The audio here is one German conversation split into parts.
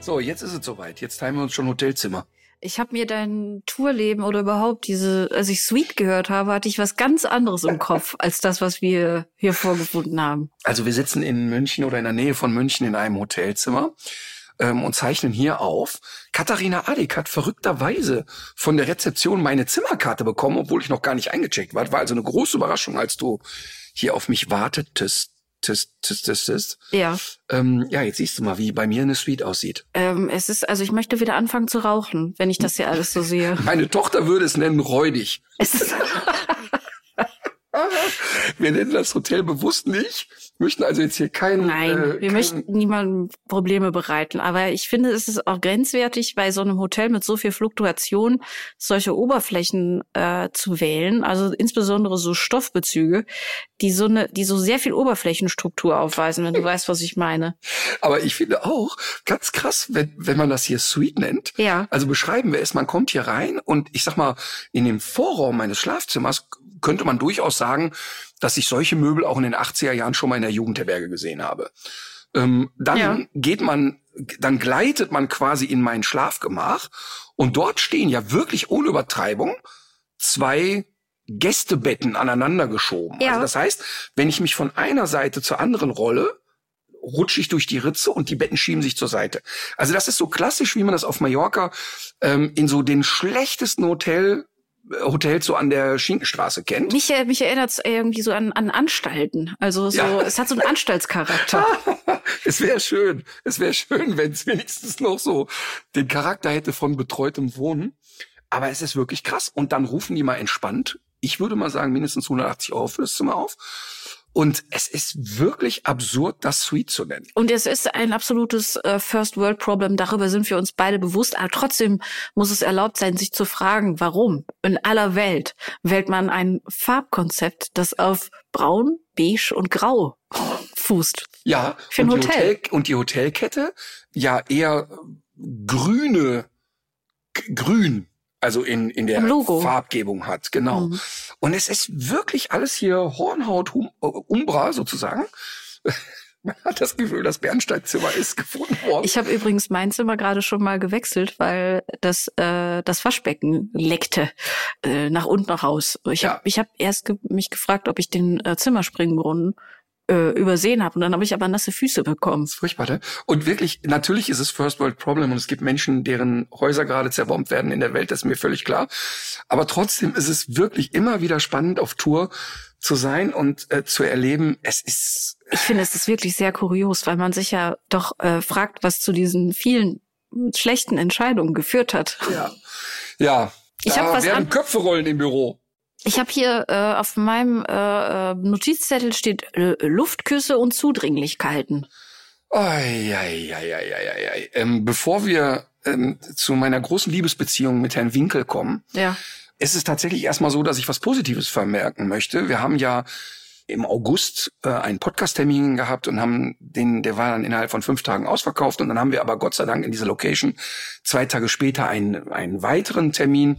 So, jetzt ist es soweit. Jetzt teilen wir uns schon Hotelzimmer. Ich habe mir dein Tourleben oder überhaupt diese, als ich Sweet gehört habe, hatte ich was ganz anderes im Kopf als das, was wir hier vorgefunden haben. Also wir sitzen in München oder in der Nähe von München in einem Hotelzimmer ähm, und zeichnen hier auf. Katharina Adick hat verrückterweise von der Rezeption meine Zimmerkarte bekommen, obwohl ich noch gar nicht eingecheckt war. War also eine große Überraschung, als du hier auf mich wartetest. Tist, tist, tist, tist. Ja. Ähm, ja, jetzt siehst du mal, wie bei mir eine Suite aussieht. Ähm, es ist, also ich möchte wieder anfangen zu rauchen, wenn ich das hier alles so sehe. Meine Tochter würde es nennen räudig. Es ist, Wir nennen das Hotel bewusst nicht, möchten also jetzt hier keinen. Nein, äh, wir keinen- möchten niemandem Probleme bereiten. Aber ich finde, es ist auch grenzwertig, bei so einem Hotel mit so viel Fluktuation solche Oberflächen äh, zu wählen. Also insbesondere so Stoffbezüge, die so eine, die so sehr viel Oberflächenstruktur aufweisen, wenn du weißt, was ich meine. Aber ich finde auch ganz krass, wenn, wenn man das hier Suite nennt. Ja. Also beschreiben wir es, man kommt hier rein und ich sag mal, in dem Vorraum meines Schlafzimmers könnte man durchaus sagen, dass ich solche Möbel auch in den 80er Jahren schon mal in der Jugendherberge gesehen habe. Ähm, dann Ja. geht man, dann gleitet man quasi in mein Schlafgemach und dort stehen ja wirklich ohne Übertreibung zwei Gästebetten aneinander geschoben. Ja. Also das heißt, wenn ich mich von einer Seite zur anderen rolle, rutsche ich durch die Ritze und die Betten schieben sich zur Seite. Also das ist so klassisch, wie man das auf Mallorca ähm, in so den schlechtesten Hotel Hotels so an der Schinkenstraße kennt. Mich, mich erinnert es irgendwie so an, an Anstalten. Also so, Ja. es hat so einen Anstaltscharakter. es wäre schön, es wäre schön, wenn es wenigstens noch so den Charakter hätte von betreutem Wohnen. Aber es ist wirklich krass. Und dann rufen die mal entspannt. Ich würde mal sagen, mindestens 180 Euro für das Zimmer auf. Und es ist wirklich absurd, das Suite zu nennen. Und es ist ein absolutes äh, First World Problem. Darüber sind wir uns beide bewusst. Aber trotzdem muss es erlaubt sein, sich zu fragen, warum in aller Welt wählt man ein Farbkonzept, das auf Braun, Beige und Grau fußt. Ja, Für ein und, die Hotel. und die Hotelkette ja eher grüne, grün, also in, in der. Farbgebung hat, genau. Mhm. Und es ist wirklich alles hier Hornhaut, hum, äh, Umbra sozusagen. Man hat das Gefühl, das Bernsteinzimmer ist gefunden worden. Ich habe übrigens mein Zimmer gerade schon mal gewechselt, weil das äh, das Waschbecken leckte äh, nach unten raus. Ich Ja. habe ich hab erst ge mich gefragt, ob ich den äh, Zimmerspringbrunnen äh, übersehen habe und dann habe ich aber nasse Füße bekommen. Furchtbar, ne? Und wirklich, natürlich ist es First World Problem und es gibt Menschen, deren Häuser gerade zerbombt werden in der Welt, das ist mir völlig klar. Aber trotzdem ist es wirklich immer wieder spannend, auf Tour zu sein und äh, zu erleben, es ist Ich finde, es ist wirklich sehr kurios, weil man sich ja doch äh, fragt, was zu diesen vielen schlechten Entscheidungen geführt hat. Ja. Ja. Ich da hab was werden Köpfe rollen im Büro. Ich habe hier äh, auf meinem äh, äh, Notizzettel steht äh, Luftküsse und Zudringlichkeiten. Ei, ei, ei, ei, ei, ei, ei. Ähm, bevor wir ähm, zu meiner großen Liebesbeziehung mit Herrn Winkel kommen, Ja. ist es tatsächlich erstmal so, dass ich was Positives vermerken möchte. Wir haben ja im August äh, einen Podcast-Termin gehabt und haben den, der war dann innerhalb von fünf Tagen ausverkauft und dann haben wir aber Gott sei Dank in dieser Location zwei Tage später einen, einen weiteren Termin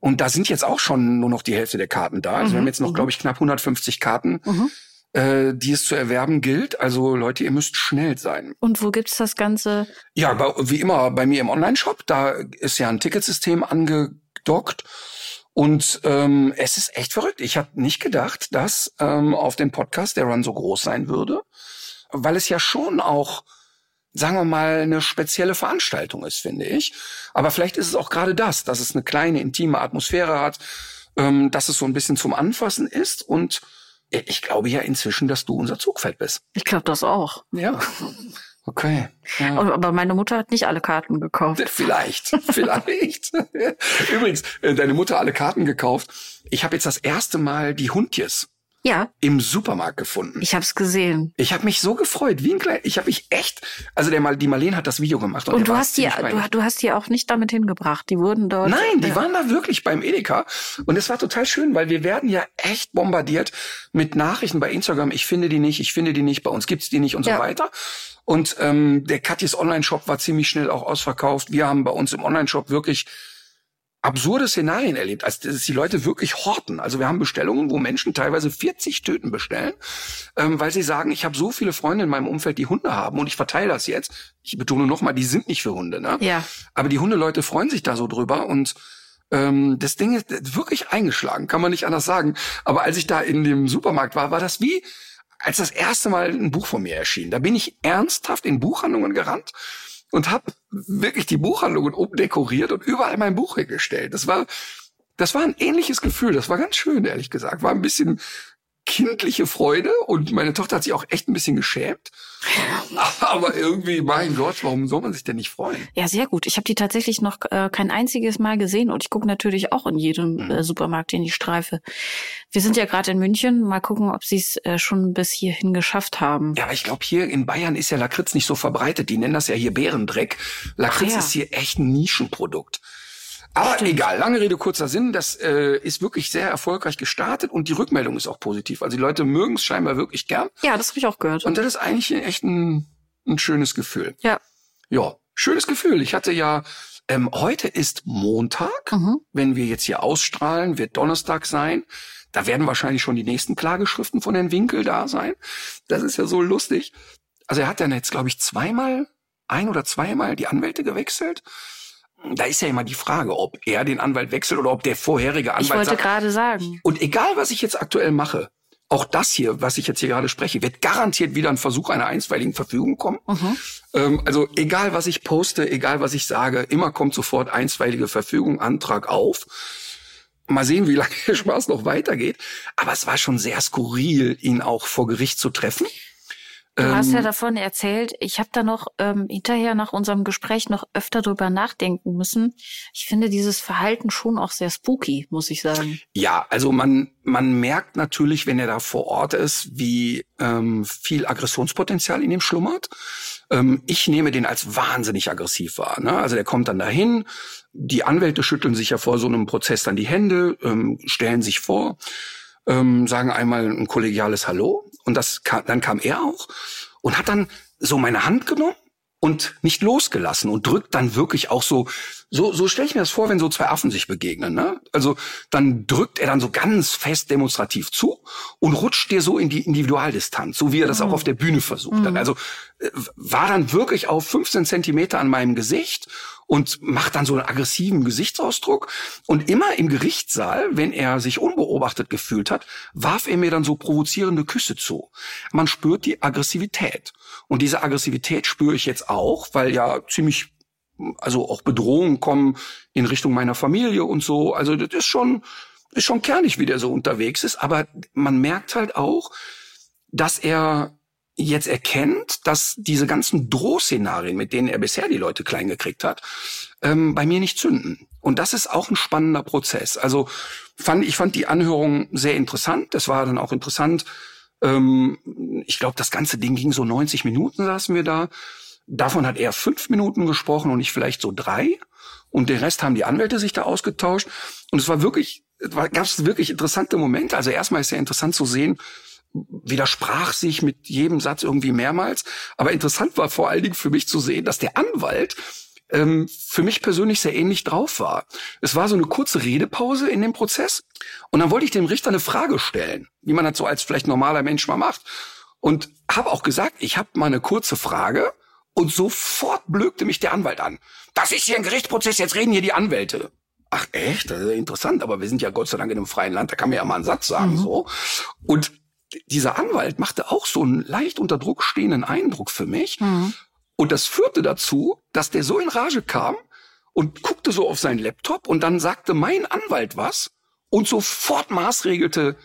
und da sind jetzt auch schon nur noch die Hälfte der Karten da. Also wir Mhm, haben jetzt noch, mhm. glaube ich, knapp 150 Karten, Mhm. äh, die es zu erwerben gilt. Also Leute, ihr müsst schnell sein. Und wo gibt's das Ganze? Ja, bei, wie immer bei mir im Online-Shop, da ist ja ein Ticketsystem angedockt. Und ähm, es ist echt verrückt. Ich habe nicht gedacht, dass ähm, auf dem Podcast der Run so groß sein würde, weil es ja schon auch, sagen wir mal, eine spezielle Veranstaltung ist, finde ich. Aber vielleicht ist es auch gerade das, dass es eine kleine, intime Atmosphäre hat, ähm, dass es so ein bisschen zum Anfassen ist. Und ich glaube ja inzwischen, dass du unser Zugfeld bist. Ich glaube das auch. Ja. Okay. Ja. Aber meine Mutter hat nicht alle Karten gekauft. Vielleicht, vielleicht. Übrigens, äh, deine Mutter alle Karten gekauft. Ich habe jetzt das erste Mal die Huntjes Ja, im Supermarkt gefunden. ich habe es gesehen. Ich habe mich so gefreut, wie ein klein. Ich habe mich echt. Also der mal, die Marlene hat das Video gemacht und, Und du hast die, du, du hast die auch nicht damit hingebracht. Die wurden dort. Nein, die äh, waren da wirklich beim Edeka. Und es war total schön, weil wir werden ja echt bombardiert mit Nachrichten bei Instagram. Ich finde die nicht, ich finde die nicht, bei uns gibt's die nicht und Ja. so weiter. Und ähm, der Katjes Online-Shop war ziemlich schnell auch ausverkauft. Wir haben bei uns im Online-Shop wirklich absurde Szenarien erlebt, als dass die Leute wirklich horten. Also wir haben Bestellungen, wo Menschen teilweise 40 Töten bestellen, ähm, weil sie sagen, ich habe so viele Freunde in meinem Umfeld, die Hunde haben und ich verteile das jetzt. Ich betone nochmal, die sind nicht für Hunde, ne? Ja. Aber die Hundeleute freuen sich da so drüber und ähm, das Ding ist wirklich eingeschlagen, kann man nicht anders sagen. Aber als ich da in dem Supermarkt war, war das wie, als das erste Mal ein Buch von mir erschien. Da bin ich ernsthaft in Buchhandlungen gerannt und habe wirklich die Buchhandlungen umdekoriert und überall mein Buch hingestellt. Das war, das war ein ähnliches Gefühl. Das war ganz schön, ehrlich gesagt. War ein bisschen kindliche Freude und meine Tochter hat sich auch echt ein bisschen geschämt. Aber irgendwie, mein Gott, warum soll man sich denn nicht freuen? Ja, sehr gut. Ich habe die tatsächlich noch äh, kein einziges Mal gesehen und ich gucke natürlich auch in jedem Mhm. äh, Supermarkt in die Streife. Wir sind ja gerade in München. Mal gucken, ob sie es äh, schon bis hierhin geschafft haben. Ja, aber ich glaube, hier in Bayern ist ja Lakritz nicht so verbreitet. Die nennen das ja hier Bärendreck. Lakritz ja. ist hier echt ein Nischenprodukt. Aber Stimmt. egal, lange Rede, kurzer Sinn, das äh, ist wirklich sehr erfolgreich gestartet und die Rückmeldung ist auch positiv. Also die Leute mögen es scheinbar wirklich gern. Ja, das habe ich auch gehört. Und das ist eigentlich echt ein, ein schönes Gefühl. ja. Ja, schönes Gefühl. Ich hatte ja, ähm, heute ist Montag. Mhm. Wenn wir jetzt hier ausstrahlen, wird Donnerstag sein. Da werden wahrscheinlich schon die nächsten Klageschriften von Herrn Winkel da sein. Das ist ja so lustig. Also er hat dann jetzt, glaube ich, zweimal, ein oder zweimal die Anwälte gewechselt. Da ist ja immer die Frage, ob er den Anwalt wechselt oder ob der vorherige Anwalt Ich wollte gerade sagen. und egal, was ich jetzt aktuell mache, auch das hier, was ich jetzt hier gerade spreche, wird garantiert wieder ein Versuch einer einstweiligen Verfügung kommen. Mhm. Ähm, also egal, was ich poste, egal, was ich sage, immer kommt sofort einstweilige Verfügung, Antrag auf. Mal sehen, wie lange der Spaß noch weitergeht. Aber es war schon sehr skurril, ihn auch vor Gericht zu treffen. Du hast ja Ähm, davon erzählt. Ich habe da noch ähm, hinterher nach unserem Gespräch noch öfter drüber nachdenken müssen. Ich finde dieses Verhalten schon auch sehr spooky, muss ich sagen. Ja, also man, man merkt natürlich, wenn er da vor Ort ist, wie ähm, viel Aggressionspotenzial in ihm schlummert. Ähm, ich nehme den als wahnsinnig aggressiv wahr. Ne? Also der kommt dann dahin, die Anwälte schütteln sich ja vor so einem Prozess dann die Hände, ähm, stellen sich vor, ähm, sagen einmal ein kollegiales Hallo und das kam, dann kam er auch und hat dann so meine Hand genommen und nicht losgelassen und drückt dann wirklich auch so, so, so stelle ich mir das vor, wenn so zwei Affen sich begegnen, ne? Also dann drückt er dann so ganz fest demonstrativ zu und rutscht dir so in die Individualdistanz, so wie er das auch auf der Bühne versucht hat. Also äh, war dann wirklich auf 15 Zentimeter an meinem Gesicht und macht dann so einen aggressiven Gesichtsausdruck. Und immer im Gerichtssaal, wenn er sich unbeobachtet gefühlt hat, warf er mir dann so provozierende Küsse zu. Man spürt die Aggressivität. Und diese Aggressivität spüre ich jetzt auch, weil ja ziemlich, also auch Bedrohungen kommen in Richtung meiner Familie und so. Also das ist schon, ist schon kernig, wie der so unterwegs ist. Aber man merkt halt auch, dass er jetzt erkennt, dass diese ganzen Drohszenarien, mit denen er bisher die Leute klein gekriegt hat, ähm, bei mir nicht zünden. Und das ist auch ein spannender Prozess. Also fand ich fand die Anhörung sehr interessant. Das war dann auch interessant. Ähm, ich glaube, das ganze Ding ging so 90 Minuten, saßen wir da. Davon hat er fünf Minuten gesprochen und ich vielleicht so drei. Und den Rest haben die Anwälte sich da ausgetauscht. Und es war wirklich, gab es wirklich interessante Momente. Also erstmal ist ja interessant zu sehen, widersprach sich mit jedem Satz irgendwie mehrmals. Aber interessant war vor allen Dingen für mich zu sehen, dass der Anwalt ähm, für mich persönlich sehr ähnlich drauf war. Es war so eine kurze Redepause in dem Prozess und dann wollte ich dem Richter eine Frage stellen, wie man das so als vielleicht normaler Mensch mal macht. Und habe auch gesagt, ich habe mal eine kurze Frage und sofort blökte mich der Anwalt an. Das ist hier ein Gerichtsprozess, jetzt reden hier die Anwälte. Ach echt? Das ist ja interessant, aber wir sind ja Gott sei Dank in einem freien Land, da kann man ja mal einen Satz sagen. so. Und dieser Anwalt machte auch so einen leicht unter Druck stehenden Eindruck für mich. Und das führte dazu, dass der so in Rage kam und guckte so auf seinen Laptop und dann sagte mein Anwalt was und sofort maßregelte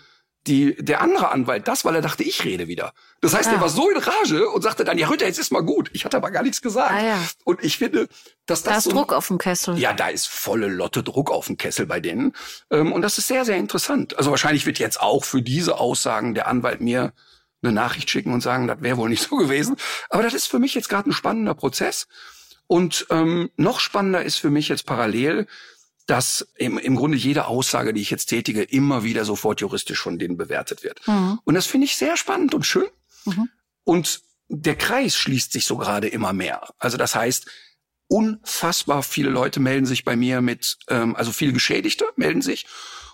die, der andere Anwalt das, weil er dachte, ich rede wieder. Das heißt, Ja. er war so in Rage und sagte dann, ja, Rütter, jetzt ist mal gut. Ich hatte aber gar nichts gesagt. Ah, ja. Und ich finde, dass das Da ist so Druck auf dem Kessel. ja, da ist volle Lotte Druck auf dem Kessel bei denen. Ähm, und das ist sehr, sehr interessant. Also wahrscheinlich wird jetzt auch für diese Aussagen der Anwalt mir eine Nachricht schicken und sagen, das wäre wohl nicht so gewesen. Aber das ist für mich jetzt gerade ein spannender Prozess. Und ähm, noch spannender ist für mich jetzt parallel, dass im, im Grunde jede Aussage, die ich jetzt tätige, immer wieder sofort juristisch von denen bewertet wird. Mhm. Und das finde ich sehr spannend und schön. Mhm. Und der Kreis schließt sich so gerade immer mehr. Also das heißt, unfassbar viele Leute melden sich bei mir mit, ähm, also viele Geschädigte melden sich.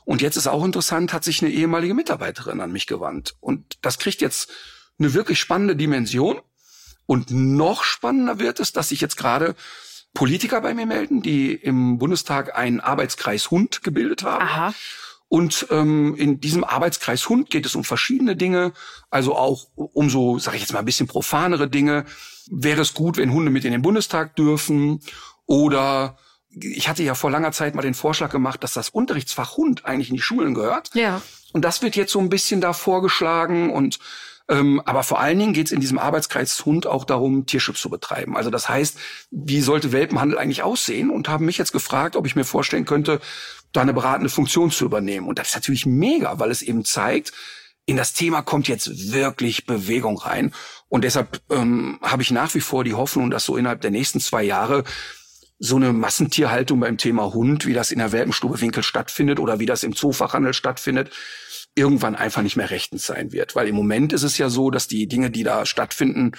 Und jetzt ist auch interessant, hat sich eine ehemalige Mitarbeiterin an mich gewandt. Und das kriegt jetzt eine wirklich spannende Dimension. Und noch spannender wird es, dass sich jetzt gerade Politiker bei mir melden, die im Bundestag einen Arbeitskreis Hund gebildet haben. Aha. Und ähm, in diesem Arbeitskreis Hund geht es um verschiedene Dinge, also auch um so, sage ich jetzt mal, ein bisschen profanere Dinge. Wäre es gut, wenn Hunde mit in den Bundestag dürfen? Oder ich hatte ja vor langer Zeit mal den Vorschlag gemacht, dass das Unterrichtsfach Hund eigentlich in die Schulen gehört. Ja. Und das wird jetzt so ein bisschen da vorgeschlagen und ähm, aber vor allen Dingen geht es in diesem Arbeitskreis Hund auch darum, Tierschutz zu betreiben. Also das heißt, wie sollte Welpenhandel eigentlich aussehen? Und haben mich jetzt gefragt, ob ich mir vorstellen könnte, da eine beratende Funktion zu übernehmen. Und das ist natürlich mega, weil es eben zeigt, in das Thema kommt jetzt wirklich Bewegung rein. Und deshalb ähm, habe ich nach wie vor die Hoffnung, dass so innerhalb der nächsten zwei Jahre so eine Massentierhaltung beim Thema Hund, wie das in der Welpenstube Winkel stattfindet oder wie das im Zoofachhandel stattfindet, irgendwann einfach nicht mehr rechtens sein wird. Weil im Moment ist es ja so, dass die Dinge, die da stattfinden,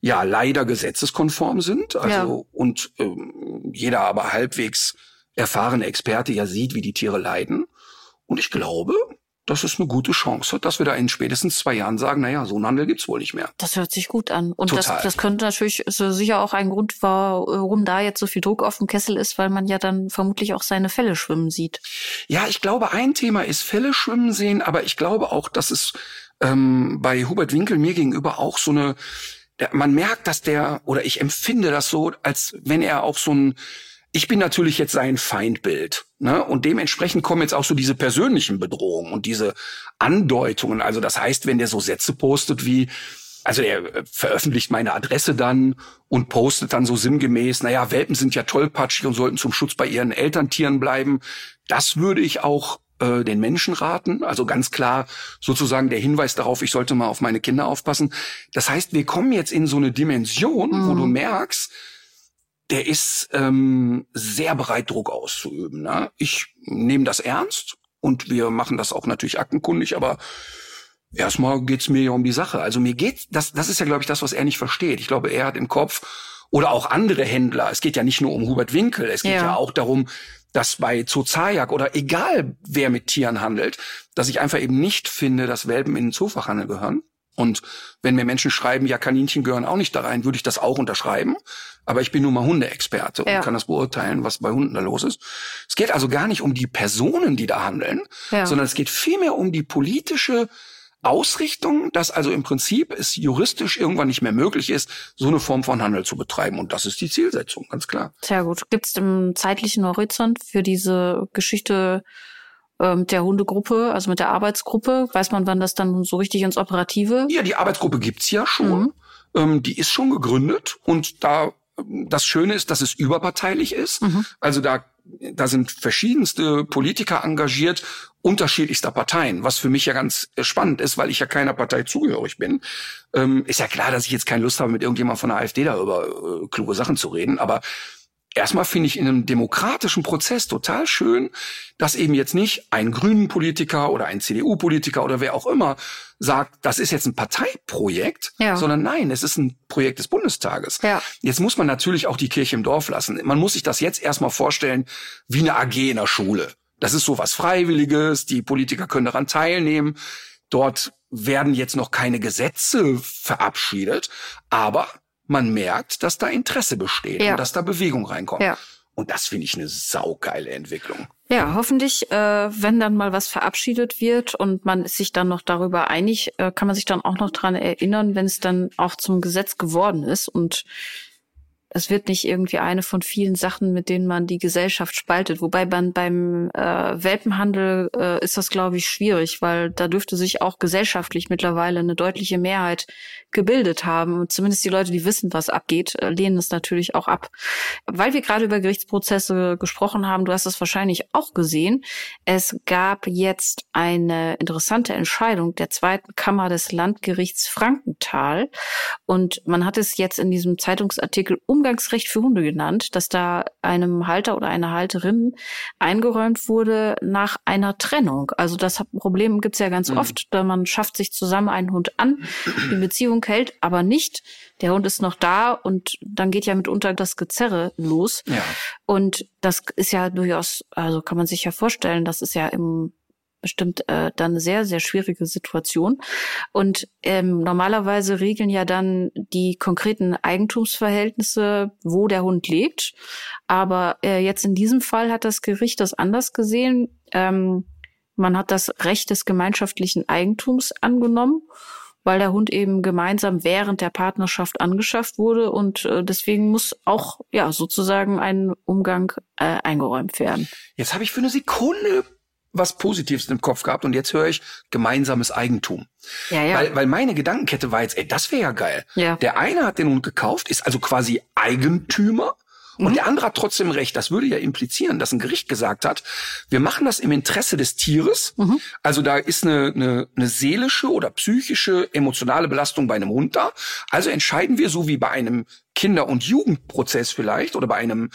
ja leider gesetzeskonform sind. Also Ja. und ähm, jeder aber halbwegs erfahrene Experte ja sieht, wie die Tiere leiden. Und ich glaube, dass es eine gute Chance hat, dass wir da in spätestens zwei Jahren sagen, naja, so einen Handel gibt's wohl nicht mehr. Das hört sich gut an. Und das, Total. das könnte natürlich so sicher auch ein Grund, warum da jetzt so viel Druck auf dem Kessel ist, weil man ja dann vermutlich auch seine Fälle schwimmen sieht. Ja, ich glaube, ein Thema ist Fälle schwimmen sehen, aber ich glaube auch, dass es ähm, bei Hubert Winkel mir gegenüber auch so eine, man merkt, dass der, oder ich empfinde das so, als wenn er auch so ein, ich bin natürlich jetzt sein Feindbild, ne? Und dementsprechend kommen jetzt auch so diese persönlichen Bedrohungen und diese Andeutungen. Also das heißt, wenn der so Sätze postet wie, also er äh, veröffentlicht meine Adresse dann und postet dann so sinngemäß, naja, Welpen sind ja tollpatschig und sollten zum Schutz bei ihren Elterntieren bleiben. Das würde ich auch äh, den Menschen raten. Also ganz klar sozusagen der Hinweis darauf, ich sollte mal auf meine Kinder aufpassen. Das heißt, wir kommen jetzt in so eine Dimension, wo Mhm. du merkst, der ist ähm, sehr bereit, Druck auszuüben. Ne? Ich nehme das ernst und wir machen das auch natürlich aktenkundig, aber erstmal geht's mir ja um die Sache. Also mir geht, das, das ist ja, glaube ich, das, was er nicht versteht. Ich glaube, er hat im Kopf, oder auch andere Händler, es geht ja nicht nur um Hubert Winkel, es geht Ja. ja, auch darum, dass bei Zoozajak oder egal wer mit Tieren handelt, dass ich einfach eben nicht finde, dass Welpen in den Zoofachhandel gehören. Und wenn mir Menschen schreiben, ja, Kaninchen gehören auch nicht da rein, würde ich das auch unterschreiben. Aber ich bin nun mal Hundeexperte Ja. und kann das beurteilen, was bei Hunden da los ist. Es geht also gar nicht um die Personen, die da handeln, Ja. sondern es geht vielmehr um die politische Ausrichtung, dass also im Prinzip es juristisch irgendwann nicht mehr möglich ist, so eine Form von Handel zu betreiben. Und das ist die Zielsetzung, ganz klar. Sehr gut. Gibt es im zeitlichen Horizont für diese Geschichte ähm, der Hundegruppe, also mit der Arbeitsgruppe, weiß man, wann das dann so richtig ins Operative? Ja, die Arbeitsgruppe gibt's ja schon. Mhm. Ähm, die ist schon gegründet und da das Schöne ist, dass es überparteilich ist. Mhm. Also da da sind verschiedenste Politiker engagiert, unterschiedlichster Parteien, was für mich ja ganz spannend ist, weil ich ja keiner Partei zugehörig bin. Ähm, ist ja klar, dass ich jetzt keine Lust habe, mit irgendjemandem von der AfD da über äh, kluge Sachen zu reden, aber Erstmal finde ich in einem demokratischen Prozess total schön, dass eben jetzt nicht ein grünen Politiker oder ein CDU-Politiker oder wer auch immer sagt, das ist jetzt ein Parteiprojekt, Ja. sondern nein, es ist ein Projekt des Bundestages. Ja. Jetzt muss man natürlich auch die Kirche im Dorf lassen. Man muss sich das jetzt erstmal vorstellen wie eine AG in der Schule. Das ist so was Freiwilliges, die Politiker können daran teilnehmen. Dort werden jetzt noch keine Gesetze verabschiedet, aber man merkt, dass da Interesse besteht Ja. und dass da Bewegung reinkommt. Ja. Und das finde ich eine saugeile Entwicklung. Ja, hoffentlich, äh, wenn dann mal was verabschiedet wird und man ist sich dann noch darüber einig, äh, kann man sich dann auch noch dran erinnern, wenn es dann auch zum Gesetz geworden ist. Und es wird nicht irgendwie eine von vielen Sachen, mit denen man die Gesellschaft spaltet. Wobei man beim äh, Welpenhandel äh, ist das, glaube ich, schwierig, weil da dürfte sich auch gesellschaftlich mittlerweile eine deutliche Mehrheit gebildet haben. Und zumindest die Leute, die wissen, was abgeht, äh, lehnen es natürlich auch ab. Weil wir gerade über Gerichtsprozesse gesprochen haben, du hast es wahrscheinlich auch gesehen. Es gab jetzt eine interessante Entscheidung der zweiten Kammer des Landgerichts Frankenthal. Und man hat es jetzt in diesem Zeitungsartikel Umgangsrecht für Hunde genannt, dass da einem Halter oder einer Halterin eingeräumt wurde nach einer Trennung. Also das Problem gibt's ja ganz mhm. oft, da man schafft sich zusammen einen Hund an, die Beziehung hält, aber nicht. Der Hund ist noch da und dann geht ja mitunter das Gezerre los. Ja. Und das ist ja durchaus, also kann man sich ja vorstellen, das ist ja im bestimmt äh, dann eine sehr, sehr schwierige Situation. Und ähm, normalerweise regeln ja dann die konkreten Eigentumsverhältnisse, wo der Hund lebt. Aber äh, jetzt in diesem Fall hat das Gericht das anders gesehen. Ähm, man hat das Recht des gemeinschaftlichen Eigentums angenommen weil der Hund eben gemeinsam während der Partnerschaft angeschafft wurde und äh, deswegen muss auch ja sozusagen ein Umgang äh, eingeräumt werden. Jetzt habe ich für eine Sekunde was Positives im Kopf gehabt und jetzt höre ich gemeinsames Eigentum. Ja, ja. Weil, weil meine Gedankenkette war jetzt, ey, das wäre ja geil. Ja. Der eine hat den Hund gekauft, ist also quasi Eigentümer und mhm. der andere hat trotzdem recht. Das würde ja implizieren, dass ein Gericht gesagt hat, wir machen das im Interesse des Tieres. Mhm. Also da ist eine, eine, eine seelische oder psychische, emotionale Belastung bei einem Hund da. Also entscheiden wir so wie bei einem Kinder- und Jugendprozess vielleicht oder bei einem,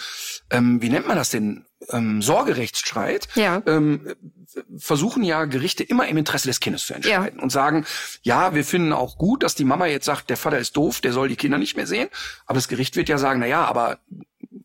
ähm, wie nennt man das denn, ähm, Sorgerechtsstreit, ja. ähm, versuchen ja Gerichte immer im Interesse des Kindes zu entscheiden ja. und sagen, ja, wir finden auch gut, dass die Mama jetzt sagt, der Vater ist doof, der soll die Kinder nicht mehr sehen. Aber das Gericht wird ja sagen, na ja, aber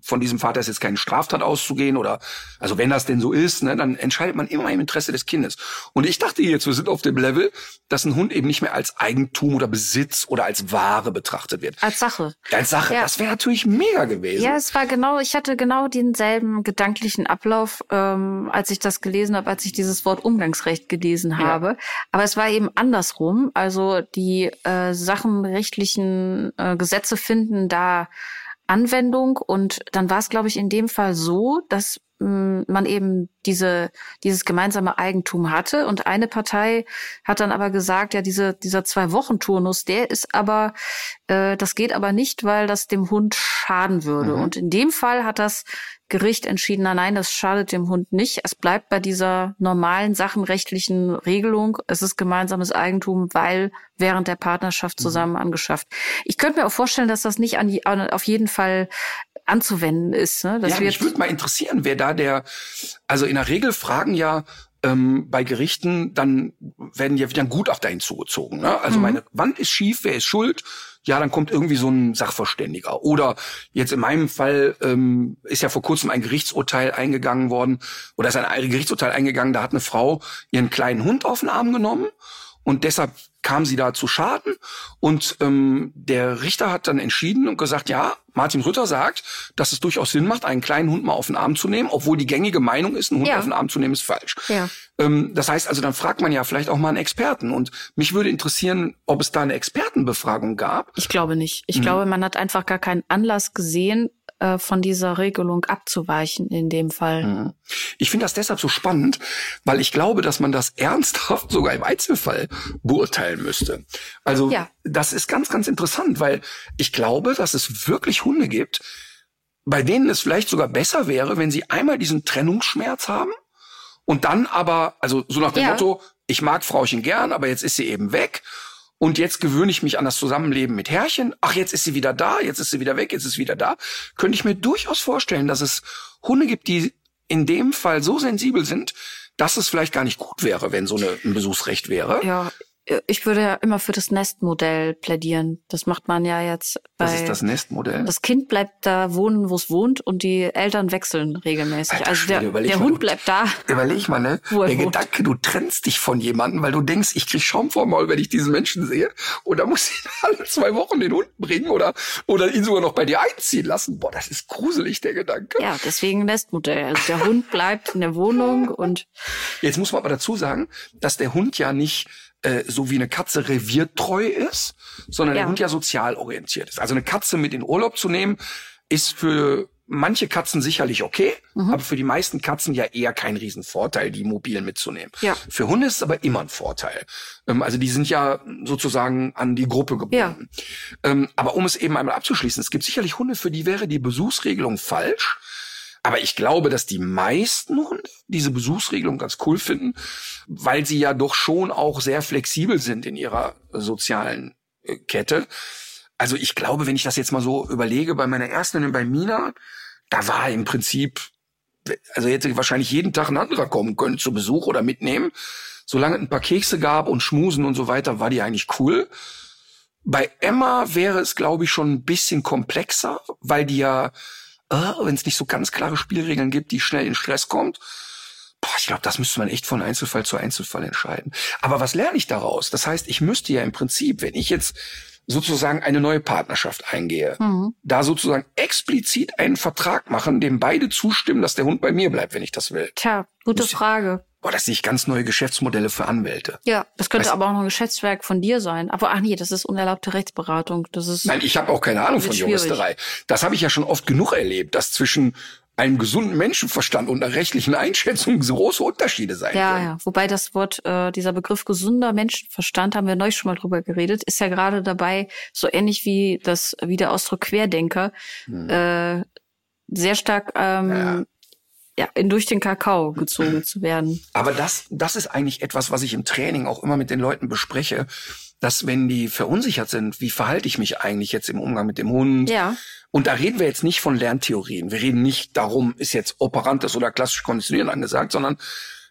von diesem Vater ist jetzt keine Straftat auszugehen oder also wenn das denn so ist, ne, dann entscheidet man immer im Interesse des Kindes. Und ich dachte jetzt, wir sind auf dem Level, dass ein Hund eben nicht mehr als Eigentum oder Besitz oder als Ware betrachtet wird. Als Sache. Als Sache. Ja. Das wäre natürlich mega gewesen. Ja, es war genau, ich hatte genau denselben gedanklichen Ablauf, ähm, als ich das gelesen habe, als ich dieses Wort Umgangsrecht gelesen habe. Ja. Aber es war eben andersrum. Also die äh, sachenrechtlichen äh, Gesetze finden da Anwendung. Und dann war es, glaube ich, in dem Fall so, dass mm, man eben diese, dieses gemeinsame Eigentum hatte. Und eine Partei hat dann aber gesagt, ja, diese, dieser Zwei-Wochen-Turnus, der ist aber, äh, das geht aber nicht, weil das dem Hund schaden würde. Mhm. Und in dem Fall hat das Gericht entschieden, nein, das schadet dem Hund nicht. Es bleibt bei dieser normalen sachenrechtlichen Regelung. Es ist gemeinsames Eigentum, weil während der Partnerschaft mhm. zusammen angeschafft. Ich könnte mir auch vorstellen, dass das nicht an die, auf jeden Fall anzuwenden ist. Ne? Dass ja, mich würde mal interessieren, wer da der, also in der Regel fragen ja ähm, bei Gerichten, dann werden ja wieder ein Gutachter hinzugezogen. Ne? Also mhm. meine Wand ist schief, wer ist schuld? ja, dann kommt irgendwie so ein Sachverständiger. Oder jetzt in meinem Fall ähm, ist ja vor kurzem ein Gerichtsurteil eingegangen worden, oder ist ein Gerichtsurteil eingegangen, da hat eine Frau ihren kleinen Hund auf den Arm genommen und deshalb kam sie da zu Schaden. Und ähm, der Richter hat dann entschieden und gesagt, ja, Martin Rütter sagt, dass es durchaus Sinn macht, einen kleinen Hund mal auf den Arm zu nehmen, obwohl die gängige Meinung ist, einen Hund ja. auf den Arm zu nehmen, ist falsch. Ja. Ähm, das heißt also, dann fragt man ja vielleicht auch mal einen Experten. Und mich würde interessieren, ob es da eine Expertenbefragung gab. Ich glaube nicht. Ich mhm. glaube, man hat einfach gar keinen Anlass gesehen, äh, von dieser Regelung abzuweichen in dem Fall. Mhm. Ich finde das deshalb so spannend, weil ich glaube, dass man das ernsthaft sogar im Einzelfall beurteilen müsste. Also ja. das ist ganz, ganz interessant, weil ich glaube, dass es wirklich Hunde gibt, bei denen es vielleicht sogar besser wäre, wenn sie einmal diesen Trennungsschmerz haben und dann aber, also so nach dem ja. Motto, ich mag Frauchen gern, aber jetzt ist sie eben weg und jetzt gewöhne ich mich an das Zusammenleben mit Herrchen. Ach, jetzt ist sie wieder da, jetzt ist sie wieder weg, jetzt ist sie wieder da. Könnte ich mir durchaus vorstellen, dass es Hunde gibt, die in dem Fall so sensibel sind, dass es vielleicht gar nicht gut wäre, wenn so eine, ein Besuchsrecht wäre. Ja, ich würde ja immer für das Nestmodell plädieren. Das macht man ja jetzt bei. Was ist das Nestmodell? Das Kind bleibt da wohnen, wo es wohnt, und die Eltern wechseln regelmäßig. Alter, also der, der Hund du, bleibt da. Überleg mal, ne? Der wohnt. Gedanke, du trennst dich von jemandem, weil du denkst, ich krieg Schaum vor Maul, wenn ich diesen Menschen sehe. Oder muss ich alle zwei Wochen den Hund bringen oder, oder ihn sogar noch bei dir einziehen lassen. Boah, das ist gruselig, der Gedanke. Ja, deswegen Nestmodell. Also der Hund bleibt in der Wohnung und. Jetzt muss man aber dazu sagen, dass der Hund ja nicht äh, so wie eine Katze reviertreu ist, sondern ja. der Hund ja sozial orientiert ist. Also eine Katze mit in Urlaub zu nehmen, ist für manche Katzen sicherlich okay, Mhm. aber für die meisten Katzen ja eher kein Riesenvorteil, die mobil mitzunehmen. Ja. Für Hunde ist es aber immer ein Vorteil. Ähm, also die sind ja sozusagen an die Gruppe gebunden. Ähm, aber um es eben einmal abzuschließen, es gibt sicherlich Hunde, für die wäre die Besuchsregelung falsch. Aber ich glaube, dass die meisten Hunde diese Besuchsregelung ganz cool finden, weil sie ja doch schon auch sehr flexibel sind in ihrer sozialen äh, Kette. Also ich glaube, wenn ich das jetzt mal so überlege, bei meiner ersten bei Mina, da war im Prinzip, also hätte wahrscheinlich jeden Tag ein anderer kommen können zu Besuch oder mitnehmen. Solange es ein paar Kekse gab und Schmusen und so weiter, war die eigentlich cool. Bei Emma wäre es, glaube ich, schon ein bisschen komplexer, weil die ja, äh, wenn es nicht so ganz klare Spielregeln gibt, die schnell in Stress kommt. Boah, ich glaube, das müsste man echt von Einzelfall zu Einzelfall entscheiden. Aber was lerne ich daraus? Das heißt, ich müsste ja im Prinzip, wenn ich jetzt sozusagen eine neue Partnerschaft eingehe, Mhm. da sozusagen explizit einen Vertrag machen, dem beide zustimmen, dass der Hund bei mir bleibt, wenn ich das will. Tja, gute Muss ich- Frage. Boah, das sehe ich ganz neue Geschäftsmodelle für Anwälte. Ja, das könnte Weißt- aber auch noch ein Geschäftswerk von dir sein. Aber ach nee, das ist unerlaubte Rechtsberatung. Das ist Nein, ich habe auch keine Ahnung von schwierig. Juristerei. Das habe ich ja schon oft genug erlebt, dass zwischen einem gesunden Menschenverstand und einer rechtlichen Einschätzung so große Unterschiede sein ja, können. ja. Wobei das Wort, äh, dieser Begriff gesunder Menschenverstand, haben wir neulich schon mal drüber geredet, ist ja gerade dabei, so ähnlich wie das, wie der Ausdruck Querdenker, Hm. äh, sehr stark ähm, ja. In durch den Kakao gezogen zu werden. Aber das, das ist eigentlich etwas, was ich im Training auch immer mit den Leuten bespreche, dass wenn die verunsichert sind, wie verhalte ich mich eigentlich jetzt im Umgang mit dem Hund? Ja. Und da reden wir jetzt nicht von Lerntheorien. Wir reden nicht darum, ist jetzt operantes oder klassisch konditionieren angesagt, sondern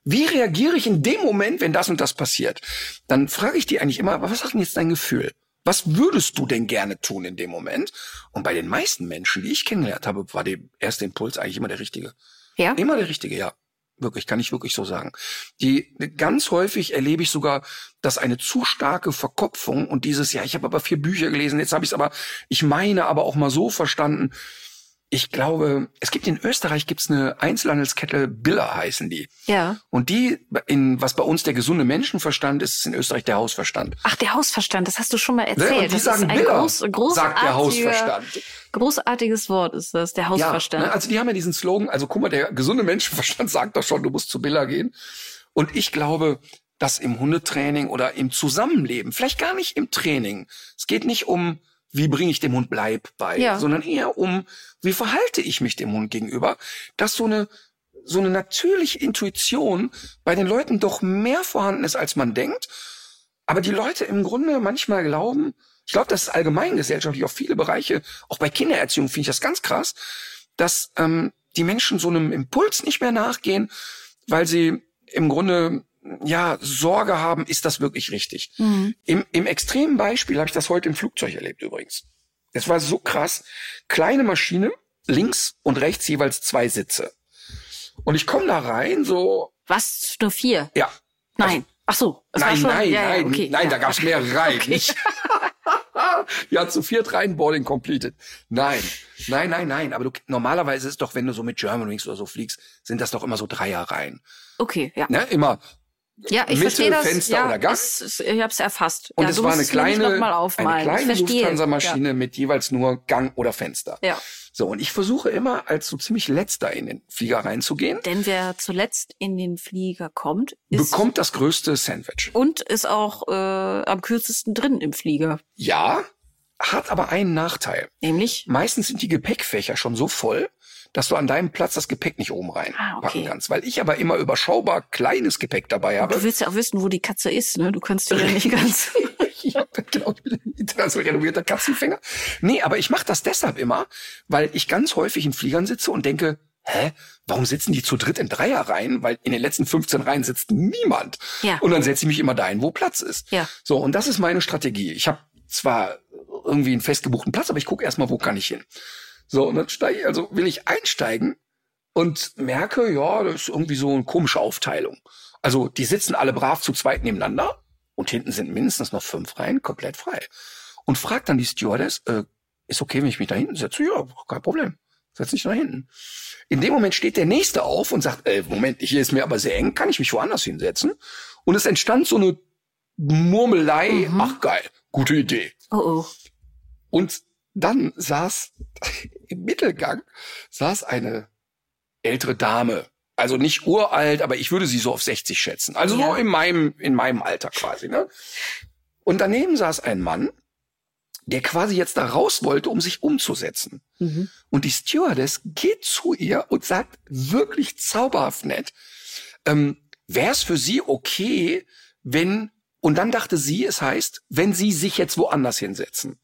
wie reagiere ich in dem Moment, wenn das und das passiert? Dann frage ich die eigentlich immer, was sagt denn jetzt dein Gefühl? Was würdest du denn gerne tun in dem Moment? Und bei den meisten Menschen, die ich kennengelernt habe, war der erste Impuls eigentlich immer der richtige. Ja. Immer der richtige, ja. Wirklich, kann ich wirklich so sagen. Die ganz häufig erlebe ich sogar, dass eine zu starke Verkopfung und dieses, ja, ich habe aber vier Bücher gelesen, jetzt habe ich es aber, ich meine aber auch mal so verstanden. Ich glaube, es gibt in Österreich gibt's eine Einzelhandelskette Biller heißen die. Ja. Und die, in was bei uns der gesunde Menschenverstand ist, ist in Österreich der Hausverstand. Ach, der Hausverstand, das hast du schon mal erzählt. Und die das sagen ist ein Biller, groß, sagt der Hausverstand. Großartiges Wort ist das, der Hausverstand. Ja, ne, also die haben ja diesen Slogan, also guck mal, der gesunde Menschenverstand sagt doch schon, du musst zu Billa gehen. Und ich glaube, dass im Hundetraining oder im Zusammenleben, vielleicht gar nicht im Training, es geht nicht um, wie bringe ich dem Hund Bleib bei, Ja. sondern eher um, wie verhalte ich mich dem Hund gegenüber, dass so eine so eine natürliche Intuition bei den Leuten doch mehr vorhanden ist, als man denkt. Aber die Leute im Grunde manchmal glauben, ich glaube, das ist allgemein gesellschaftlich auf viele Bereiche, auch bei Kindererziehung finde ich das ganz krass, dass ähm, die Menschen so einem Impuls nicht mehr nachgehen, weil sie im Grunde ja Sorge haben, ist das wirklich richtig? Mhm. Im, Im extremen Beispiel habe ich das heute im Flugzeug erlebt übrigens. Das war so krass. Kleine Maschine, links und rechts jeweils zwei Sitze. Und ich komme da rein, so, Was? Nur vier? ja. Nein. Ach so. es Nein, nein, ja, nein, okay. nein, ja. da gab's mehrere Reihen. Nicht. ja, zu viert rein, Boarding completed. Nein, nein, nein, nein. Aber du, normalerweise ist doch, wenn du so mit Germanwings oder so fliegst, sind das doch immer so Dreierreihen. Okay, ja. Ne? Immer. Ja, ich Mitte, verstehe das. Fenster ja, oder es- es- ich habe es erfasst. Und ja, es war eine kleine, eine kleine. Lufthansa-Maschine mit jeweils nur Gang oder Fenster. Ja. ja. So, und ich versuche immer als so ziemlich letzter in den Flieger reinzugehen, Denn wer zuletzt in den Flieger kommt, ist bekommt das größte Sandwich. und ist auch äh, am kürzesten drin im Flieger. Ja, hat aber einen Nachteil. Nämlich, Meistens sind die Gepäckfächer schon so voll, dass du an deinem Platz das Gepäck nicht oben reinpacken Ah, okay. kannst. Weil ich aber immer überschaubar kleines Gepäck dabei habe. du willst ja auch wissen, wo die Katze ist, ne? Du kannst dir ja nicht ganz. ich hab, genau, international renovierter Katzenfänger. Nee, aber ich mache das deshalb immer, weil ich ganz häufig in Fliegern sitze und denke, hä, warum sitzen die zu dritt in Dreierreihen? Weil in den letzten 15 Reihen sitzt niemand. Ja. Und dann setze ich mich immer dahin, wo Platz ist. Ja. So, und das ist meine Strategie. Ich habe zwar irgendwie einen festgebuchten Platz, aber ich gucke erstmal, wo kann ich hin. So, und dann steige ich, also will ich einsteigen und merke, ja, das ist irgendwie so eine komische Aufteilung. Also die sitzen alle brav zu zweit nebeneinander und hinten sind mindestens noch fünf Reihen komplett frei. Und fragt dann die Stewardess, äh, ist okay, wenn ich mich da hinten setze? Ja, kein Problem. Setz dich da hinten. In dem Moment steht der Nächste auf und sagt, äh, Moment, hier ist mir aber sehr eng, kann ich mich woanders hinsetzen? Und es entstand so eine Murmelei, ach geil, gute Idee. Oh oh. Und dann saß im Mittelgang saß eine ältere Dame. Also nicht uralt, aber ich würde sie so auf 60 schätzen. Also Ja. so in meinem, in meinem Alter quasi, ne? Und daneben saß ein Mann, der quasi jetzt da raus wollte, um sich umzusetzen. Mhm. Und die Stewardess geht zu ihr und sagt wirklich zauberhaft nett, ähm, wäre es für sie okay, wenn, und dann dachte sie, es heißt, wenn sie sich jetzt woanders hinsetzen.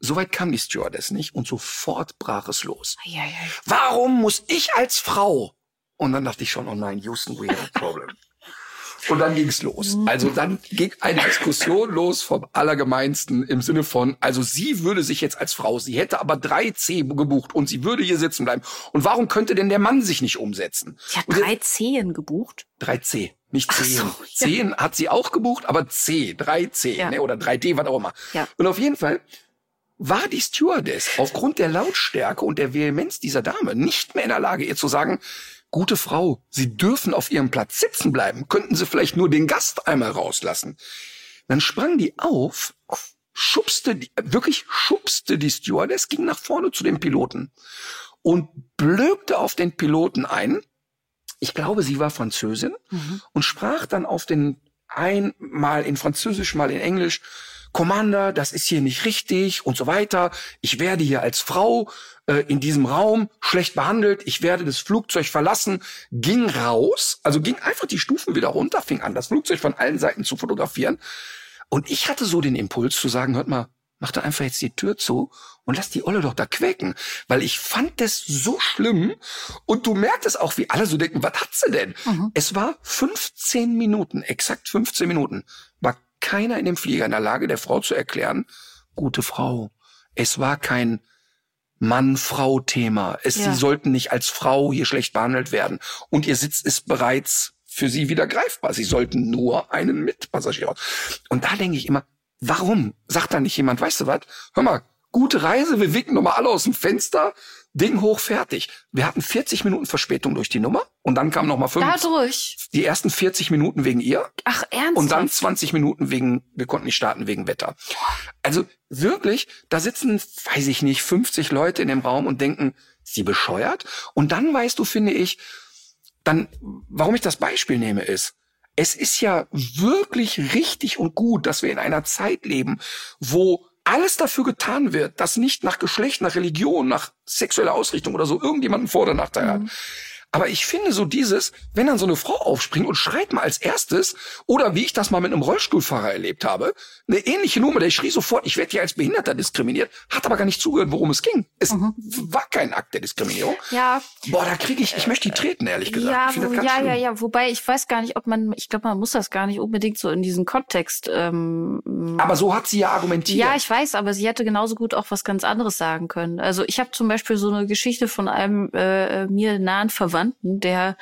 Soweit kam die Stewardess nicht und sofort brach es los. Ja, ja. Warum muss ich als Frau? Und dann dachte ich schon, oh nein, Houston, we have a problem. Und dann ging's los. Also dann ging eine Diskussion los vom Allergemeinsten im Sinne von, also sie würde sich jetzt als Frau, sie hätte aber 3C gebucht und sie würde hier sitzen bleiben. Und warum könnte denn der Mann sich nicht umsetzen? Sie hat Und jetzt- drei Zehen gebucht. 3C, nicht Ach 10. so, ja. 10 hat sie auch gebucht, aber C, 3C, Ja. ne, oder 3D, was auch immer. Ja. Und auf jeden Fall war die Stewardess aufgrund der Lautstärke und der Vehemenz dieser Dame nicht mehr in der Lage, ihr zu sagen, gute Frau, Sie dürfen auf Ihrem Platz sitzen bleiben. Könnten Sie vielleicht nur den Gast einmal rauslassen? Dann sprang die auf, schubste, die, wirklich schubste die Stewardess, ging nach vorne zu dem Piloten und blökte auf den Piloten ein. Ich glaube, sie war Französin und sprach dann auf den einmal in Französisch, mal in Englisch, Commander, das ist hier nicht richtig und so weiter. Ich werde hier als Frau äh, in diesem Raum schlecht behandelt. Ich werde das Flugzeug verlassen. Ging raus, also ging einfach die Stufen wieder runter, fing an, das Flugzeug von allen Seiten zu fotografieren. Und ich hatte so den Impuls zu sagen, hört mal, mach da einfach jetzt die Tür zu und lass die Olle doch da quäken. Weil ich fand das so schlimm. Und du merktest auch, wie alle so denken, was hat sie denn? Es war 15 Minuten, exakt 15 Minuten, keiner in dem Flieger in der Lage, der Frau zu erklären, gute Frau, es war kein Mann-Frau-Thema. Es, Ja. Sie sollten nicht als Frau hier schlecht behandelt werden. Und ihr Sitz ist bereits für sie wieder greifbar. Sie sollten nur einen Mitpassagier. haben. Und da denke ich immer, warum sagt da nicht jemand, weißt du was? Hör mal, gute Reise, wir winken nochmal alle aus dem Fenster, Ding hoch, fertig. Wir hatten 40 Minuten Verspätung durch die Nummer und dann kam nochmal fünf. Dadurch. Die ersten 40 Minuten wegen ihr Ach, ernsthaft? und dann 20 Minuten wegen, wir konnten nicht starten wegen Wetter. Also wirklich, da sitzen, weiß ich nicht, 50 Leute in dem Raum und denken, sie bescheuert. Und dann weißt du, finde ich, dann, warum ich das Beispiel nehme, ist, es ist ja wirklich richtig und gut, dass wir in einer Zeit leben, wo alles dafür getan wird, dass nicht nach Geschlecht, nach Religion, nach sexueller Ausrichtung oder so irgendjemand einen Vor- oder Nachteil hat. Aber ich finde so dieses, wenn dann so eine Frau aufspringt und schreit mal als erstes, oder wie ich das mal mit einem Rollstuhlfahrer erlebt habe, eine ähnliche Nummer, der schrie sofort, ich werde hier als Behinderter diskriminiert, hat aber gar nicht zugehört, worum es ging. Es war kein Akt der Diskriminierung. Ja, Boah, da kriege ich, ich möchte die treten, ehrlich gesagt. ja, wo, ja, schlimm. ja, ja. Wobei ich weiß gar nicht, ob man, ich glaube, man muss das gar nicht unbedingt so in diesen Kontext. Ähm, Aber so hat sie ja argumentiert. ja, ich weiß, aber sie hätte genauso gut auch was ganz anderes sagen können. Also ich habe zum Beispiel so eine Geschichte von einem äh, mir nahen Verwandten, der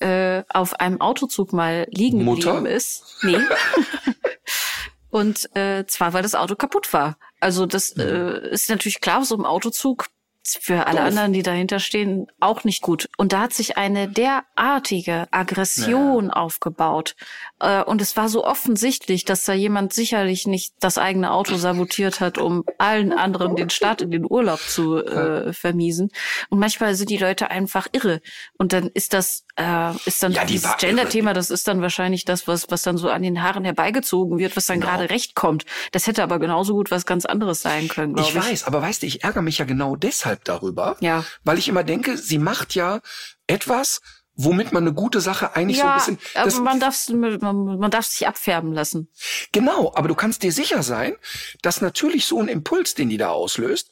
äh, auf einem Autozug mal liegen Mutter? geblieben ist. Nee. Und äh, zwar, weil das Auto kaputt war. Also das äh, ist natürlich klar, so im Autozug für alle Doof. anderen, die dahinter stehen, auch nicht gut. Und da hat sich eine derartige Aggression aufgebaut. Äh, und es war so offensichtlich, dass da jemand sicherlich nicht das eigene Auto sabotiert hat, um allen anderen den Start in den Urlaub zu äh, vermiesen. Und manchmal sind die Leute einfach irre. Und dann ist das, äh, ist dann Ja, die dieses. Gender-Thema, das ist dann wahrscheinlich das, was, was dann so an den Haaren herbeigezogen wird, was dann Genau. gerade recht kommt. Das hätte aber genauso gut was ganz anderes sein können, glaube Ich ich. weiß, aber weißt du, ich ärgere mich ja genau deshalb darüber, Ja. weil ich immer denke, sie macht ja etwas, womit man eine gute Sache eigentlich ja, so ein bisschen. aber man darf man, man darf sich abfärben lassen. genau, aber du kannst dir sicher sein, dass natürlich so ein Impuls, den die da auslöst,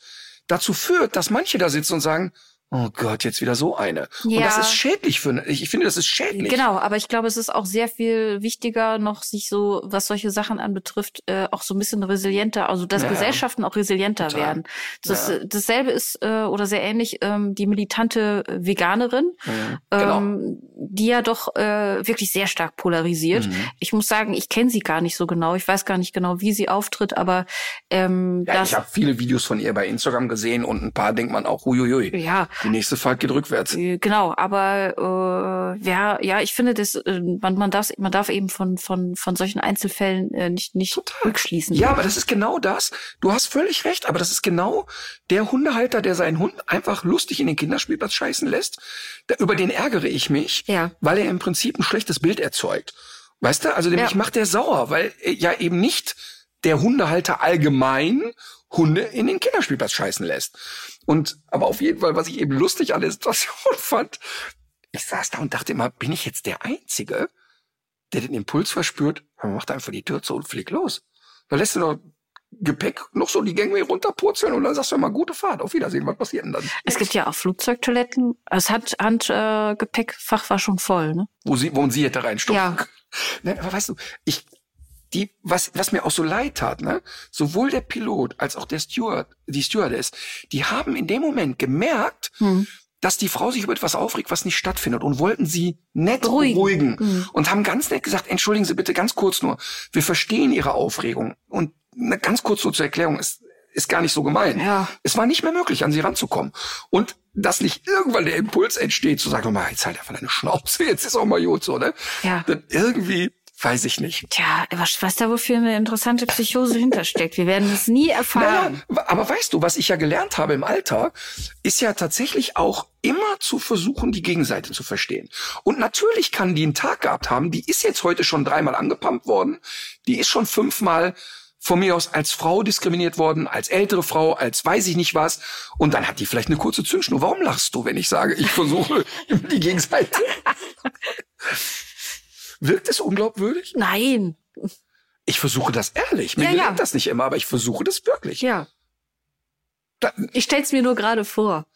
dazu führt, dass manche da sitzen und sagen, oh Gott, jetzt wieder so eine. Und Ja. das ist schädlich für, ich, ich finde, das ist schädlich. Genau, aber ich glaube, es ist auch sehr viel wichtiger, noch sich so, was solche Sachen anbetrifft, äh, auch so ein bisschen resilienter, also dass Ja. Gesellschaften auch resilienter Total. werden. Das, Ja. Dasselbe ist äh, oder sehr ähnlich ähm, die militante Veganerin, Mhm. Genau. ähm, die ja doch äh, wirklich sehr stark polarisiert. Mhm. Ich muss sagen, ich kenne sie gar nicht so genau. Ich weiß gar nicht genau, wie sie auftritt, aber ähm, Ja, das, ich habe viele Videos von ihr bei Instagram gesehen und ein paar denkt man auch, huiuiui. ja, Die nächste Fahrt geht rückwärts. Äh, Genau, aber äh, ja, ja, ich finde, das, äh, man, man, darf, man darf eben von, von, von solchen Einzelfällen äh, nicht, nicht rückschließen. Ja, aber das ist genau das. Du hast völlig recht, aber das ist genau der Hundehalter, der seinen Hund einfach lustig in den Kinderspielplatz scheißen lässt. Da, über den ärgere ich mich, Ja. weil er im Prinzip ein schlechtes Bild erzeugt. Weißt du? Also nämlich Ja. macht der sauer, weil äh, ja eben nicht der Hundehalter allgemein Hunde in den Kinderspielplatz scheißen lässt. Und aber auf jeden Fall, was ich eben lustig an der Situation fand, ich saß da und dachte immer, bin ich jetzt der Einzige, der den Impuls verspürt, man macht einfach die Tür zu und fliegt los. Da lässt du noch Gepäck noch so die Gangway runterpurzeln und dann sagst du immer, gute Fahrt, auf Wiedersehen, was passiert denn dann? Es gibt ja auch Flugzeugtoiletten. Das Hand, Handgepäckfach äh, Gepäckfach war schon voll, ne? wo sie, wo sie hätte reinstopfen. Ja. Nein, aber weißt du, ich, die, was, was mir auch so leid tat, ne, sowohl der Pilot als auch der Steward, die Stewardess, die haben in dem Moment gemerkt, Hm. dass die Frau sich über etwas aufregt, was nicht stattfindet und wollten sie nett Beruhigen. beruhigen, Mhm. und haben ganz nett gesagt, entschuldigen Sie bitte ganz kurz nur, wir verstehen Ihre Aufregung und ne, ganz kurz nur zur Erklärung, ist, ist gar nicht so gemein. Ja. Es war nicht mehr möglich, an sie ranzukommen. Und dass nicht irgendwann der Impuls entsteht, zu sagen, mal, jetzt halt einfach deine Schnauze, jetzt ist auch mal gut so, ne? Ja. Dann irgendwie, weiß ich nicht. Tja, was, was da wohl für eine interessante Psychose hintersteckt. Wir werden es nie erfahren. Naja, aber weißt du, was ich ja gelernt habe im Alter, ist ja tatsächlich auch immer zu versuchen, die Gegenseite zu verstehen. Und natürlich kann die einen Tag gehabt haben, die ist jetzt heute schon dreimal angepumpt worden, die ist schon fünfmal von mir aus als Frau diskriminiert worden, als ältere Frau, als weiß ich nicht was. Und dann hat die vielleicht eine kurze Zündschnur. Warum lachst du, wenn ich sage, ich versuche die Gegenseite? Wirkt es unglaubwürdig? Nein. Ich versuche das ehrlich. Mir Ja, ja. gelingt das nicht immer, aber ich versuche das wirklich. Ja. Da, Ich stell's mir nur gerade vor.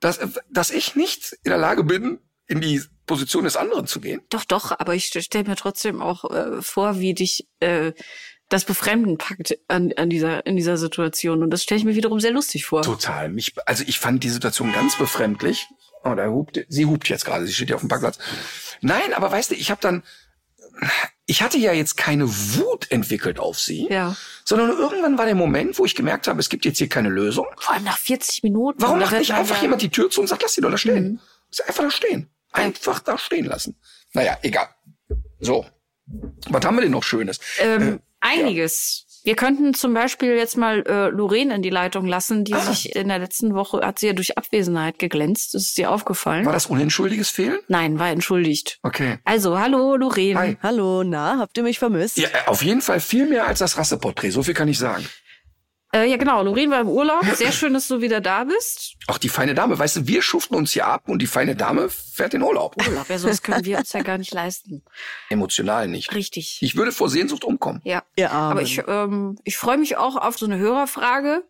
dass, dass ich nicht in der Lage bin, in die Position des anderen zu gehen. Doch, doch, aber ich stelle mir trotzdem auch äh, vor, wie dich äh, das Befremden packt an, an dieser, in dieser Situation. Und das stelle ich mir wiederum sehr lustig vor. Total. Mich, also ich fand die Situation ganz befremdlich. Oh, da hupt, sie hupt jetzt gerade, sie steht ja auf dem Parkplatz. Nein, aber weißt du, ich habe dann, ich hatte ja jetzt keine Wut entwickelt auf sie, Ja. sondern irgendwann war der Moment, wo ich gemerkt habe, es gibt jetzt hier keine Lösung. Vor allem nach 40 Minuten. Warum macht nicht einfach ja- jemand die Tür zu und sagt, lass sie doch da stehen? Mhm. Ist einfach da stehen. Einfach da stehen lassen. Naja, egal. So. Was haben wir denn noch Schönes? Ähm, einiges. Wir könnten zum Beispiel jetzt mal äh, Lorraine in die Leitung lassen, die Ah. sich in der letzten Woche hat sie ja durch Abwesenheit geglänzt. Das ist dir aufgefallen? War das unentschuldiges Fehlen? Nein, war entschuldigt. Okay. Also, hallo Lorraine. Hi. Hallo, na, habt ihr mich vermisst? Ja, äh, auf jeden Fall viel mehr als das Rasseporträt. So viel kann ich sagen. Äh, ja, genau. Lorraine war im Urlaub. Sehr schön, dass du wieder da bist. Auch die feine Dame, weißt du, wir schuften uns hier ab und die feine Dame fährt in Urlaub. Urlaub, ja, sowas können wir uns ja gar nicht leisten. Emotional nicht. Richtig. Ich würde vor Sehnsucht umkommen. Ja. Ihr Armen. Aber ich, ähm, ich freue mich auch auf so eine Hörerfrage.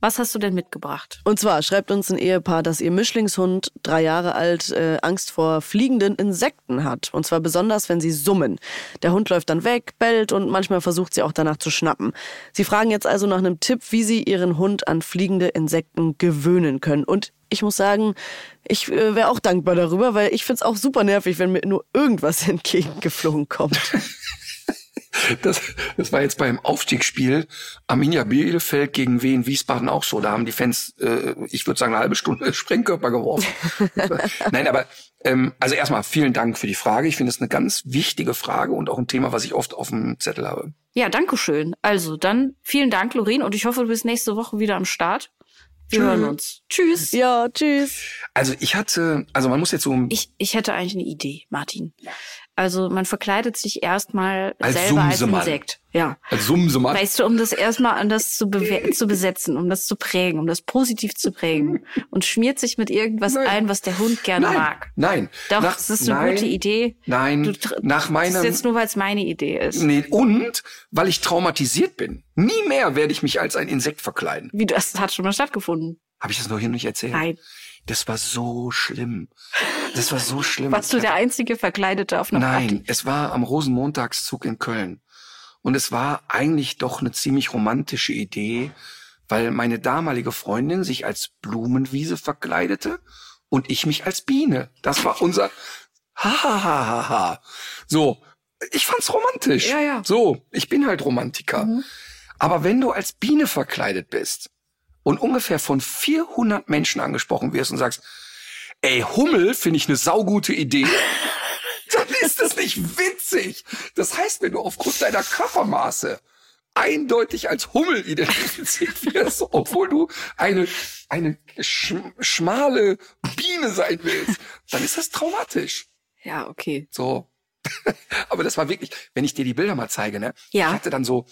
Was hast du denn mitgebracht? Und zwar schreibt uns ein Ehepaar, dass ihr Mischlingshund, drei Jahre alt, äh, Angst vor fliegenden Insekten hat. Und zwar besonders, wenn sie summen. Der Hund läuft dann weg, bellt und manchmal versucht sie auch danach zu schnappen. Sie fragen jetzt also nach einem Tipp, wie sie ihren Hund an fliegende Insekten gewöhnen können. Und ich muss sagen, ich äh, wäre auch dankbar darüber, weil ich find's auch super nervig, wenn mir nur irgendwas entgegengeflogen kommt. Das, das war jetzt beim Aufstiegsspiel Arminia Bielefeld gegen Wien Wiesbaden auch so. Da haben die Fans, äh, ich würde sagen, eine halbe Stunde Sprengkörper geworfen. Nein, aber ähm, also erstmal vielen Dank für die Frage. Ich finde es eine ganz wichtige Frage und auch ein Thema, was ich oft auf dem Zettel habe. Ja, danke schön. Also, dann vielen Dank, Lorraine, und ich hoffe, du bist nächste Woche wieder am Start. Wir Tschüss. hören uns. Tschüss. ja, tschüss. Also ich hatte, also man muss jetzt so Ich, ich hätte eigentlich eine Idee, Martin. Also man verkleidet sich erstmal selber als. Insekt. Ja. als Sumsemann. Weißt du, um das erstmal anders zu, zu besetzen, um das zu prägen, um das positiv zu prägen. Und schmiert sich mit irgendwas Nein. ein, was der Hund gerne Nein, mag. nein. Doch, Nach- das ist eine nein, gute Idee. Nein, Du nach Das meinem ist jetzt nur, weil es meine Idee ist. Nee, und weil ich traumatisiert bin. Nie mehr werde ich mich als ein Insekt verkleiden. Wie das hat schon mal stattgefunden. Habe ich das noch hier nicht erzählt? Nein. Das war so schlimm. Das war so schlimm. Warst du der einzige Verkleidete auf einer Nein, Party? es war am Rosenmontagszug in Köln. Und es war eigentlich doch eine ziemlich romantische Idee, weil meine damalige Freundin sich als Blumenwiese verkleidete und ich mich als Biene. Das war unser ha ha ha ha ha. So, ich fand's romantisch. Ja, ja. So, ich bin halt Romantiker. Mhm. Aber wenn du als Biene verkleidet bist und ungefähr von 400 Menschen angesprochen wirst und sagst, ey, Hummel finde ich eine saugute Idee, dann ist das nicht witzig. Das heißt, wenn du aufgrund deiner Körpermaße eindeutig als Hummel identifiziert wirst, obwohl du eine, eine sch schmale Biene sein willst, dann ist das traumatisch. Ja, okay. So. Aber das war wirklich, wenn ich dir die Bilder mal zeige, ne? Ja. Ich hatte dann so,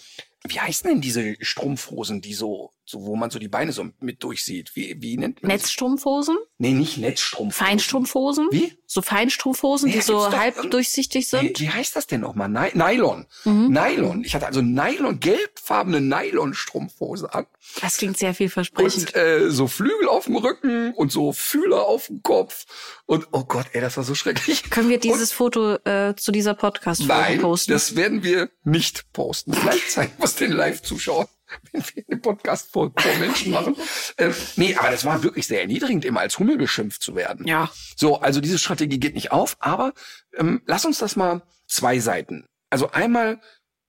wie heißen denn diese Strumpfhosen, die so, so, wo man so die Beine so mit durchsieht? Wie, wie nennt man das? Netzstrumpfhosen? Nee, nicht Netzstrumpfhosen. Feinstrumpfhosen? Wie? So Feinstrumpfhosen, Ja, die so doch halb durchsichtig Wie, sind? wie heißt das denn nochmal? Ny Nylon. Mhm. Nylon. Ich hatte also Nylon, gelbfarbene Nylon-Strumpfhose an. Das klingt sehr vielversprechend. Und äh, so Flügel auf dem Rücken und so Fühler auf dem Kopf. Und oh Gott, ey, das war so schrecklich. Können wir dieses Foto äh, zu dieser Podcast-Folge Nein, posten? das werden wir nicht posten. Vielleicht zeigen wir es den Live-Zuschauern, wenn wir den Podcast vor, Menschen machen. Ähm, nee, aber das war wirklich sehr erniedrigend, immer als Hummel beschimpft zu werden. Ja. So, also diese Strategie geht nicht auf, aber ähm, lass uns das mal zwei Seiten. Also einmal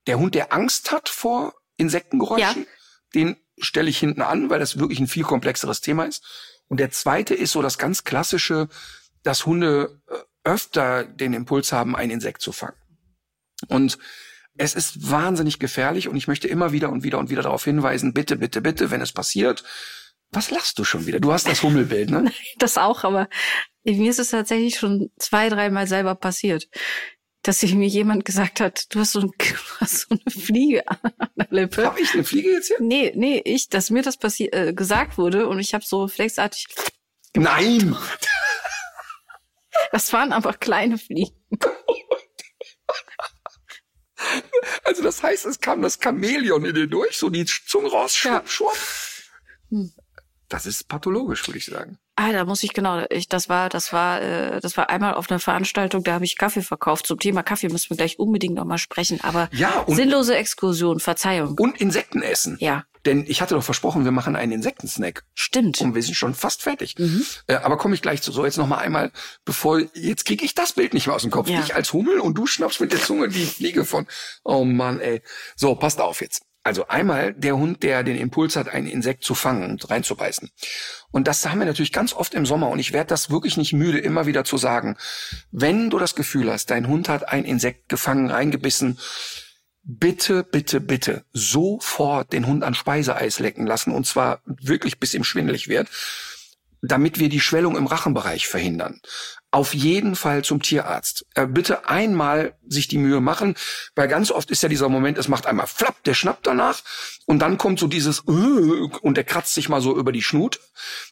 der Hund, der Angst hat vor Insektengeräuschen, den stelle ich hinten an, weil das wirklich ein viel komplexeres Thema ist. Und der zweite ist so das ganz klassische, dass Hunde äh, öfter den Impuls haben, ein Insekt zu fangen. Und es ist wahnsinnig gefährlich und ich möchte immer wieder und wieder und wieder darauf hinweisen, bitte, bitte, bitte, wenn es passiert, was lachst du schon wieder? Du hast das Hummelbild, ne? Das auch, aber mir ist es tatsächlich schon zwei, dreimal selber passiert, dass sich mir jemand gesagt hat, du hast so, ein, du hast so eine Fliege an der Lippe. Habe ich eine Fliege jetzt hier? Nee, nee, ich, dass mir das passi äh, gesagt wurde und ich habe so reflexartig, Nein! das waren aber kleine Fliegen. Also das heißt, es kam das Chamäleon in dir durch, so die Zunge raus, schwupp, Ja. schwupp. Das ist pathologisch, würde ich sagen. Ah, da muss ich genau. Ich, das war, das war, äh, das war einmal auf einer Veranstaltung, da habe ich Kaffee verkauft. Zum Thema Kaffee müssen wir gleich unbedingt noch mal sprechen. Aber Ja, und, sinnlose Exkursion, Verzeihung. und Insekten essen. Ja, Denn ich hatte doch versprochen, wir machen einen Insektensnack. stimmt. Und wir sind schon fast fertig. Mhm. Äh, aber komme ich gleich zu. So, jetzt noch mal einmal, bevor, jetzt kriege ich das Bild nicht mehr aus dem Kopf. Ja. Ich als Hummel und du schnappst mit der Zunge die Fliege von. Oh Mann, ey. So, passt auf jetzt. Also einmal der Hund, der den Impuls hat, ein Insekt zu fangen und reinzubeißen. Und das haben wir natürlich ganz oft im Sommer. Und ich werde das wirklich nicht müde, immer wieder zu sagen. Wenn du das Gefühl hast, dein Hund hat ein Insekt gefangen, reingebissen, bitte, bitte, bitte sofort den Hund an Speiseeis lecken lassen. Und zwar wirklich bis ihm schwindelig wird, damit wir die Schwellung im Rachenbereich verhindern. Auf jeden Fall zum Tierarzt. Äh, bitte einmal sich die Mühe machen, weil ganz oft ist ja dieser Moment, es macht einmal flapp, der schnappt danach und dann kommt so dieses äh, und der kratzt sich mal so über die Schnut,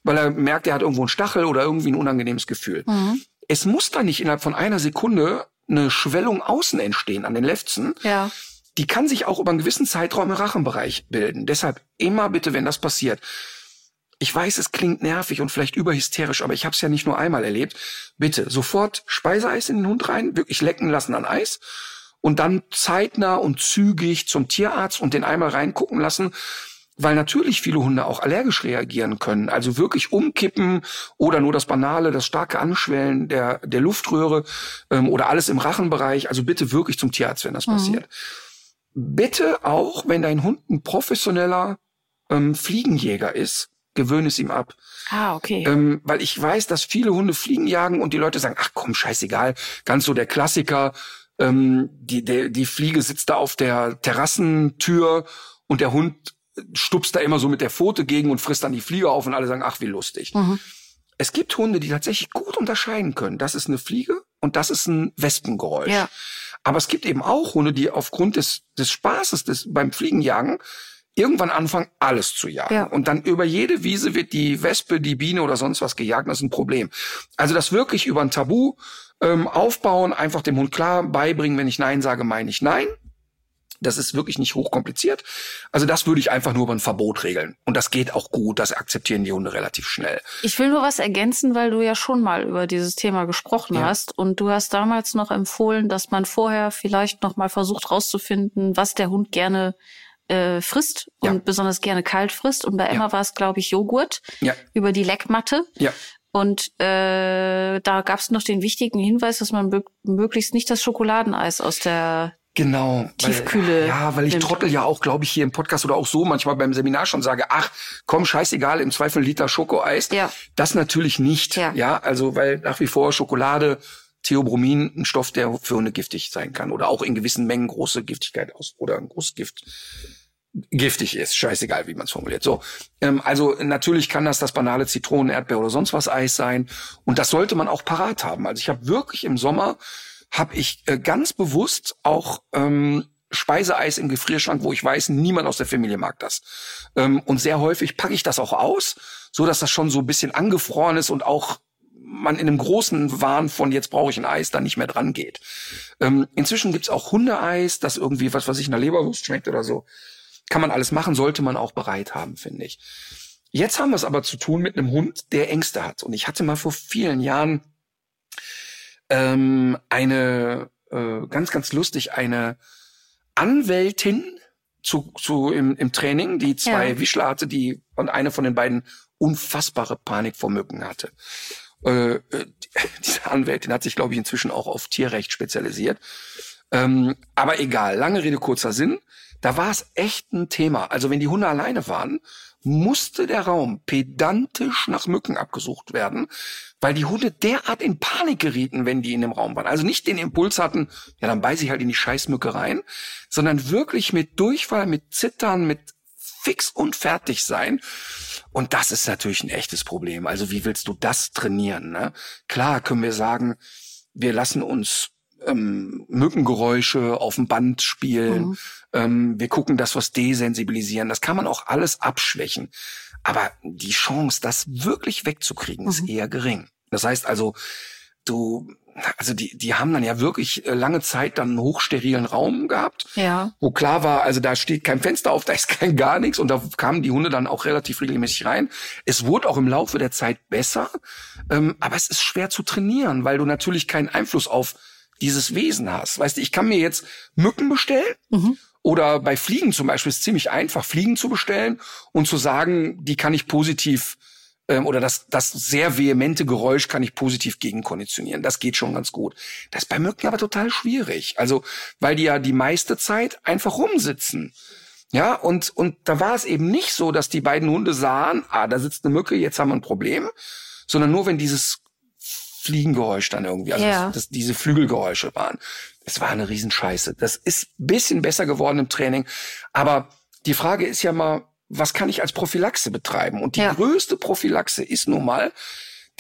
weil er merkt, er hat irgendwo einen Stachel oder irgendwie ein unangenehmes Gefühl. Mhm. Es muss da nicht innerhalb von einer Sekunde eine Schwellung außen entstehen an den Lefzen, Ja. die kann sich auch über einen gewissen Zeitraum im Rachenbereich bilden. Deshalb immer bitte, wenn das passiert. Ich weiß, es klingt nervig und vielleicht überhysterisch, aber ich habe es ja nicht nur einmal erlebt. Bitte sofort Speiseeis in den Hund rein, wirklich lecken lassen an Eis und dann zeitnah und zügig zum Tierarzt und den einmal reingucken lassen, weil natürlich viele Hunde auch allergisch reagieren können. Also wirklich umkippen oder nur das Banale, das starke Anschwellen der, der Luftröhre ähm, oder alles im Rachenbereich. Also bitte wirklich zum Tierarzt, wenn das Mhm. passiert. Bitte auch, wenn dein Hund ein professioneller ähm, Fliegenjäger ist, gewöhne es ihm ab. Ah, okay. Ähm, weil ich weiß, dass viele Hunde Fliegen jagen und die Leute sagen, ach komm, scheißegal. Ganz so der Klassiker, ähm, die, der, die Fliege sitzt da auf der Terrassentür und der Hund stupst da immer so mit der Pfote gegen und frisst dann die Fliege auf und alle sagen, ach wie lustig. Mhm. Es gibt Hunde, die tatsächlich gut unterscheiden können. Das ist eine Fliege und das ist ein Wespengeräusch. Ja. Aber es gibt eben auch Hunde, die aufgrund des, des Spaßes des, beim Fliegenjagen irgendwann anfangen, alles zu jagen. Ja. Und dann über jede Wiese wird die Wespe, die Biene oder sonst was gejagt. Das ist ein Problem. Also das wirklich über ein Tabu ähm, aufbauen, einfach dem Hund klar beibringen, wenn ich Nein sage, meine ich Nein. Das ist wirklich nicht hochkompliziert. Also das würde ich einfach nur über ein Verbot regeln. Und das geht auch gut. Das akzeptieren die Hunde relativ schnell. Ich will nur was ergänzen, weil du ja schon mal über dieses Thema gesprochen Ja. hast und du hast damals noch empfohlen, dass man vorher vielleicht noch mal versucht rauszufinden, was der Hund gerne äh, frisst und Ja. besonders gerne kalt frisst. Und bei Emma war es, glaube ich, Joghurt Ja, über die Leckmatte. ja. Und äh, da gab es noch den wichtigen Hinweis, dass man mö- möglichst nicht das Schokoladeneis aus der Genau. Tiefkühle Weil, ja, weil ich nimmt. trottel ja auch, glaube ich, hier im Podcast oder auch so manchmal beim Seminar schon sage, ach, komm, scheißegal, im Zweifel ein Liter Schokoeis. Ja. Das natürlich nicht. Ja. ja, also weil nach wie vor Schokolade, Theobromin, ein Stoff, der für Hunde giftig sein kann oder auch in gewissen Mengen große Giftigkeit aus oder ein großes Gift giftig ist. Scheißegal, wie man es formuliert. So, ähm, also natürlich kann das das banale Zitronen, Erdbeer oder sonst was Eis sein und das sollte man auch parat haben. Also ich habe wirklich im Sommer habe ich äh, ganz bewusst auch ähm, Speiseeis im Gefrierschrank, wo ich weiß, niemand aus der Familie mag das. Ähm, und sehr häufig packe ich das auch aus, so dass das schon so ein bisschen angefroren ist und auch man in einem großen Wahn von jetzt brauche ich ein Eis dann nicht mehr dran geht. Ähm, inzwischen gibt's auch Hundeeis, das irgendwie was, was ich in der Leberwurst schmeckt oder so. Kann man alles machen, sollte man auch bereit haben, finde ich. Jetzt haben wir es aber zu tun mit einem Hund, der Ängste hat. Und ich hatte mal vor vielen Jahren ähm, eine äh, ganz, ganz lustig, eine Anwältin zu, zu im, im Training, die zwei Ja. Wischler hatte, die und eine von den beiden unfassbare Panik vor Mücken hatte. Äh, äh, diese Anwältin hat sich, glaube ich, inzwischen auch auf Tierrecht spezialisiert. Ähm, aber egal, lange Rede, kurzer Sinn. Da war es echt ein Thema. Also wenn die Hunde alleine waren, musste der Raum pedantisch nach Mücken abgesucht werden, weil die Hunde derart in Panik gerieten, wenn die in dem Raum waren. Also nicht den Impuls hatten, ja, dann beiß ich halt in die Scheißmücke rein, sondern wirklich mit Durchfall, mit Zittern, mit fix und fertig sein. Und das ist natürlich ein echtes Problem. Also wie willst du das trainieren? Ne? Klar können wir sagen, wir lassen uns ähm, Mückengeräusche auf dem Band spielen. Ähm, wir gucken, dass wir es desensibilisieren. Das kann man auch alles abschwächen. Aber die Chance, das wirklich wegzukriegen, ist eher gering. Das heißt also, du, also die, die haben dann ja wirklich äh, lange Zeit dann einen hochsterilen Raum gehabt Ja. wo klar war, also da steht kein Fenster auf, da ist kein gar nichts und da kamen die Hunde dann auch relativ regelmäßig rein. Es wurde auch im Laufe der Zeit besser, ähm, aber es ist schwer zu trainieren, weil du natürlich keinen Einfluss auf dieses Wesen hast. Weißt du, ich kann mir jetzt Mücken bestellen oder bei Fliegen zum Beispiel ist es ziemlich einfach, Fliegen zu bestellen und zu sagen, die kann ich positiv ähm, oder das, das sehr vehemente Geräusch kann ich positiv gegenkonditionieren. Das geht schon ganz gut. Das ist bei Mücken aber total schwierig. Also, weil die ja die meiste Zeit einfach rumsitzen. Ja, und, und da war es eben nicht so, dass die beiden Hunde sahen, ah, da sitzt eine Mücke, jetzt haben wir ein Problem, sondern nur wenn dieses Fliegengeräusch dann irgendwie, also Ja. das, das, diese Flügelgeräusche waren. Es war eine Riesenscheiße. Das ist ein bisschen besser geworden im Training. Aber die Frage ist ja mal, was kann ich als Prophylaxe betreiben? Und die Ja. größte Prophylaxe ist nun mal,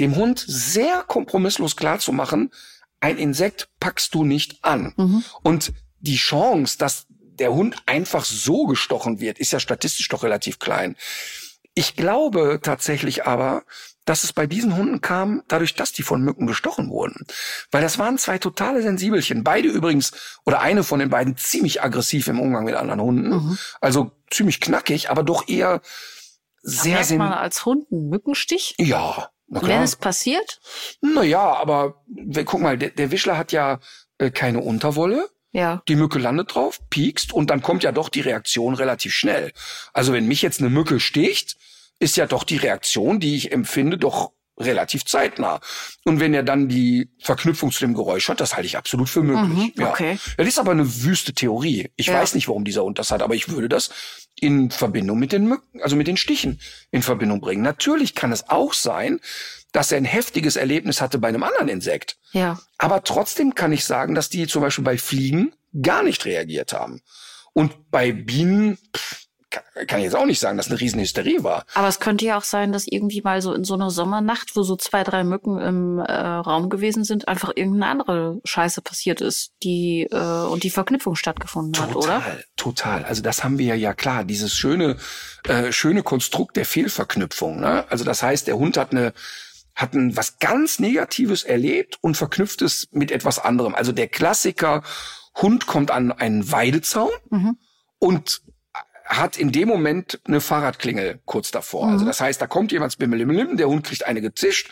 dem Hund sehr kompromisslos klarzumachen, ein Insekt packst du nicht an. Und die Chance, dass der Hund einfach so gestochen wird, ist ja statistisch doch relativ klein. Ich glaube tatsächlich aber, dass es bei diesen Hunden kam, dadurch, dass die von Mücken gestochen wurden. Weil das waren zwei totale Sensibelchen. Beide übrigens, oder eine von den beiden ziemlich aggressiv im Umgang mit anderen Hunden. Also ziemlich knackig, aber doch eher sehr, Merkt sen man als Hund einen Mückenstich? ja, na Wenn klar. es passiert? Naja, aber guck mal, der, der Wischler hat ja äh, keine Unterwolle. Ja. Die Mücke landet drauf, piekst und dann kommt ja doch die Reaktion relativ schnell. Also wenn mich jetzt eine Mücke sticht, ist ja doch die Reaktion, die ich empfinde, doch relativ zeitnah. Und wenn er dann die Verknüpfung zu dem Geräusch hat, das halte ich absolut für möglich. Mhm, okay. Ja. Das ist aber eine wüste Theorie. Ich Ja. weiß nicht, warum dieser Hund das hat, aber ich würde das in Verbindung mit den Mücken, also mit den Stichen in Verbindung bringen. Natürlich kann es auch sein, dass er ein heftiges Erlebnis hatte bei einem anderen Insekt. Ja. Aber trotzdem kann ich sagen, dass die zum Beispiel bei Fliegen gar nicht reagiert haben. Und bei Bienen pff, kann, kann ich jetzt auch nicht sagen, dass eine Riesenhysterie war. Aber es könnte ja auch sein, dass irgendwie mal so in so einer Sommernacht, wo so zwei, drei Mücken im äh, Raum gewesen sind, einfach irgendeine andere Scheiße passiert ist, die äh, und die Verknüpfung stattgefunden hat, oder? Total, total. Also das haben wir ja klar, dieses schöne, äh, schöne Konstrukt der Fehlverknüpfung. Ne? Also das heißt, der Hund hat eine hat ein was ganz Negatives erlebt und verknüpft es mit etwas anderem. Also der Klassiker, Hund kommt an einen Weidezaun und hat in dem Moment eine Fahrradklingel kurz davor. Also das heißt, da kommt jemand der Hund kriegt eine gezischt,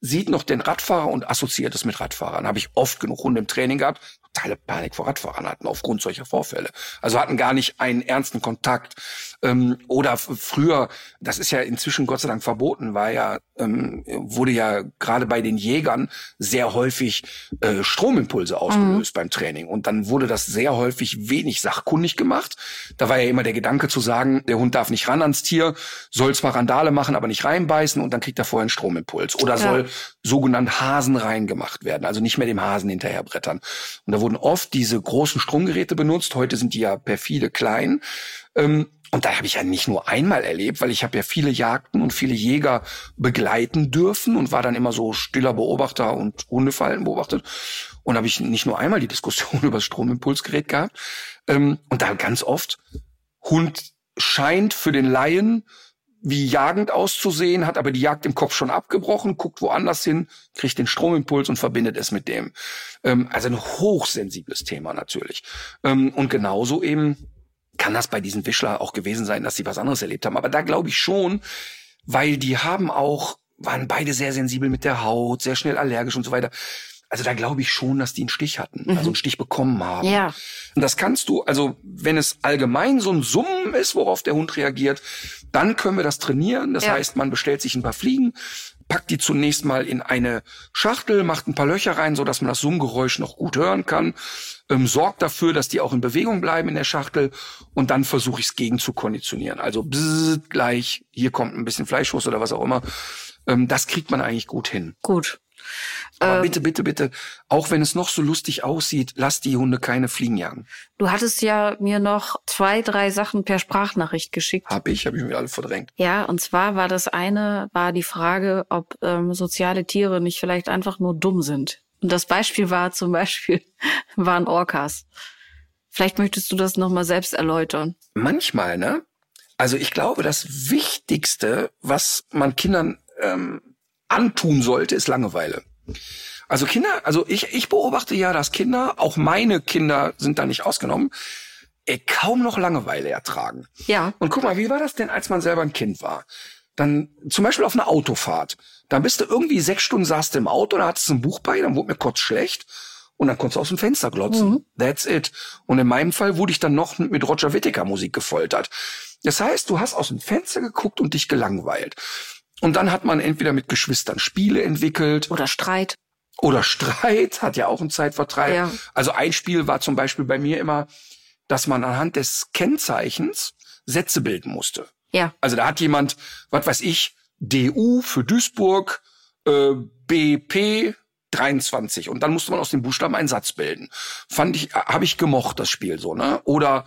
sieht noch den Radfahrer und assoziiert es mit Radfahrern. Habe ich oft genug Hunde im Training gehabt. Totale Panik vor Radfahrern hatten aufgrund solcher Vorfälle. Also hatten gar nicht einen ernsten Kontakt. Ähm, oder früher, das ist ja inzwischen Gott sei Dank verboten, war ja, ähm, wurde ja gerade bei den Jägern sehr häufig äh, Stromimpulse ausgelöst mhm. beim Training. Und dann wurde das sehr häufig wenig sachkundig gemacht. Da war ja immer der Gedanke zu sagen, der Hund darf nicht ran ans Tier, soll zwar Randale machen, aber nicht reinbeißen und dann kriegt er vorher einen Stromimpuls. Oder ja. soll sogenannt Hasen reingemacht werden, also nicht mehr dem Hasen hinterherbrettern. Und da wurden oft diese großen Stromgeräte benutzt. Heute sind die ja perfide klein. Ähm, und da habe ich ja nicht nur einmal erlebt, weil ich habe ja viele Jagden und viele Jäger begleiten dürfen und war dann immer so stiller Beobachter und Hundeverhalten beobachtet. Und habe ich nicht nur einmal die Diskussion über das Stromimpulsgerät gehabt. Ähm, und da ganz oft, Hund scheint für den Laien wie jagend auszusehen, hat aber die Jagd im Kopf schon abgebrochen, guckt woanders hin, kriegt den Stromimpuls und verbindet es mit dem. Ähm, also ein hochsensibles Thema natürlich. Ähm, und genauso eben kann das bei diesen Wischler auch gewesen sein, dass sie was anderes erlebt haben. Aber da glaube ich schon, weil die haben auch, waren beide sehr sensibel mit der Haut, sehr schnell allergisch und so weiter. Also da glaube ich schon, dass die einen Stich hatten, mhm. also einen Stich bekommen haben. Ja. Und das kannst du, also wenn es allgemein so ein Summen ist, worauf der Hund reagiert, dann können wir das trainieren. Das ja. heißt, man bestellt sich ein paar Fliegen, packt die zunächst mal in eine Schachtel, macht ein paar Löcher rein, so dass man das Summgeräusch noch gut hören kann, ähm, sorgt dafür, dass die auch in Bewegung bleiben in der Schachtel und dann versuche ich es gegen zu konditionieren. Also bzzz, gleich, hier kommt ein bisschen Fleischwurst oder was auch immer. Ähm, das kriegt man eigentlich gut hin. Gut. Aber ähm, bitte, bitte, bitte, auch wenn es noch so lustig aussieht, lass die Hunde keine Fliegen jagen. Du hattest ja mir noch zwei, drei Sachen per Sprachnachricht geschickt. Hab ich, habe ich mir alle verdrängt. Ja, und zwar war das eine, war die Frage, ob ähm, soziale Tiere nicht vielleicht einfach nur dumm sind. Und das Beispiel war zum Beispiel, waren Orcas. Vielleicht möchtest du das nochmal selbst erläutern. Manchmal, ne? Also ich glaube, das Wichtigste, was man Kindern ähm, antun sollte, ist Langeweile. Also Kinder, also ich, ich beobachte ja, dass Kinder, auch meine Kinder sind da nicht ausgenommen, ey, kaum noch Langeweile ertragen. Ja. Und guck mal, wie war das denn, als man selber ein Kind war? Dann zum Beispiel auf einer Autofahrt. Dann bist du irgendwie sechs Stunden saßt im Auto, da hattest du ein Buch bei, dann wurde mir kurz schlecht. Und dann konntest du aus dem Fenster glotzen. Mhm. That's it. Und in meinem Fall wurde ich dann noch mit Roger Whittaker Musik gefoltert. Das heißt, du hast aus dem Fenster geguckt und dich gelangweilt. Und dann hat man entweder mit Geschwistern Spiele entwickelt. Oder Streit. Oder Streit, hat ja auch einen Zeitvertreib. Ja. Also ein Spiel war zum Beispiel bei mir immer, dass man anhand des Kennzeichens Sätze bilden musste. Ja. Also da hat jemand, was weiß ich, DU für Duisburg, äh, BP 23 und dann musste man aus dem Buchstaben einen Satz bilden. Fand ich, habe ich gemocht das Spiel so, ne? Oder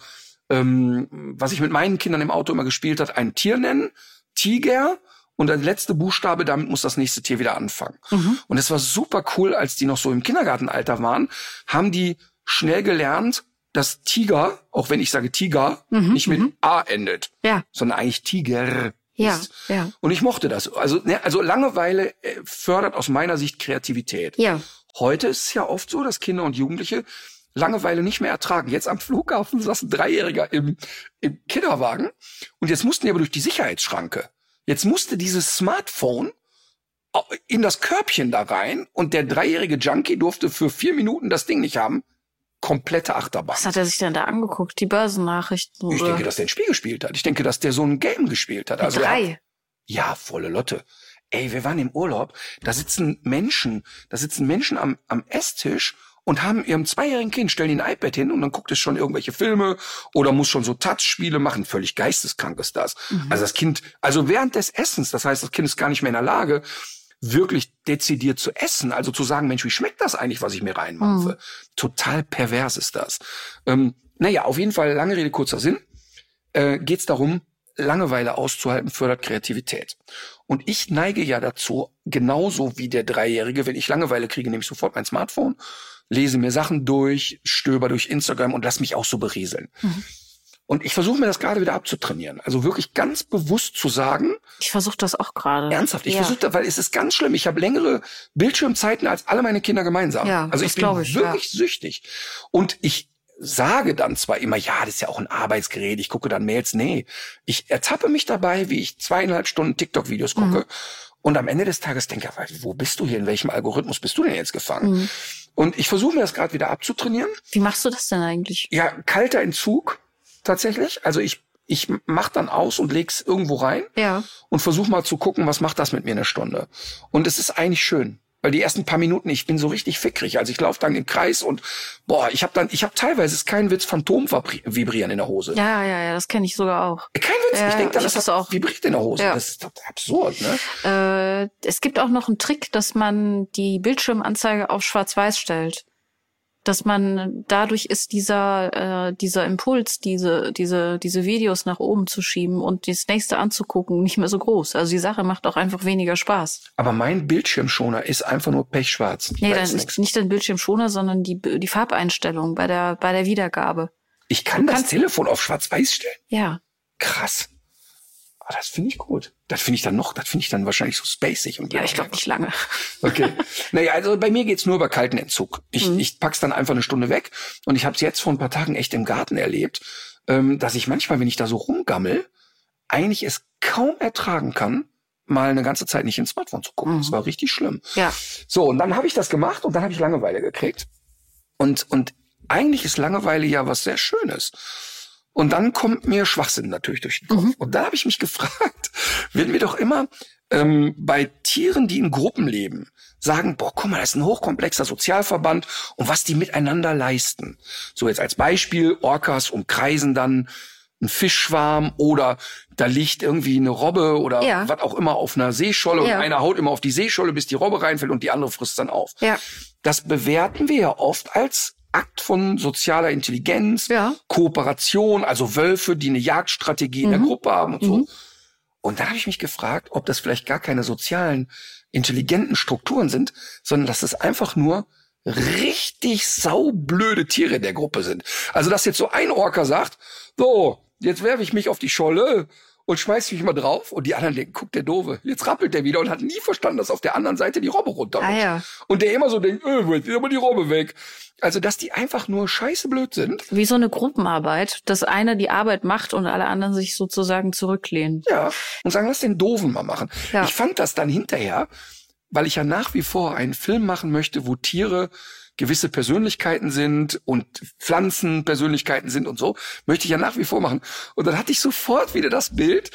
ähm, was ich mit meinen Kindern im Auto immer gespielt hat, ein Tier nennen, Tiger und der letzte Buchstabe, damit muss das nächste Tier wieder anfangen. Mhm. Und es war super cool, als die noch so im Kindergartenalter waren, haben die schnell gelernt, dass Tiger, auch wenn ich sage Tiger, mhm, nicht mit mhm. A endet, ja. sondern eigentlich Tiger. Ja, ist. ja. Und ich mochte das. Also, ne, also Langeweile äh, fördert aus meiner Sicht Kreativität. Ja. Heute ist es ja oft so, dass Kinder und Jugendliche Langeweile nicht mehr ertragen. Jetzt am Flughafen saß ein Dreijähriger im, im Kinderwagen und jetzt mussten die aber durch die Sicherheitsschranke. Jetzt musste dieses Smartphone in das Körbchen da rein und der dreijährige Junkie durfte für vier Minuten das Ding nicht haben. Komplette Achterbahn. Was hat er sich denn da angeguckt? Die Börsennachrichten? Ich denke, dass der ein Spiel gespielt hat. Ich denke, dass der so ein Game gespielt hat. Also Drei. Hat, ja, volle Lotte. Ey, wir waren im Urlaub. Da sitzen Menschen, da sitzen Menschen am, am Esstisch und haben ihrem zweijährigen Kind, stellen ihn ein iPad hin und dann guckt es schon irgendwelche Filme oder muss schon so Touch-Spiele machen. Völlig geisteskrank ist das. Mhm. Also das Kind, also während des Essens, das heißt, das Kind ist gar nicht mehr in der Lage, wirklich dezidiert zu essen, also zu sagen, Mensch, wie schmeckt das eigentlich, was ich mir reinmache? Mhm. Total pervers ist das. Ähm, naja, auf jeden Fall, lange Rede, kurzer Sinn, äh, geht es darum, Langeweile auszuhalten, fördert Kreativität. Und ich neige ja dazu, genauso wie der Dreijährige, wenn ich Langeweile kriege, nehme ich sofort mein Smartphone lese mir Sachen durch, stöber durch Instagram und lass mich auch so berieseln. Mhm. Und ich versuche mir das gerade wieder abzutrainieren. Also wirklich ganz bewusst zu sagen. Ich versuche das auch gerade. Ernsthaft. Ich ja. versuche das, weil es ist ganz schlimm. Ich habe längere Bildschirmzeiten als alle meine Kinder gemeinsam. Ja, also ich bin ich, wirklich ja. süchtig. Und ich sage dann zwar immer, ja, das ist ja auch ein Arbeitsgerät, ich gucke dann Mails. Nee, ich ertappe mich dabei, wie ich zweieinhalb Stunden TikTok-Videos gucke. Mhm. Und am Ende des Tages denke ich, wo bist du hier? In welchem Algorithmus bist du denn jetzt gefangen? Mhm. Und ich versuche mir das gerade wieder abzutrainieren. Wie machst du das denn eigentlich? Ja, kalter Entzug tatsächlich. Also ich ich mach dann aus und leg's irgendwo rein Ja. und versuche mal zu gucken, was macht das mit mir eine Stunde. Und es ist eigentlich schön. Weil die ersten paar Minuten, ich bin so richtig fickrig. Also ich laufe dann im Kreis und boah, ich habe dann, ich habe teilweise, ist kein Witz, Phantom vibrieren in der Hose. Ja, ja, ja, das kenne ich sogar auch. Kein Witz, Ja, ich denke dann, ich das hat auch. vibriert in der Hose. Ja. Das ist absurd, ne? Äh, es gibt auch noch einen Trick, dass man die Bildschirmanzeige auf Schwarz-Weiß stellt. Dass man dadurch ist dieser äh, dieser Impuls, diese diese diese Videos nach oben zu schieben und das nächste anzugucken, nicht mehr so groß. Also die Sache macht auch einfach weniger Spaß. Aber mein Bildschirmschoner ist einfach nur pechschwarz. Nee, Da dann ist nicht, den Bildschirmschoner, sondern die die Farbeinstellung bei der bei der Wiedergabe. Ich kann das kannst- Telefon auf schwarz-weiß stellen. Ja. Krass. Ah, das finde ich gut. Das finde ich dann noch, das finde ich dann wahrscheinlich so spacig und Ja, ich glaube nicht lange. Okay. naja, also bei mir geht's nur über kalten Entzug. Ich, Mhm. ich pack's dann einfach eine Stunde weg und ich habe es jetzt vor ein paar Tagen echt im Garten erlebt, ähm, dass ich manchmal, wenn ich da so rumgammel, eigentlich es kaum ertragen kann, mal eine ganze Zeit nicht ins Smartphone zu gucken. Mhm. Das war richtig schlimm. Ja. So, und dann habe ich das gemacht und dann habe ich Langeweile gekriegt. Und, und eigentlich ist Langeweile ja was sehr Schönes. Und dann kommt mir Schwachsinn natürlich durch den Kopf. Mhm. Und da habe ich mich gefragt, werden wir doch immer ähm, bei Tieren, die in Gruppen leben, sagen, boah, guck mal, das ist ein hochkomplexer Sozialverband und was die miteinander leisten. So jetzt als Beispiel, Orcas umkreisen dann einen Fischschwarm oder da liegt irgendwie eine Robbe oder Ja. was auch immer auf einer Seescholle Ja. und einer haut immer auf die Seescholle, bis die Robbe reinfällt und die andere frisst dann auf. Ja. Das bewerten wir ja oft als Akt von sozialer Intelligenz, Ja. Kooperation, also Wölfe, die eine Jagdstrategie in der Mhm. Gruppe haben und so. Mhm. Und dann habe ich mich gefragt, ob das vielleicht gar keine sozialen, intelligenten Strukturen sind, sondern dass es einfach nur richtig saublöde Tiere in der Gruppe sind. Also dass jetzt so ein Orca sagt, so, jetzt werfe ich mich auf die Scholle und schmeiß mich mal drauf und die anderen denken, guck der Doofe, jetzt rappelt der wieder und hat nie verstanden, dass auf der anderen Seite die Robbe runter Ah ja. Und der immer so denkt, äh, jetzt ist aber die Robbe weg. Also dass die einfach nur scheiße blöd sind. Wie so eine Gruppenarbeit, dass einer die Arbeit macht und alle anderen sich sozusagen zurücklehnen. Ja, und sagen, lass den Doofen mal machen. Ja. Ich fand das dann hinterher, weil ich ja nach wie vor einen Film machen möchte, wo Tiere gewisse Persönlichkeiten sind und Pflanzen Persönlichkeiten sind und so, möchte ich ja nach wie vor machen. Und dann hatte ich sofort wieder das Bild,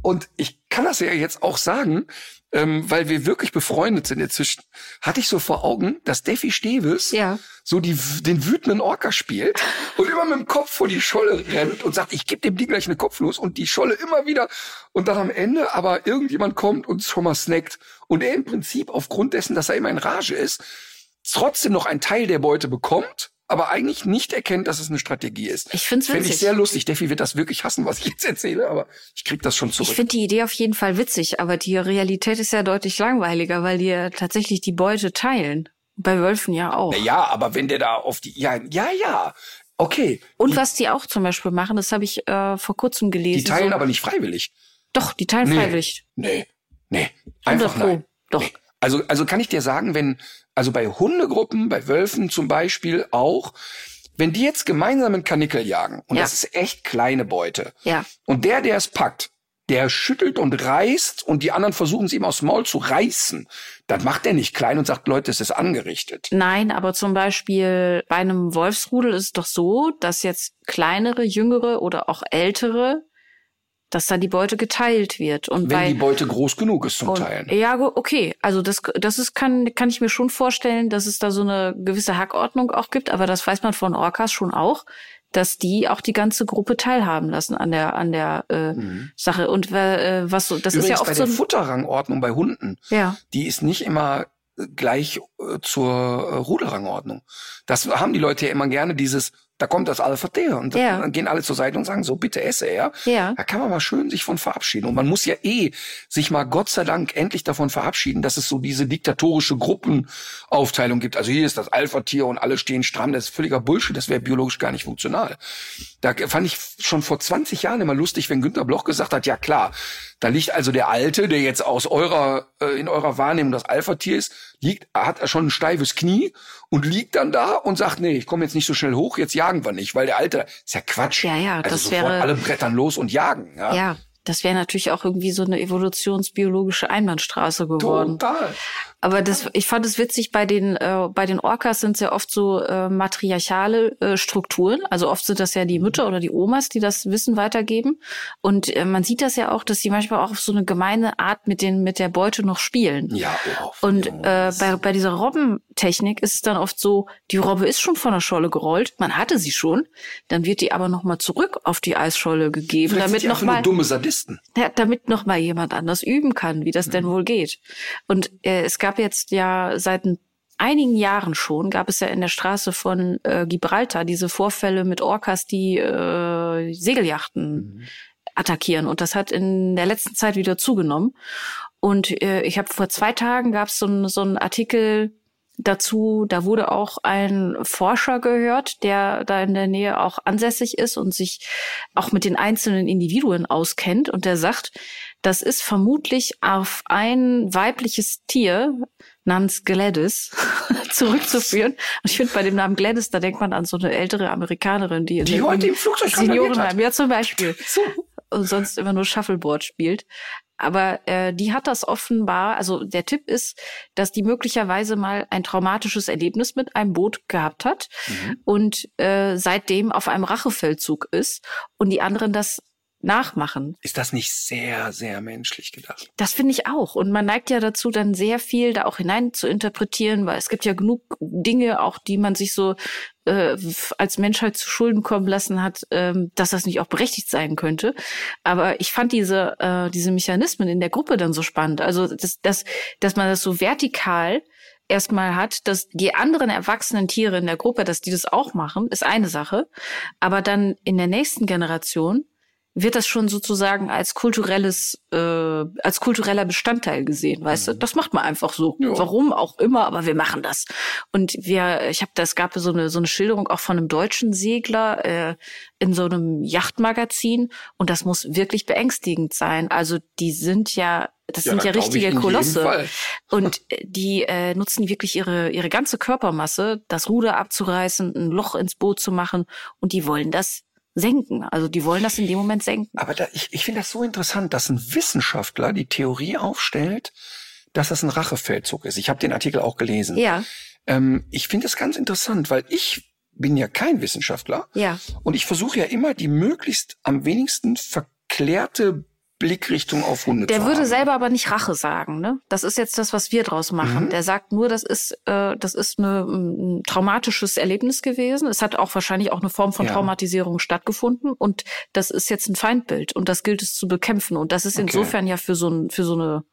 und ich kann das ja jetzt auch sagen, ähm, weil wir wirklich befreundet sind inzwischen, hatte ich so vor Augen, dass Steffi Steves Ja. so die, den wütenden Orca spielt und immer mit dem Kopf vor die Scholle rennt und sagt, ich gebe dem Ding gleich eine Kopfnuss und die Scholle immer wieder und dann am Ende aber irgendjemand kommt und schon mal snackt und er im Prinzip aufgrund dessen, dass er immer in Rage ist, trotzdem noch einen Teil der Beute bekommt, aber eigentlich nicht erkennt, dass es eine Strategie ist. Ich Finde ich witzig. sehr lustig. Steffi wird das wirklich hassen, was ich jetzt erzähle, aber ich krieg das schon Ich zurück. finde die Idee auf jeden Fall witzig, aber die Realität ist ja deutlich langweiliger, weil die ja tatsächlich die Beute teilen. Bei Wölfen ja auch. Na ja, aber wenn der da auf die, ja, ja, ja, okay. Und was die auch zum Beispiel machen, das habe ich äh, vor kurzem gelesen. Die teilen so, aber nicht freiwillig. Doch, die teilen Nee. freiwillig. Nee, nee, 100 einfach nein. Doch. Nee. Also, also kann ich dir sagen, wenn, also bei Hundegruppen, bei Wölfen zum Beispiel auch, wenn die jetzt gemeinsam einen Kanickel jagen, und Ja. das ist echt kleine Beute, Ja. und der, der es packt, der schüttelt und reißt und die anderen versuchen es ihm aus dem Maul zu reißen, dann macht er nicht klein und sagt, Leute, es ist angerichtet. Nein, aber zum Beispiel bei einem Wolfsrudel ist es doch so, dass jetzt kleinere, jüngere oder auch ältere, dass da die Beute geteilt wird. Und Wenn bei, die Beute groß genug ist zum und, Teilen. Ja, okay. Also das, das ist, kann, kann ich mir schon vorstellen, dass es da so eine gewisse Hackordnung auch gibt, aber das weiß man von Orcas schon auch, dass die auch die ganze Gruppe teilhaben lassen an der, an der äh, Sache. Und äh, was so, das Mhm. Übrigens ist ja bei oft so der ein, Futterrangordnung bei Hunden, ja. die ist nicht immer äh, gleich äh, zur äh, Rudelrangordnung. Das haben die Leute ja immer gerne, dieses, da kommt das Alpha-Tier und Ja. dann gehen alle zur Seite und sagen, so bitte esse er. Ja. Da kann man mal schön sich von verabschieden. Und man muss ja eh sich mal Gott sei Dank endlich davon verabschieden, dass es so diese diktatorische Gruppenaufteilung gibt. Also hier ist das Alpha-Tier und alle stehen stramm. Das ist völliger Bullshit. Das wäre biologisch gar nicht funktional. Da fand ich schon vor 20 Jahren immer lustig, wenn Günter Bloch gesagt hat, ja klar, da liegt also der Alte, der jetzt aus eurer, äh, in eurer Wahrnehmung das Alpha-Tier ist, liegt, hat er schon ein steifes Knie und liegt dann da und sagt, nee, ich komme jetzt nicht so schnell hoch, jetzt jagen wir nicht, weil der Alte, ist ja Quatsch. Ja, ja, also das sofort wäre- alle brettern los und jagen. Ja, Ja, das wäre natürlich auch irgendwie so eine evolutionsbiologische Einbahnstraße geworden. total. Aber das, ich fand es witzig, bei den, äh, bei den Orcas sind es ja oft so äh, matriarchale äh, Strukturen. Also oft sind das ja die Mütter oder die Omas, die das Wissen weitergeben. Und äh, man sieht das ja auch, dass sie manchmal auch auf so eine gemeine Art mit den mit der Beute noch spielen. Ja, oh, Und äh, bei, bei dieser Robbentechnik ist es dann oft so, die Robbe ist schon von der Scholle gerollt, man hatte sie schon, dann wird die aber nochmal zurück auf die Eisscholle gegeben, Vielleicht damit nochmal dumme Sadisten. ja, damit noch mal jemand anders üben kann, wie das denn wohl geht. Und äh, es gab jetzt ja seit ein- einigen Jahren schon, gab es ja in der Straße von äh, Gibraltar diese Vorfälle mit Orcas, die äh, Segelyachten attackieren. Und das hat in der letzten Zeit wieder zugenommen. Und äh, ich habe vor zwei Tagen gab es so, ein- so einen Artikel dazu, da wurde auch ein Forscher gehört, der da in der Nähe auch ansässig ist und sich auch mit den einzelnen Individuen auskennt. Und der sagt, das ist vermutlich auf ein weibliches Tier namens Gladys zurückzuführen. Und ich finde, bei dem Namen Gladys, da denkt man an so eine ältere Amerikanerin, die, in Die heute im Flugzeug Seniorenheim, ja zum Beispiel. Und sonst immer nur Shuffleboard spielt. Aber äh, die hat das offenbar, also der Tipp ist, dass die möglicherweise mal ein traumatisches Erlebnis mit einem Boot gehabt hat Mhm. und äh, seitdem auf einem Rachefeldzug ist und die anderen das nachmachen. Ist das nicht sehr, sehr menschlich gedacht? Das finde ich auch. Und man neigt ja dazu, dann sehr viel da auch hinein zu interpretieren, weil es gibt ja genug Dinge, auch die man sich so äh, als Menschheit zu Schulden kommen lassen hat, ähm, dass das nicht auch berechtigt sein könnte. Aber ich fand diese, äh, diese Mechanismen in der Gruppe dann so spannend. Also, dass, dass, dass man das so vertikal erstmal hat, dass die anderen erwachsenen Tiere in der Gruppe, dass die das auch machen, ist eine Sache. Aber dann in der nächsten Generation wird das schon sozusagen als kulturelles, äh, als kultureller Bestandteil gesehen, weißt du? Das macht man einfach so. Ja. Warum auch immer, aber wir machen das. Und wir, ich habe, das gab so eine so eine Schilderung auch von einem deutschen Segler äh, in so einem Yachtmagazin und das muss wirklich beängstigend sein. Also die sind ja, das sind da ja glaub ich richtige Kolosse. Und äh, die äh, nutzen wirklich ihre, ihre ganze Körpermasse, das Ruder abzureißen, ein Loch ins Boot zu machen und die wollen das senken. Also die wollen das in dem Moment senken. Aber da, ich, ich finde das so interessant, dass ein Wissenschaftler die Theorie aufstellt, dass das ein Rachefeldzug ist. Ich habe den Artikel auch gelesen. Ja, Ähm, ich finde das ganz interessant, weil ich bin ja kein Wissenschaftler ja. und ich versuche ja immer die möglichst am wenigsten verklärte Blickrichtung auf Hunde Der würde haben. selber aber nicht Rache sagen, ne? Das ist jetzt das, was wir draus machen. Mhm. Der sagt nur, das ist, äh, das ist eine, ein traumatisches Erlebnis gewesen. Es hat auch wahrscheinlich auch eine Form von Ja. Traumatisierung stattgefunden und das ist jetzt ein Feindbild und das gilt es zu bekämpfen. Und das ist Okay. insofern ja für so ein, für so eine,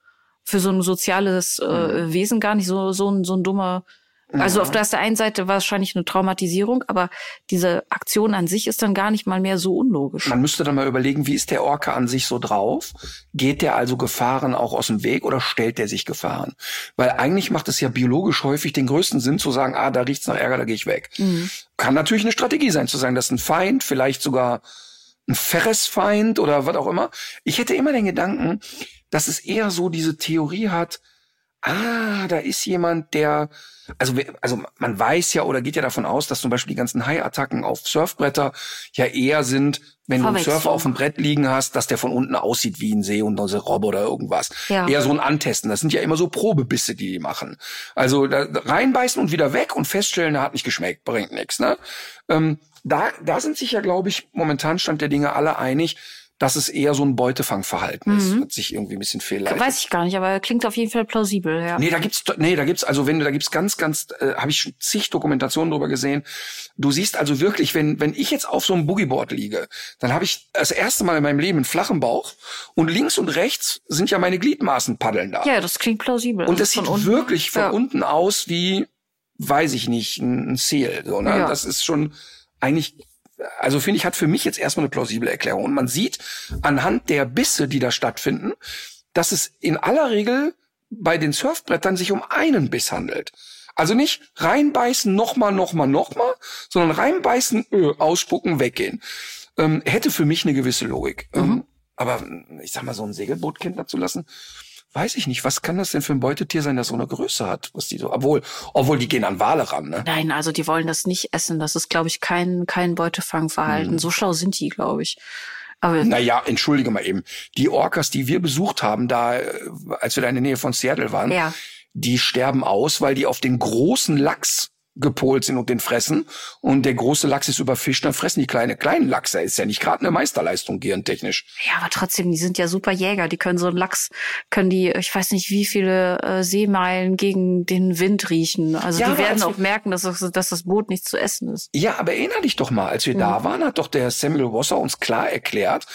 für so ein soziales äh, Mhm. Wesen gar nicht so, so ein, so ein dummer. Also auf der einen Seite wahrscheinlich eine Traumatisierung, aber diese Aktion an sich ist dann gar nicht mal mehr so unlogisch. Man müsste dann mal überlegen, wie ist der Orca an sich so drauf? Geht der also Gefahren auch aus dem Weg oder stellt der sich Gefahren? Weil eigentlich macht es ja biologisch häufig den größten Sinn zu sagen, ah, da riecht's nach Ärger, da gehe ich weg. Mhm. Kann natürlich eine Strategie sein, zu sagen, das ist ein Feind, vielleicht sogar ein Ferresfeind oder was auch immer. Ich hätte immer den Gedanken, dass es eher so diese Theorie hat, ah, da ist jemand, der, also, also man weiß ja oder geht ja davon aus, dass zum Beispiel die ganzen Hai-Attacken auf Surfbretter ja eher sind, wenn du einen. Surfer auf dem Brett liegen hast, dass der von unten aussieht wie ein See und eine Robbe oder irgendwas. Ja. Eher so ein Antesten. Das sind ja immer so Probebisse, die die machen. Also da, reinbeißen und wieder weg und feststellen, der hat nicht geschmeckt, bringt nichts. Ne? Ähm, da, da sind sich ja, glaube ich, momentan Stand der Dinge alle einig, dass es eher so ein Beutefangverhalten ist, was sich irgendwie ein bisschen fehlleitet. Weiß ich gar nicht, aber klingt auf jeden Fall plausibel, ja. Nee, da gibt's nee, da gibt's also wenn du da gibt's ganz ganz äh, habe ich zig Dokumentationen drüber gesehen. Du siehst also wirklich, wenn wenn ich jetzt auf so einem Boogieboard liege, dann habe ich das erste Mal in meinem Leben einen flachen Bauch und links und rechts sind ja meine Gliedmaßen paddeln da. Ja, das klingt plausibel. und Also das von sieht wirklich von ja. unten aus wie weiß ich nicht, ein, ein Seal, so, ne? Ja. Das ist schon eigentlich also finde ich, hat für mich jetzt erstmal eine plausible Erklärung. Und man sieht anhand der Bisse, die da stattfinden, dass es in aller Regel bei den Surfbrettern sich um einen Biss handelt. Also nicht reinbeißen, nochmal, nochmal, nochmal, sondern reinbeißen, öh, ausspucken, weggehen. Ähm, hätte für mich eine gewisse Logik. Ähm, aber ich sag mal, so ein Segelbootkind dazu lassen, weiß ich nicht. Was kann das denn für ein Beutetier sein, das so eine Größe hat? Was die so, obwohl, obwohl die gehen an Wale ran, ne? Nein, also die wollen das nicht essen. Das ist, glaube ich, kein, kein Beutefangverhalten. Mhm. So schlau sind die, glaube ich. Aber Naja, entschuldige mal eben. Die Orcas, die wir besucht haben, da, äh, als wir da in der Nähe von Seattle waren, ja, die sterben aus, weil die auf den großen Lachs gepolt sind und den fressen. Und der große Lachs ist überfischt, dann fressen die kleine kleinen Lachse. Ist ja nicht gerade eine Meisterleistung gehirntechnisch. Ja, aber trotzdem, die sind ja super Jäger. Die können so einen Lachs, können die, ich weiß nicht, wie viele äh, Seemeilen gegen den Wind riechen. Also Ja, die werden als auch merken, dass das, dass das Boot nicht zu essen ist. Ja, aber erinner dich doch mal, als wir da waren, hat doch der Samuel Wasser uns klar erklärt,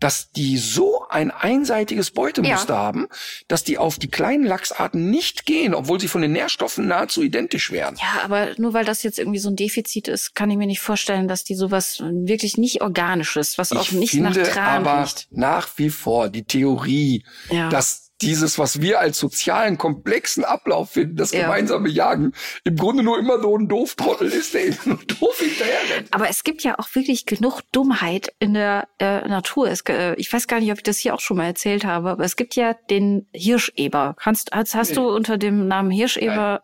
dass die so ein einseitiges Beutemuster Ja. haben, dass die auf die kleinen Lachsarten nicht gehen, obwohl sie von den Nährstoffen nahezu identisch wären. Ja, aber nur weil das jetzt irgendwie so ein Defizit ist, kann ich mir nicht vorstellen, dass die sowas wirklich nicht organisches, was auch ich nicht nach finde Tran aber riecht. nach wie vor die Theorie, Ja. dass dieses, was wir als sozialen, komplexen Ablauf finden, das Ja. gemeinsame Jagen, im Grunde nur immer so ein Dooftrottel ist, der eben nur doof hinterher rennt. Aber es gibt ja auch wirklich genug Dummheit in der äh, Natur. Es, äh, ich weiß gar nicht, ob ich das hier auch schon mal erzählt habe, aber es gibt ja den Hirscheber. Kannst, hast, hast du unter dem Namen Hirscheber,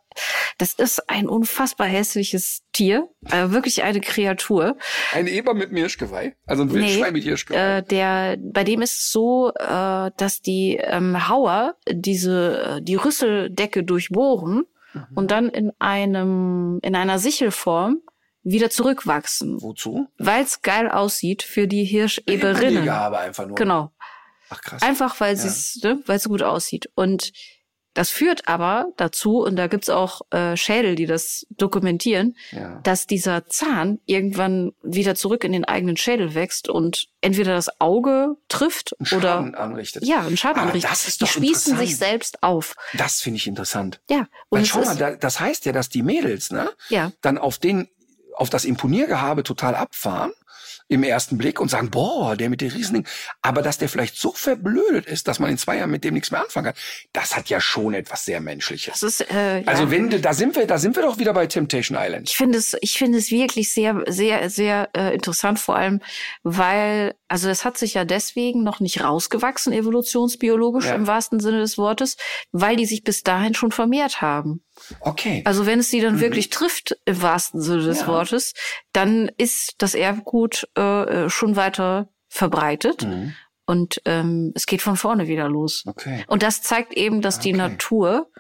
das ist ein unfassbar hässliches Tier, äh, wirklich eine Kreatur. Ein Eber mit Hirschgeweih, also ein Wildschwein mit Hirschgeweih. Äh, der, bei dem ist es so, äh, dass die ähm, Hauer diese äh, die Rüsseldecke durchbohren Mhm. und dann in einem in einer Sichelform wieder zurückwachsen, Wozu? weil es geil aussieht für die Hirscheberinnen. Anlegehabe einfach nur. Genau, Ach krass. einfach weil es ne, weil es so gut aussieht und das führt aber dazu, und da gibt's auch äh, Schädel, die das dokumentieren, Ja. dass dieser Zahn irgendwann wieder zurück in den eigenen Schädel wächst und entweder das Auge trifft Schaden oder anrichtet. ja, einen Schaden Aber anrichtet. das ist die doch spießen sich selbst auf. Das finde ich interessant. Ja, Weil und es schau mal, da, das heißt ja, dass die Mädels, ne, ja, dann auf den, auf das Imponiergehabe total abfahren im ersten Blick und sagen, boah, der mit den Riesending. Aber dass der vielleicht so verblödet ist, dass man in zwei Jahren mit dem nichts mehr anfangen kann, das hat ja schon etwas sehr Menschliches. ist äh, ja. Also wenn, da sind wir, da sind wir doch wieder bei Temptation Island. Ich finde es, ich finde es wirklich sehr, sehr, sehr äh, interessant, vor allem, weil, also es hat sich ja deswegen noch nicht rausgewachsen, evolutionsbiologisch Ja. im wahrsten Sinne des Wortes, weil die sich bis dahin schon vermehrt haben. Okay. Also wenn es die dann wirklich trifft, im wahrsten Sinne des Mhm. Ja. Wortes, dann ist das Erbgut äh, äh, schon weiter verbreitet Mhm. und ähm, es geht von vorne wieder los. Okay. Und das zeigt eben, dass die Okay. Natur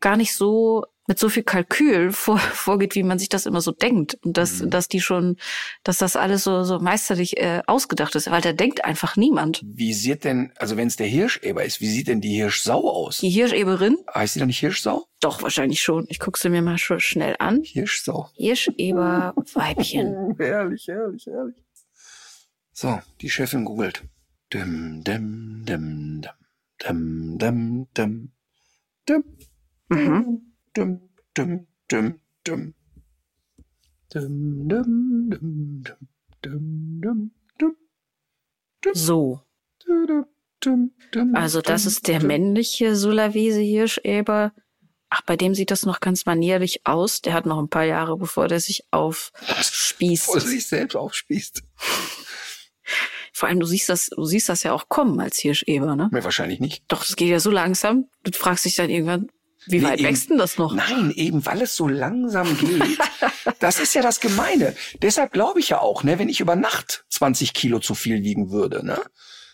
gar nicht so mit so viel Kalkül vor, vorgeht, wie man sich das immer so denkt. Und dass, Mhm. dass die schon, dass das alles so, so meisterlich äh, ausgedacht ist, weil da denkt einfach niemand. Wie sieht denn, also wenn es der Hirscheber ist, wie sieht denn die Hirschsau aus? Die Hirscheberin, Heißt die doch nicht Hirschsau? doch wahrscheinlich schon. Ich gucke sie mir mal schon schnell an. Hirschsau. Hirscheber-Weibchen. Herrlich, herrlich, herrlich. So, die Chefin googelt. Dim, dim, dim, dim, dim, dim, dim, dim, Mhm. Dim, dim, dim, dim, So, also das ist der männliche Sulawesi-Hirscheber. Ach, bei dem sieht das noch ganz manierlich aus. Der hat noch ein paar Jahre, bevor der sich aufspießt. Wo er sich selbst aufspießt. Vor allem, du siehst das, du siehst das ja auch kommen als Hirscheber, ne? Mir wahrscheinlich nicht. Doch, das geht ja so langsam. Du fragst dich dann irgendwann, wie Nee, weit eben- wächst denn das noch? Nein, eben weil es so langsam geht. das ist ja das Gemeine. Deshalb glaube ich ja auch, ne, wenn ich über Nacht 20 Kilo zu viel wiegen würde, ne,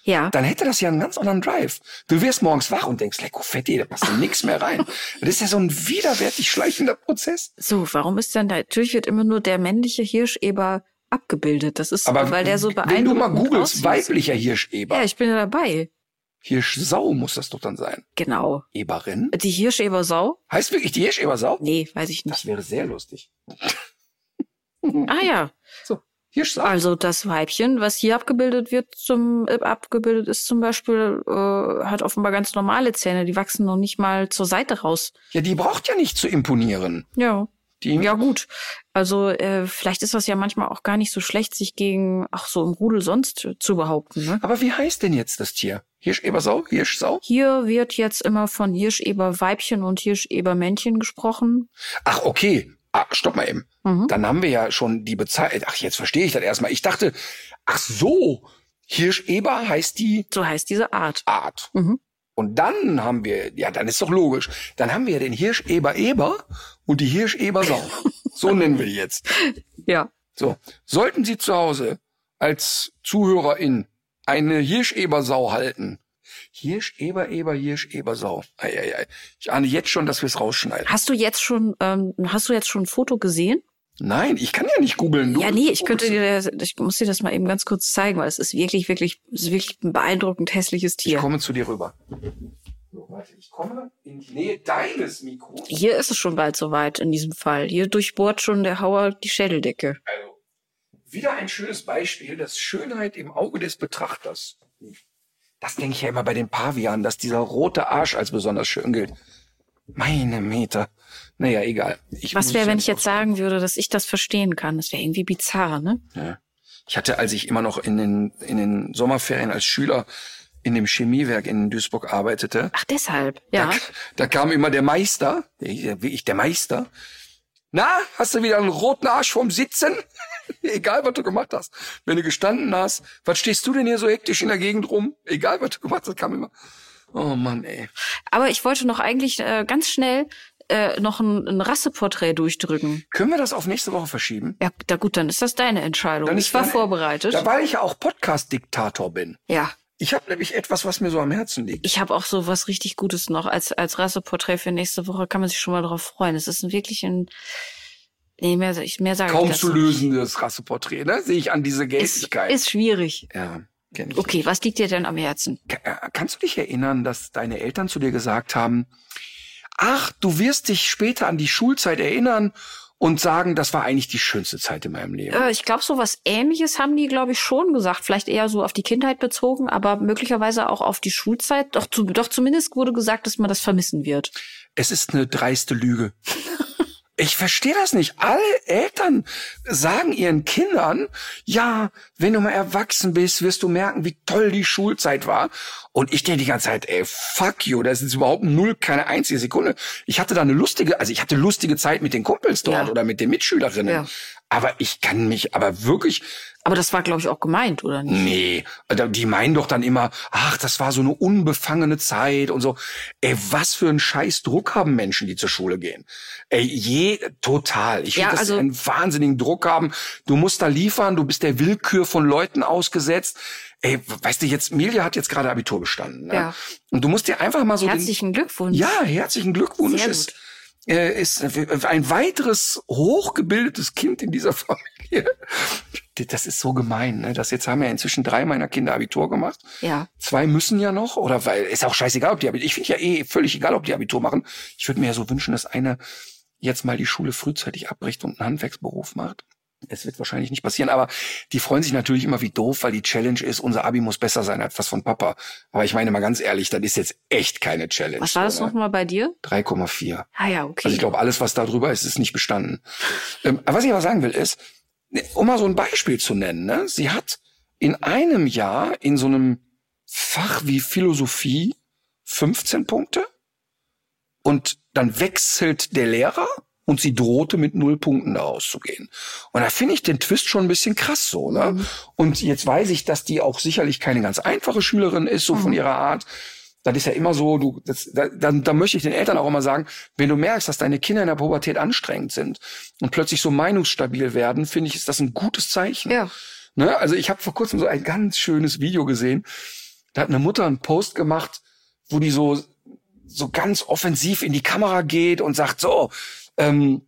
Ja. dann hätte das ja einen ganz anderen Drive. Du wirst morgens wach und denkst, lecko fetti, da passt ja nichts mehr rein. Das ist ja so ein widerwärtig schleichender Prozess. So, warum ist denn da, natürlich wird immer nur der männliche Hirscheber abgebildet. Das ist, Aber weil der so beeindruckend wenn du mal googelst, weiblicher Hirscheber, Ja, ich bin ja dabei. Hirschsau muss das doch dann sein. Genau. Eberin? Die Hirschebersau? Heißt wirklich die Hirschebersau? Nee, weiß ich Das nicht. wäre sehr lustig. Ah ja. So, Hirschsau. Also das Weibchen, was hier abgebildet wird, zum äh, abgebildet ist zum Beispiel, äh, hat offenbar ganz normale Zähne. Die wachsen noch nicht mal zur Seite raus. Ja, die braucht ja nicht zu imponieren. Ja. Die, Ja gut, also äh, vielleicht ist das ja manchmal auch gar nicht so schlecht, sich gegen, ach so im Rudel sonst zu behaupten. Ne? Aber wie heißt denn jetzt das Tier? Hirschebersau? Hirschsau? Hier wird jetzt immer von Hirscheber-Weibchen und Hirscheber-Männchen gesprochen. Ach, okay. Ah, stopp mal eben. Mhm. Dann haben wir ja schon die Bezeichnung. Ach, jetzt verstehe ich das erstmal. Ich dachte, ach so, Hirscheber heißt die So heißt diese Art. Art. Mhm. Und dann haben wir, ja, dann ist doch logisch. Dann haben wir den Hirscheber-Eber und die Hirschebersau. so nennen wir die jetzt. Ja. So. Sollten Sie zu Hause als Zuhörerin eine Hirschebersau halten, Hirsch, Eber, Eber, Hirsch, Ebersau. Ei, ei, ei. Ich ahne jetzt schon, dass wir es rausschneiden. Hast du jetzt schon, ähm, hast du jetzt schon ein Foto gesehen? Nein, ich kann ja nicht googeln. Ja, nee, ich könnte dir, ich muss dir das mal eben ganz kurz zeigen, weil es ist wirklich, wirklich, es ist wirklich ein beeindruckend hässliches Ich Tier. komme zu dir rüber. So, warte, ich komme in die Nähe deines Mikros. Hier ist es schon bald soweit in diesem Fall. Hier durchbohrt schon der Hauer die Schädeldecke. Also, wieder ein schönes Beispiel, dass Schönheit im Auge des Betrachters. Das denke ich ja immer bei den Pavianen, dass dieser rote Arsch als besonders schön gilt. Meine Meter. Naja, egal. Ich Was wäre, wenn ich jetzt sagen würde, dass ich das verstehen kann? Das wäre irgendwie bizarr, ne? Ja. Ich hatte, als ich immer noch in den, in den Sommerferien als Schüler in dem Chemiewerk in Duisburg arbeitete, Ach, deshalb. Ja. da, da kam immer der Meister, der, wirklich der Meister. Na, hast du wieder einen roten Arsch vom Sitzen? Egal, was du gemacht hast. Wenn du gestanden hast, was stehst du denn hier so hektisch in der Gegend rum? Egal, was du gemacht hast, kam immer. Oh Mann, ey. Aber ich wollte noch eigentlich äh, ganz schnell äh, noch ein, ein Rasseporträt durchdrücken. Können wir das auf nächste Woche verschieben? Ja, da gut, dann ist das deine Entscheidung. Dann ich war deine- vorbereitet. Da, weil ich ja auch Podcast-Diktator bin. ja. Ich habe nämlich etwas, was mir so am Herzen liegt. Ich habe auch so was richtig Gutes noch als als Rasseporträt für nächste Woche. Kann man sich schon mal darauf freuen. Es ist ein wirklich ein nee, mehr, mehr sage Kaum ich zu lösendes Rasseporträt, ne? Sehe ich an diese Ist, Gelbigkeit. ist schwierig. ja. Okay, was liegt dir denn am Herzen? Äh, Kannst du dich erinnern, dass deine Eltern zu dir gesagt haben, ach, du wirst dich später an die Schulzeit erinnern und sagen, das war eigentlich die schönste Zeit in meinem Leben. Äh, ich glaube, so was Ähnliches haben die, glaube ich, schon gesagt. Vielleicht eher so auf die Kindheit bezogen, aber möglicherweise auch auf die Schulzeit. Doch, zu, doch zumindest wurde gesagt, dass man das vermissen wird. Es ist eine dreiste Lüge. Ich verstehe das nicht. Alle Eltern sagen ihren Kindern, ja, wenn du mal erwachsen bist, wirst du merken, wie toll die Schulzeit war. Und ich denke die ganze Zeit, ey, fuck you, das ist überhaupt null, keine einzige Sekunde. Ich hatte da eine lustige, also ich hatte lustige Zeit mit den Kumpels dort Ja. oder mit den Mitschülerinnen. Ja. Aber ich kann mich, aber wirklich, Aber das war, glaube ich, auch gemeint, oder nicht? Nee, die meinen doch dann immer, ach, das war so eine unbefangene Zeit und so. Ey, was für einen scheiß Druck haben Menschen, die zur Schule gehen? Ey, je, total. Ich Ja, finde, das also- einen wahnsinnigen Druck haben. Du musst da liefern, du bist der Willkür von Leuten ausgesetzt. Ey, weißt du, jetzt, Milja hat jetzt gerade Abitur bestanden. Ne? Ja. Und du musst dir einfach mal so den, Herzlichen Glückwunsch. ja, herzlichen Glückwunsch. Sehr Ist, gut. Äh, ist ein weiteres hochgebildetes Kind in dieser Familie. Das ist so gemein. Ne? Das jetzt haben ja inzwischen drei meiner Kinder Abitur gemacht. Ja. Zwei müssen ja noch, oder weil ist auch scheißegal, ob die Abitur. Ich finde ja eh völlig egal, ob die Abitur machen. Ich würde mir ja so wünschen, dass einer jetzt mal die Schule frühzeitig abbricht und einen Handwerksberuf macht. Es wird wahrscheinlich nicht passieren, aber die freuen sich natürlich immer wie doof, weil die Challenge ist, unser Abi muss besser sein als das von Papa. Aber ich meine mal ganz ehrlich, das ist jetzt echt keine Challenge. Was war das nochmal bei dir? 3,4. Ah ja, okay. Also ich glaube, alles, was da drüber ist, ist nicht bestanden. Ähm, aber was ich aber sagen will, ist, um mal so ein Beispiel zu nennen, ne, sie hat in einem Jahr in so einem Fach wie Philosophie 15 Punkte und dann wechselt der Lehrer und sie drohte mit null Punkten da rauszugehen. Und da finde ich den Twist schon ein bisschen krass so. Ne? Und jetzt weiß ich, dass die auch sicherlich keine ganz einfache Schülerin ist, so von ihrer Art. Das ist ja immer so, du, das, da, dann, da möchte ich den Eltern auch immer sagen, wenn du merkst, dass deine Kinder in der Pubertät anstrengend sind und plötzlich so meinungsstabil werden, finde ich, ist das ein gutes Zeichen. Ja. Ne? Also ich habe vor kurzem so ein ganz schönes Video gesehen. Da hat eine Mutter einen Post gemacht, wo die so so ganz offensiv in die Kamera geht und sagt so, ähm,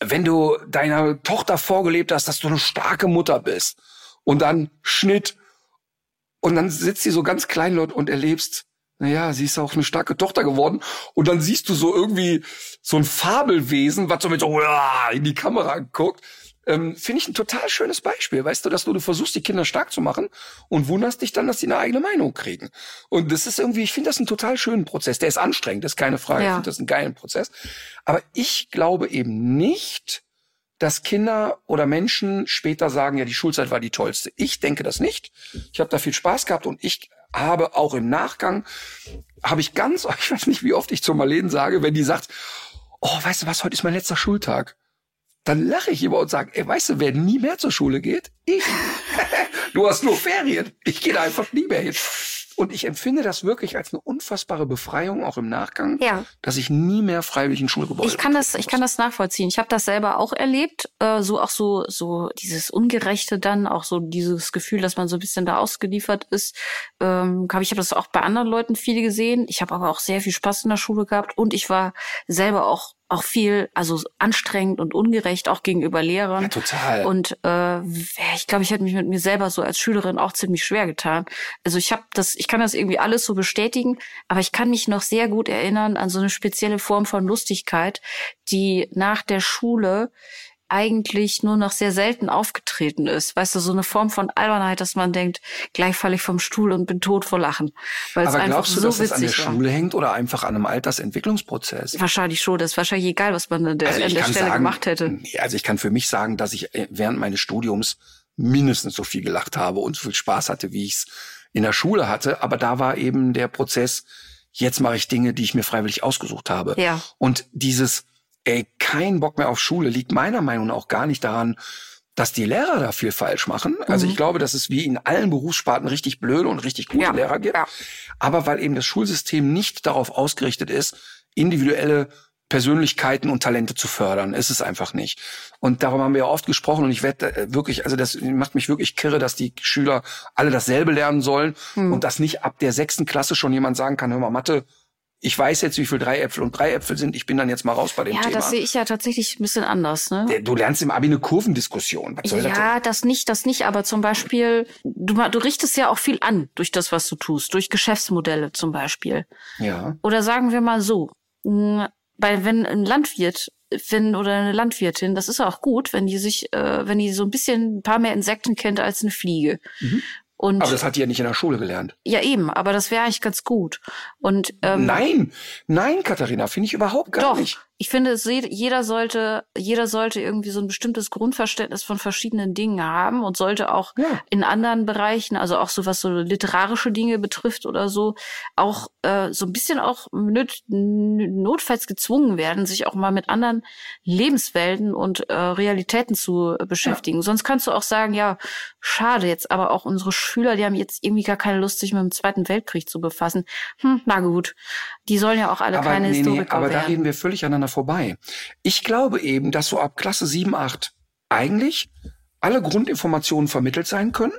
wenn du deiner Tochter vorgelebt hast, dass du eine starke Mutter bist und dann Schnitt und dann sitzt sie so ganz kleinlaut und erlebst, naja, sie ist auch eine starke Tochter geworden und dann siehst du so irgendwie so ein Fabelwesen, was so mit so in die Kamera guckt. Ähm, Finde ich ein total schönes Beispiel, weißt du, dass du, du versuchst, die Kinder stark zu machen und wunderst dich dann, dass sie eine eigene Meinung kriegen. Und das ist irgendwie, ich finde das einen total schönen Prozess. Der ist anstrengend, das ist keine Frage. Ja. Ich finde das einen geilen Prozess. Aber ich glaube eben nicht, dass Kinder oder Menschen später sagen, ja, die Schulzeit war die tollste. Ich denke das nicht. Ich habe da viel Spaß gehabt und ich habe auch im Nachgang, habe ich ganz, ich weiß nicht, wie oft ich zur Marlene sage, wenn die sagt, oh, weißt du was, heute ist mein letzter Schultag. Dann lache ich immer und sage, ey, weißt du, wer nie mehr zur Schule geht? Ich. du hast nur Ferien. Ich gehe da einfach nie mehr hin. und ich empfinde das wirklich als eine unfassbare Befreiung, auch im Nachgang, Ja. dass ich nie mehr freiwillig ein Schulgebäude Ich kann das, ich kann das nachvollziehen. Ich habe das selber auch erlebt, äh, so auch so so dieses Ungerechte dann, auch so dieses Gefühl, dass man so ein bisschen da ausgeliefert ist. Ähm, hab- ich habe das auch bei anderen Leuten viel gesehen. Ich habe aber auch sehr viel Spaß in der Schule gehabt und ich war selber auch auch viel, also anstrengend und ungerecht auch gegenüber Lehrern. Ja, total. Und äh, ich glaube, ich hätte mich mit mir selber so als Schülerin auch ziemlich schwer getan. Also ich habe das, ich kann das irgendwie alles so bestätigen, aber ich kann mich noch sehr gut erinnern an so eine spezielle Form von Lustigkeit, die nach der Schule eigentlich nur noch sehr selten aufgetreten ist. Weißt du, so eine Form von Albernheit, dass man denkt, gleich falle ich vom Stuhl und bin tot vor Lachen. Weil es Aber einfach glaubst du, so dass das an der war. Schule hängt oder einfach an einem Altersentwicklungsprozess? Wahrscheinlich schon. Das ist wahrscheinlich egal, was man an der, Also an der Stelle sagen, gemacht hätte. Also ich kann für mich sagen, dass ich äh, während meines Studiums mindestens so viel gelacht habe und so viel Spaß hatte, wie ich es in der Schule hatte. Aber da war eben der Prozess, jetzt mache ich Dinge, die ich mir freiwillig ausgesucht habe. Ja. Und dieses, ey, kein Bock mehr auf Schule liegt meiner Meinung nach auch gar nicht daran, dass die Lehrer da viel falsch machen. Also Mhm. ich glaube, dass es wie in allen Berufssparten richtig blöde und richtig gute Ja, Lehrer gibt. ja. Aber weil eben das Schulsystem nicht darauf ausgerichtet ist, individuelle Persönlichkeiten und Talente zu fördern. Ist es einfach nicht. Und darum haben wir ja oft gesprochen und ich werde äh, wirklich, also das macht mich wirklich kirre, dass die Schüler alle dasselbe lernen sollen Hm. und dass nicht ab der sechsten Klasse schon jemand sagen kann, hör mal, Mathe, ich weiß jetzt, wie viel drei Äpfel und drei Äpfel sind, ich bin dann jetzt mal raus bei dem Ja, Thema. das sehe ich ja tatsächlich ein bisschen anders. Ne? Du lernst im Abi eine Kurvendiskussion. Was soll das denn? Ja, das nicht, das nicht, aber zum Beispiel, du, du richtest ja auch viel an durch das, was du tust, durch Geschäftsmodelle zum Beispiel. Ja. Oder sagen wir mal so, weil wenn ein Landwirt, wenn oder eine Landwirtin, das ist auch gut, wenn die sich, äh, wenn die so ein bisschen ein paar mehr Insekten kennt als eine Fliege. Und. Aber das hat die ja nicht in der Schule gelernt. ja eben, aber das wäre eigentlich ganz gut. Und ähm, Nein, nein, Katharina, finde ich überhaupt gar Doch, nicht. Ich finde, es jeder sollte, jeder sollte irgendwie so ein bestimmtes Grundverständnis von verschiedenen Dingen haben und sollte auch Ja. in anderen Bereichen, also auch so was so literarische Dinge betrifft oder so, auch äh, so ein bisschen auch nöt, n- notfalls gezwungen werden, sich auch mal mit anderen Lebenswelten und äh, Realitäten zu beschäftigen. Sonst kannst du auch sagen, ja, schade jetzt, aber auch unsere Schüler, die haben jetzt irgendwie gar keine Lust, sich mit dem Zweiten Weltkrieg zu befassen. Hm, na gut, die sollen ja auch alle aber keine nee, nee, Historiker aber da werden. reden wir völlig aneinander vorbei. Ich glaube eben, dass so ab Klasse 7, 8 eigentlich alle Grundinformationen vermittelt sein können,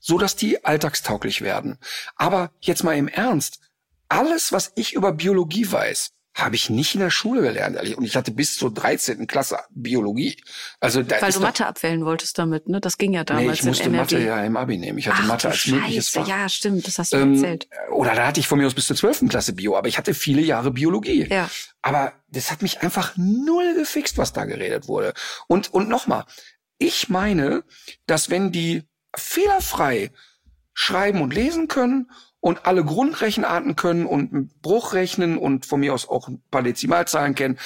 so dass die alltagstauglich werden. Aber jetzt mal im Ernst, alles, was ich über Biologie weiß, habe ich nicht in der Schule gelernt. ehrlich. Und ich hatte bis zur 13. Klasse Biologie. Also da Weil ist du Mathe abwählen wolltest damit, ne? Das ging ja damals nee, ich musste. Mathe ja im Abi nehmen. Ich hatte Ach, Mathe als Scheiße, Fach. ja, stimmt, das hast du Ähm, erzählt. oder da hatte ich von mir aus bis zur 12. Klasse Bio, aber ich hatte viele Jahre Biologie. Ja. Aber das hat mich einfach null gefixt, was da geredet wurde. Und, und nochmal, ich meine, dass wenn die fehlerfrei schreiben und lesen können und alle Grundrechenarten können und Bruch rechnen und von mir aus auch ein paar Dezimalzahlen kennen,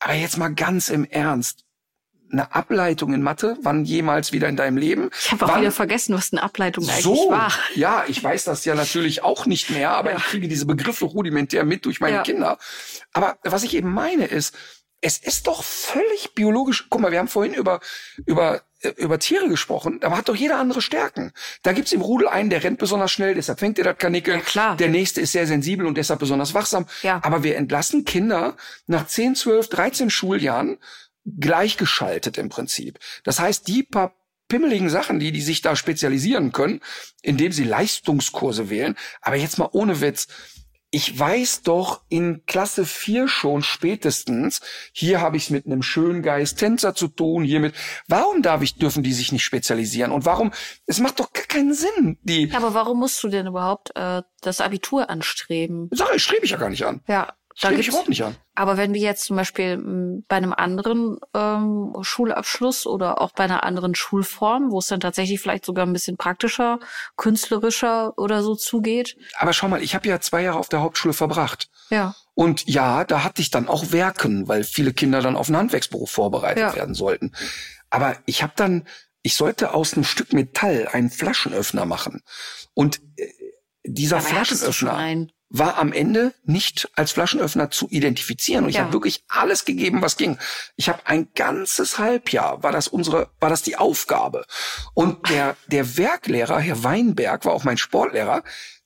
aber jetzt mal ganz im Ernst, eine Ableitung in Mathe, wann jemals wieder in deinem Leben? Ich habe auch wann, wieder vergessen, was eine Ableitung eigentlich so, war. ja, ich weiß das ja natürlich auch nicht mehr, aber Ja. ich kriege diese Begriffe rudimentär mit durch meine Ja. Kinder. Aber was ich eben meine ist, es ist doch völlig biologisch. Guck mal, wir haben vorhin über über äh, über Tiere gesprochen. Da hat doch jeder andere Stärken. Da gibt's im Rudel einen, der rennt besonders schnell, deshalb fängt er das Kanickel. Ja, klar. Der nächste ist sehr sensibel und deshalb besonders wachsam. Ja. Aber wir entlassen Kinder nach 10, 12, 13 Schuljahren gleichgeschaltet im Prinzip. Das heißt, die paar pimmeligen Sachen, die die sich da spezialisieren können, indem sie Leistungskurse wählen. Aber jetzt mal ohne Witz. Ich weiß doch in Klasse 4 schon spätestens, hier habe ich es mit einem schönen Geist Tänzer zu tun, hiermit. Warum darf ich, dürfen die sich nicht spezialisieren? Und warum, es macht doch gar keinen Sinn, die, Ja, aber warum musst du denn überhaupt äh, das Abitur anstreben? Sache strebe ich ja gar nicht an. Ja, da Strebe ich überhaupt nicht an. aber wenn wir jetzt zum Beispiel m, bei einem anderen ähm, Schulabschluss oder auch bei einer anderen Schulform, wo es dann tatsächlich vielleicht sogar ein bisschen praktischer, künstlerischer oder so zugeht, Aber schau mal, ich habe ja zwei Jahre auf der Hauptschule verbracht. ja, Und ja, da hatte ich dann auch Werken, weil viele Kinder dann auf einen Handwerksberuf vorbereitet Ja. werden sollten. Aber ich habe dann, ich sollte aus einem Stück Metall einen Flaschenöffner machen. Und äh, dieser Flaschenöffner. War am Ende nicht als Flaschenöffner zu identifizieren. Und ich Ja. habe wirklich alles gegeben, was ging. Ich habe ein ganzes Halbjahr war das unsere, war das die Aufgabe. Und der der Werklehrer, Herr Weinberg, war auch mein Sportlehrer.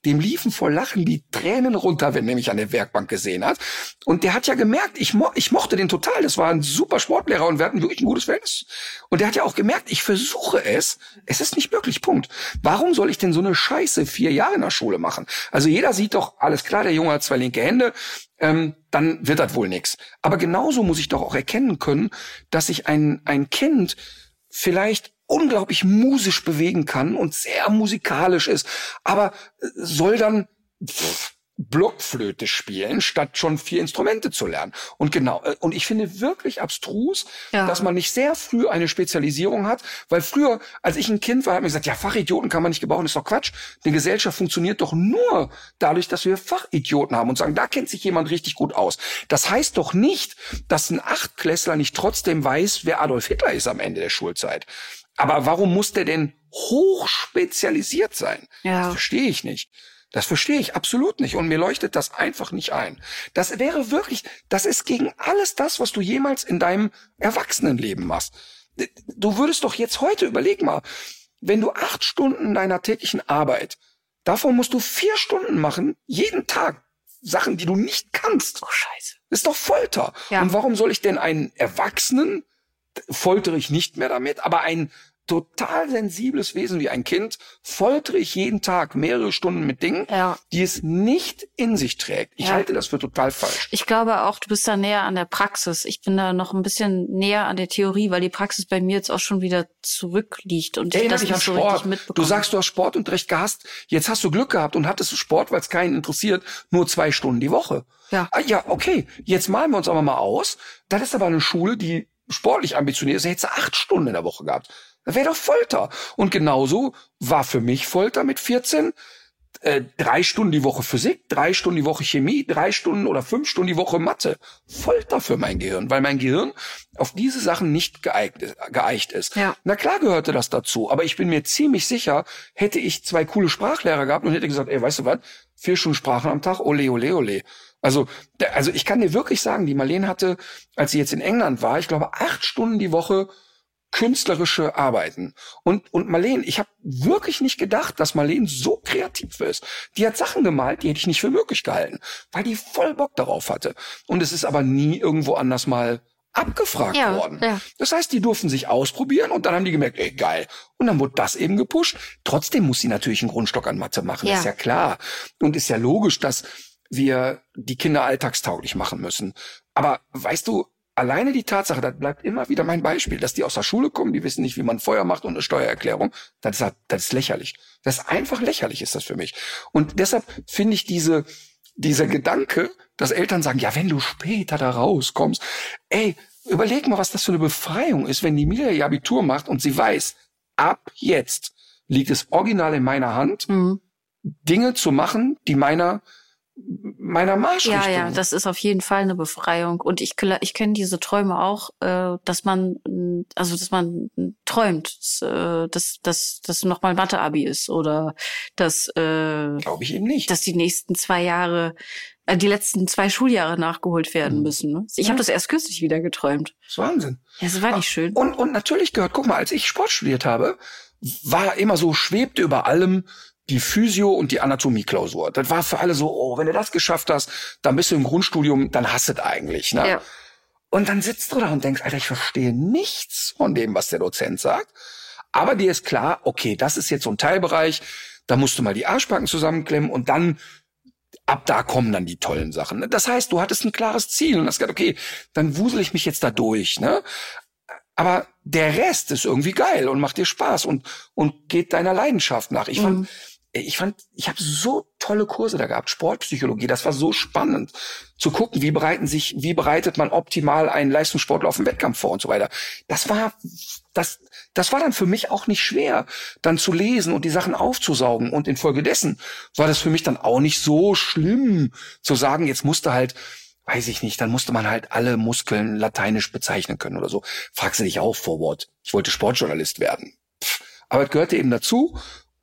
Dem liefen vor Lachen die Tränen runter, wenn er mich an der Werkbank gesehen hat. Und der hat ja gemerkt, ich, mo ich mochte den total. Das war ein super Sportlehrer und wir hatten wirklich ein gutes Verhältnis. Und der hat ja auch gemerkt, ich versuche es. Es ist nicht möglich. Punkt. Warum soll ich denn so eine Scheiße vier Jahre in der Schule machen? Also jeder sieht doch, alles klar, der Junge hat zwei linke Hände, ähm, dann wird das wohl nix. Aber genauso muss ich doch auch erkennen können, dass ich ein, ein Kind vielleicht unglaublich musisch bewegen kann und sehr musikalisch ist, aber soll dann pff, Blockflöte spielen, statt schon vier Instrumente zu lernen. Und genau, äh, und ich finde wirklich abstrus, Ja. dass man nicht sehr früh eine Spezialisierung hat, weil früher, als ich ein Kind war, hat man gesagt, ja, Fachidioten kann man nicht gebrauchen, ist doch Quatsch. Die Gesellschaft funktioniert doch nur dadurch, dass wir Fachidioten haben und sagen, da kennt sich jemand richtig gut aus. Das heißt doch nicht, dass ein Achtklässler nicht trotzdem weiß, wer Adolf Hitler ist am Ende der Schulzeit. Aber warum muss der denn hochspezialisiert sein? Ja. Das verstehe ich nicht. Das verstehe ich absolut nicht und mir leuchtet das einfach nicht ein. Das wäre wirklich, das ist gegen alles das, was du jemals in deinem Erwachsenenleben machst. Du würdest doch jetzt heute überleg mal, wenn du acht Stunden deiner täglichen Arbeit, davon musst du vier Stunden machen, jeden Tag, Sachen, die du nicht kannst. Oh, scheiße. Das ist doch Folter. Ja. Und warum soll ich denn einen Erwachsenen, foltere ich nicht mehr damit, aber ein total sensibles Wesen wie ein Kind, foltere ich jeden Tag mehrere Stunden mit Dingen, Ja. die es nicht in sich trägt. Ich Ja. halte das für total falsch. Ich glaube auch, du bist da näher an der Praxis. Ich bin da noch ein bisschen näher an der Theorie, weil die Praxis bei mir jetzt auch schon wieder zurückliegt und ich Erinnere das nicht so Sport. richtig mitbekomme. Du sagst, du hast Sportunterricht gehasst. Jetzt hast du Glück gehabt und hattest Sport, weil es keinen interessiert, nur zwei Stunden die Woche. Ja. Ah, ja, okay. Jetzt malen wir uns aber mal aus. Das ist aber eine Schule, die sportlich ambitioniert ist. Hättest du acht Stunden in der Woche gehabt. Das wäre doch Folter. Und genauso war für mich Folter mit 14. Äh, drei Stunden die Woche Physik, drei Stunden die Woche Chemie, drei Stunden oder fünf Stunden die Woche Mathe. Folter für mein Gehirn, weil mein Gehirn auf diese Sachen nicht geeignet, geeicht ist. Ja. Na klar gehörte das dazu, aber ich bin mir ziemlich sicher, hätte ich zwei coole Sprachlehrer gehabt und hätte gesagt, ey, weißt du was, vier Stunden Sprachen am Tag, ole, ole, ole. Also, also ich kann dir wirklich sagen, die Marlene hatte, als sie jetzt in England war, ich glaube, acht Stunden die Woche künstlerische Arbeiten. Und, und Marlene, ich habe wirklich nicht gedacht, dass Marlene so kreativ ist. Die hat Sachen gemalt, die hätte ich nicht für möglich gehalten, weil die voll Bock darauf hatte. Und es ist aber nie irgendwo anders mal abgefragt Ja, worden. ja. Das heißt, die durften sich ausprobieren und dann haben die gemerkt, ey, geil. Und dann wurde das eben gepusht. Trotzdem muss sie natürlich einen Grundstock an Mathe machen, Ja. ist ja klar. Und ist ja logisch, dass wir die Kinder alltagstauglich machen müssen. Aber weißt du, alleine die Tatsache, das bleibt immer wieder mein Beispiel, dass die aus der Schule kommen, die wissen nicht, wie man Feuer macht und eine Steuererklärung, das ist, das ist lächerlich. Das ist einfach lächerlich, ist das für mich. Und deshalb finde ich diese, dieser Gedanke, dass Eltern sagen, ja, wenn du später da rauskommst, ey, überleg mal, was das für eine Befreiung ist, wenn die Mila ihr Abitur macht und sie weiß, ab jetzt liegt es original in meiner Hand, Mhm. Dinge zu machen, die meiner meiner Marschrichtung. Ja, ja, das ist auf jeden Fall eine Befreiung. Und ich, ich kenne diese Träume auch, äh, dass man, mm, also dass man träumt, dass, äh, dass, dass, dass nochmal Mathe-Abi ist oder dass, äh, Glaube ich eben nicht. dass die nächsten zwei Jahre, äh, die letzten zwei Schuljahre nachgeholt werden Mhm. müssen. Ne? Ich Ja. habe das erst kürzlich wieder geträumt. das ist Wahnsinn. Ja, das war nicht schön. Und, und natürlich gehört, guck mal, als ich Sport studiert habe, war immer so, schwebte über allem die Physio- und die Anatomieklausur. Das war für alle so, oh, wenn du das geschafft hast, dann bist du im Grundstudium, dann hast du es eigentlich. Ne? Ja. Und dann sitzt du da und denkst, Alter, ich verstehe nichts von dem, was der Dozent sagt. Aber dir ist klar, okay, das ist jetzt so ein Teilbereich, da musst du mal die Arschbacken zusammenklemmen und dann ab da kommen dann die tollen Sachen. ne? Das heißt, du hattest ein klares Ziel und hast gesagt, okay, dann wusel ich mich jetzt da durch, ne? Aber der Rest ist irgendwie geil und macht dir Spaß und und geht deiner Leidenschaft nach. Ich fand, ich fand, ich habe so tolle Kurse da gehabt, Sportpsychologie. Das war so spannend zu gucken, wie bereiten sich, wie bereitet man optimal einen Leistungssportler auf den Wettkampf vor und so weiter. Das war, das, das war dann für mich auch nicht schwer, dann zu lesen und die Sachen aufzusaugen. Und infolgedessen war das für mich dann auch nicht so schlimm zu sagen, jetzt musste halt weiß ich nicht, dann musste man halt alle Muskeln lateinisch bezeichnen können oder so. Fragst du dich auch Forward. Ich wollte Sportjournalist werden. Pff. Aber es gehörte eben dazu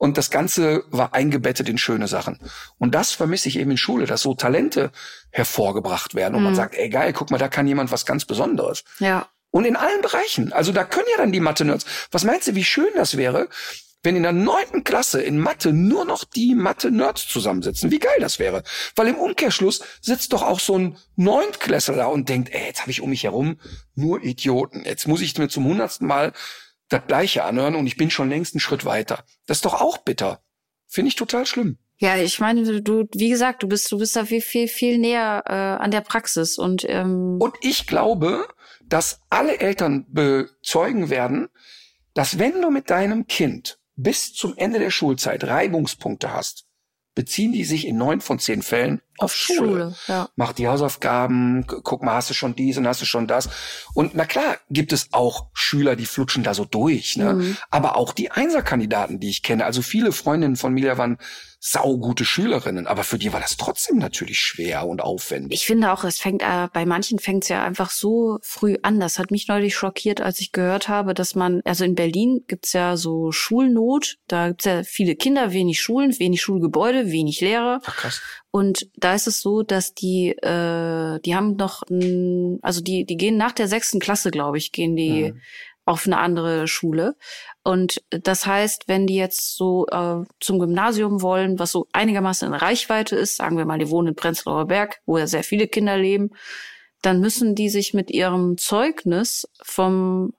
und das Ganze war eingebettet in schöne Sachen. Und das vermisse ich eben in Schule, dass so Talente hervorgebracht werden und man Mhm. sagt, ey geil, guck mal, da kann jemand was ganz Besonderes. Ja. Und in allen Bereichen. Also da können ja dann die Mathe-Nerds. Was meinst du, wie schön das wäre, wenn in der neunten Klasse in Mathe nur noch die Mathe-Nerds zusammensitzen. Wie geil das wäre. Weil im Umkehrschluss sitzt doch auch so ein Neuntklässler da und denkt, ey, jetzt habe ich um mich herum nur Idioten. Jetzt muss ich mir zum hundertsten Mal das Gleiche anhören und ich bin schon längst einen Schritt weiter. Das ist doch auch bitter. Finde ich total schlimm. Ja, ich meine, du, wie gesagt, du bist, du bist da viel, viel, viel näher äh, an der Praxis und ähm und ich glaube, dass alle Eltern bezeugen werden, dass wenn du mit deinem Kind bis zum Ende der Schulzeit Reibungspunkte hast, beziehen die sich in neun von zehn Fällen auf, Schule. Schule ja. Mach die Hausaufgaben, guck mal, hast du schon dies und hast du schon das. Und na klar, gibt es auch Schüler, die flutschen da so durch. Ne? Mhm. Aber auch die Einserkandidaten, die ich kenne. Also viele Freundinnen von mir waren saugute Schülerinnen, aber für die war das trotzdem natürlich schwer und aufwendig. Ich finde auch, es fängt äh, bei manchen fängt es ja einfach so früh an. Das hat mich neulich schockiert, als ich gehört habe, dass man, also in Berlin gibt's ja so Schulnot, da gibt's ja viele Kinder, wenig Schulen, wenig Schulgebäude, wenig Lehrer. Ach, krass. Und da ist es so, dass die, äh, die haben noch, ein, also die, die gehen nach der sechsten Klasse, glaube ich, gehen die mhm. auf eine andere Schule. Und das heißt, wenn die jetzt so äh, zum Gymnasium wollen, was so einigermaßen in Reichweite ist, sagen wir mal, die wohnen in Prenzlauer Berg, wo ja sehr viele Kinder leben, dann müssen die sich mit ihrem Zeugnis vom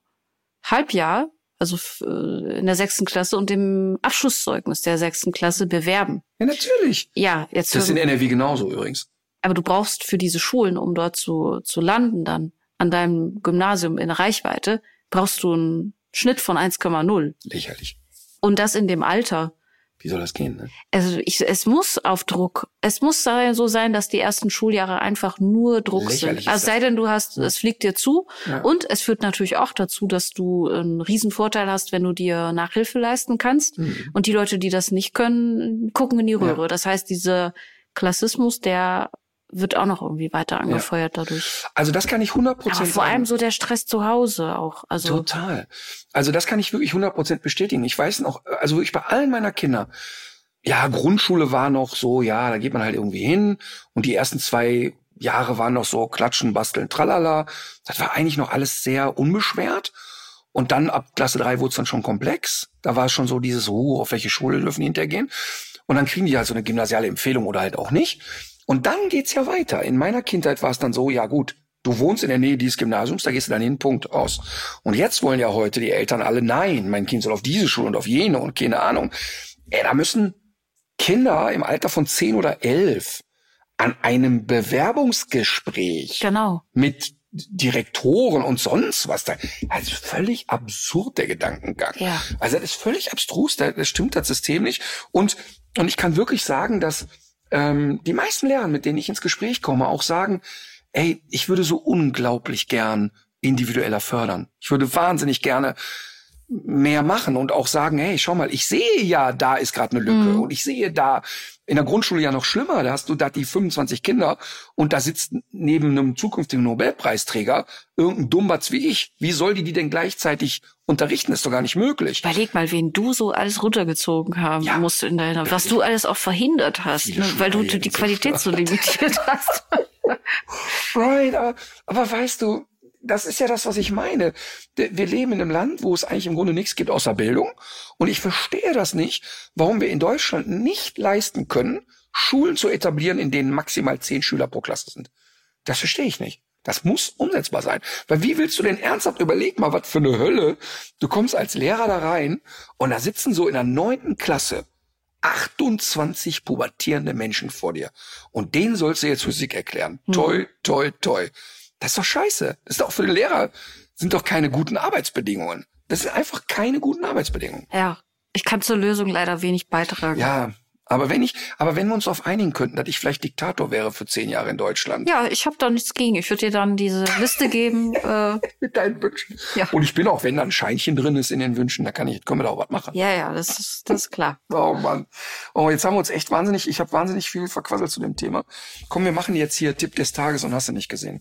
Halbjahr, also äh, in der sechsten Klasse und dem Abschlusszeugnis der sechsten Klasse bewerben. Ja, natürlich. Ja, jetzt. Das ist in NRW genauso übrigens. Aber du brauchst für diese Schulen, um dort zu, zu landen, dann an deinem Gymnasium in Reichweite, brauchst du ein Schnitt von 1,0. Lächerlich. Und das in dem Alter. Wie soll das gehen? Ne? Also ich, es muss auf Druck. Es muss so sein, dass die ersten Schuljahre einfach nur Druck Lächerlich sind. Also sei denn, du hast, ja. es fliegt dir zu. Ja. Und es führt natürlich auch dazu, dass du einen riesen Vorteil hast, wenn du dir Nachhilfe leisten kannst. Mhm. Und die Leute, die das nicht können, gucken in die Röhre. Ja. Das heißt, dieser Klassismus, der wird auch noch irgendwie weiter angefeuert ja. dadurch. Also das kann ich 100 Prozent Vor allem so der Stress zu Hause auch. Also Total. Also das kann ich wirklich 100 Prozent bestätigen. Ich weiß noch, also wirklich bei allen meiner Kinder, ja, Grundschule war noch so, ja, da geht man halt irgendwie hin und die ersten zwei Jahre waren noch so klatschen, basteln, tralala. Das war eigentlich noch alles sehr unbeschwert. Und dann ab Klasse drei wurde es dann schon komplex. Da war es schon so dieses, oh, auf welche Schule dürfen die hintergehen? Und dann kriegen die halt so eine gymnasiale Empfehlung oder halt auch nicht. Und dann geht's ja weiter. In meiner Kindheit war es dann so, ja gut, du wohnst in der Nähe dieses Gymnasiums, da gehst du dann hin, Punkt, aus. Und jetzt wollen ja heute die Eltern alle, nein, mein Kind soll auf diese Schule und auf jene und keine Ahnung. Ey, da müssen Kinder im Alter von zehn oder elf an einem Bewerbungsgespräch genau. mit Direktoren und sonst was da. Also völlig absurd der Gedankengang. Ja. Also das ist völlig abstrus, das stimmt das System nicht. Und, und ich kann wirklich sagen, dass ähm, die meisten Lehrer, mit denen ich ins Gespräch komme, auch sagen, ey, ich würde so unglaublich gern individueller fördern. Ich würde wahnsinnig gerne mehr machen und auch sagen, hey, schau mal, ich sehe ja, da ist gerade eine Lücke mhm. und ich sehe da in der Grundschule ja noch schlimmer, da hast du da die 25 Kinder und da sitzt neben einem zukünftigen Nobelpreisträger irgendein Dummbatz wie ich. Wie soll die die denn gleichzeitig unterrichten? ist doch gar nicht möglich. Überleg mal, wen du so alles runtergezogen haben ja. musst in deiner, was du alles auch verhindert hast, ne, weil du die Qualität so limitiert hast. right, aber, aber weißt du, das ist ja das, was ich meine. Wir leben in einem Land, wo es eigentlich im Grunde nichts gibt außer Bildung. Und ich verstehe das nicht, warum wir in Deutschland nicht leisten können, Schulen zu etablieren, in denen maximal zehn Schüler pro Klasse sind. Das verstehe ich nicht. Das muss umsetzbar sein. Weil wie willst du denn ernsthaft, überleg mal, was für eine Hölle. Du kommst als Lehrer da rein und da sitzen so in der neunten Klasse 28 pubertierende Menschen vor dir. Und denen sollst du jetzt Physik erklären. Hm. Toi, toi, toi. Das ist doch scheiße. Das ist doch für den Lehrer, sind doch keine guten Arbeitsbedingungen. Das sind einfach keine guten Arbeitsbedingungen. Ja, ich kann zur Lösung leider wenig beitragen. Ja, aber wenn ich, aber wenn wir uns darauf einigen könnten, dass ich vielleicht Diktator wäre für zehn Jahre in Deutschland. Ja, ich habe da nichts gegen. Ich würde dir dann diese Liste geben. Äh, Mit deinen Wünschen. Ja. Und ich bin auch, wenn da ein Scheinchen drin ist in den Wünschen, da kann ich, können wir da auch was machen. Ja, ja, das ist, das ist klar. oh Mann. Oh, jetzt haben wir uns echt wahnsinnig, ich habe wahnsinnig viel verquasselt zu dem Thema. Komm, wir machen jetzt hier Tipp des Tages und hast du nicht gesehen.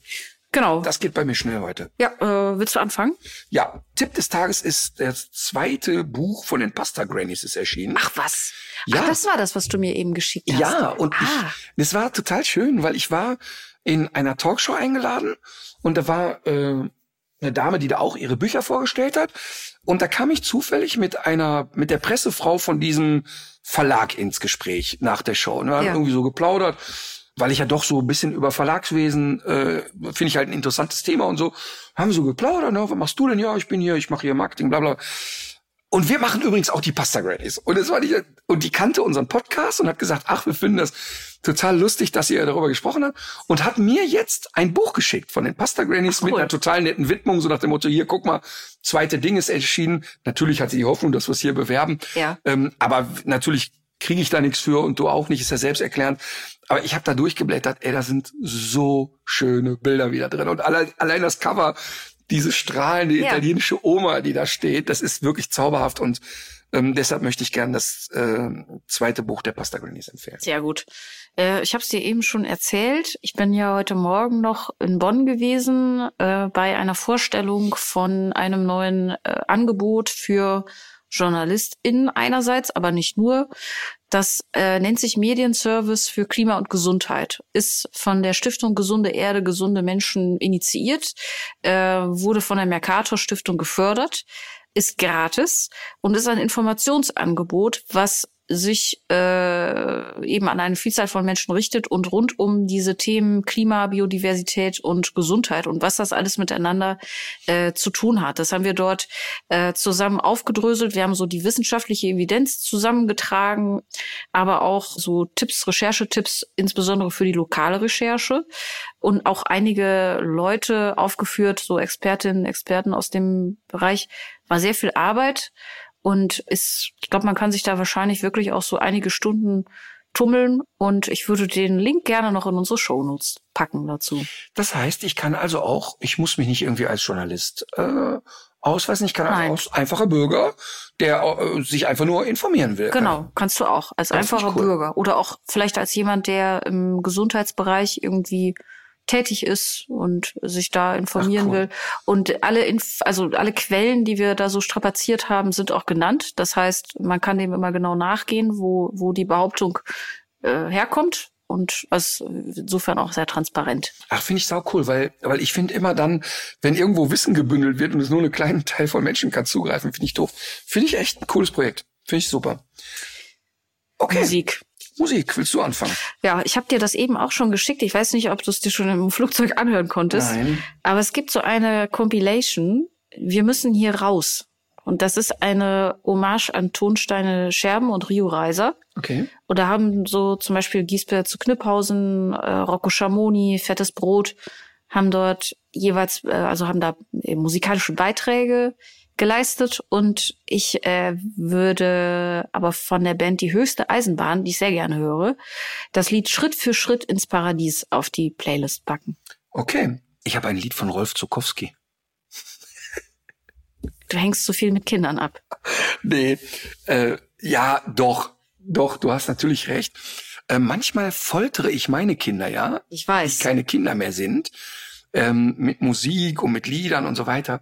Genau. Das geht bei mir schnell heute. Ja, äh, willst du anfangen? Ja, Tipp des Tages ist das zweite Buch von den Pasta Grannies ist erschienen. Ach was. Ja. Ach, das war das, was du mir eben geschickt hast. Ja, und ah. ich, das war total schön, weil ich war in einer Talkshow eingeladen und da war äh, eine Dame, die da auch ihre Bücher vorgestellt hat. Und da kam ich zufällig mit einer, mit der Pressefrau von diesem Verlag ins Gespräch nach der Show. Und wir haben Ja. irgendwie so geplaudert, weil ich ja doch so ein bisschen über Verlagswesen, äh, finde ich halt ein interessantes Thema und so. Haben wir so geplaudert, ne? was machst du denn? Ja, ich bin hier, ich mache hier Marketing, bla bla. Und wir machen übrigens auch die Pasta Grannies. Und das war die, und die kannte unseren Podcast und hat gesagt, ach, wir finden das total lustig, dass ihr darüber gesprochen habt. Und hat mir jetzt ein Buch geschickt von den Pasta Grannies mit cool. einer total netten Widmung, so nach dem Motto, hier, guck mal, zweite Ding ist erschienen. Natürlich hat sie die Hoffnung, dass wir es hier bewerben. Ja. Ähm, aber natürlich kriege ich da nichts für und du auch nicht, ist ja selbsterklärend. Aber ich habe da durchgeblättert, ey, da sind so schöne Bilder wieder drin. Und allein, allein das Cover, diese strahlende Ja. italienische Oma, die da steht, das ist wirklich zauberhaft. Und ähm, deshalb möchte ich gern das äh, zweite Buch der Pasta Grannies empfehlen. Sehr gut. Äh, ich habe es dir eben schon erzählt. Ich bin ja heute Morgen noch in Bonn gewesen äh, bei einer Vorstellung von einem neuen äh, Angebot für JournalistInnen einerseits, aber nicht nur. Das äh, nennt sich Medienservice für Klima und Gesundheit. Ist von der Stiftung Gesunde Erde, gesunde Menschen initiiert, äh, wurde von der Mercator Stiftung gefördert, ist gratis und ist ein Informationsangebot, was sich äh, eben an eine Vielzahl von Menschen richtet und rund um diese Themen Klima, Biodiversität und Gesundheit und was das alles miteinander äh, zu tun hat. Das haben wir dort äh, zusammen aufgedröselt. Wir haben so die wissenschaftliche Evidenz zusammengetragen, aber auch so Tipps, Recherchetipps, insbesondere für die lokale Recherche und auch einige Leute aufgeführt, so Expertinnen, Experten aus dem Bereich. War sehr viel Arbeit und ist, ich glaube, man kann sich da wahrscheinlich wirklich auch so einige Stunden tummeln und ich würde den Link gerne noch in unsere Shownotes packen dazu. Das heißt, ich kann also auch, ich muss mich nicht irgendwie als Journalist äh, ausweisen, ich kann Nein. als einfacher Bürger, der äh, sich einfach nur informieren will. Genau, kannst du auch als Das einfacher cool. Bürger oder auch vielleicht als jemand, der im Gesundheitsbereich irgendwie tätig ist und sich da informieren Ach, cool. will. Und alle, Inf also alle Quellen, die wir da so strapaziert haben, sind auch genannt. Das heißt, man kann dem immer genau nachgehen, wo, wo die Behauptung äh, herkommt. Und was insofern auch sehr transparent. Ach, finde ich sau cool, weil, weil ich finde immer dann, wenn irgendwo Wissen gebündelt wird und es nur einen kleinen Teil von Menschen kann zugreifen, finde ich doof. Finde ich echt ein cooles Projekt. Finde ich super. Okay, Musik. Musik. willst du anfangen? Ja, ich habe dir das eben auch schon geschickt. Ich weiß nicht, ob du es dir schon im Flugzeug anhören konntest. Nein. Aber es gibt so eine Compilation. Wir müssen hier raus. Und das ist eine Hommage an Tonsteine Scherben und Rio Reiser. Okay. Und da haben so zum Beispiel Giesbert zu Kniphausen, äh, Rocco Schamoni, Fettes Brot, haben dort jeweils, äh, also haben da äh, musikalische Beiträge geleistet. Und ich äh, würde aber von der Band Die höchste Eisenbahn, die ich sehr gerne höre, das Lied Schritt für Schritt ins Paradies auf die Playlist packen. Okay. Ich habe ein Lied von Rolf Zukowski. Du hängst so viel mit Kindern ab. Nee, äh, ja, doch, doch, du hast natürlich recht. Äh, manchmal foltere ich meine Kinder, ja, Ich die weiß. keine Kinder mehr sind, ähm, mit Musik und mit Liedern und so weiter.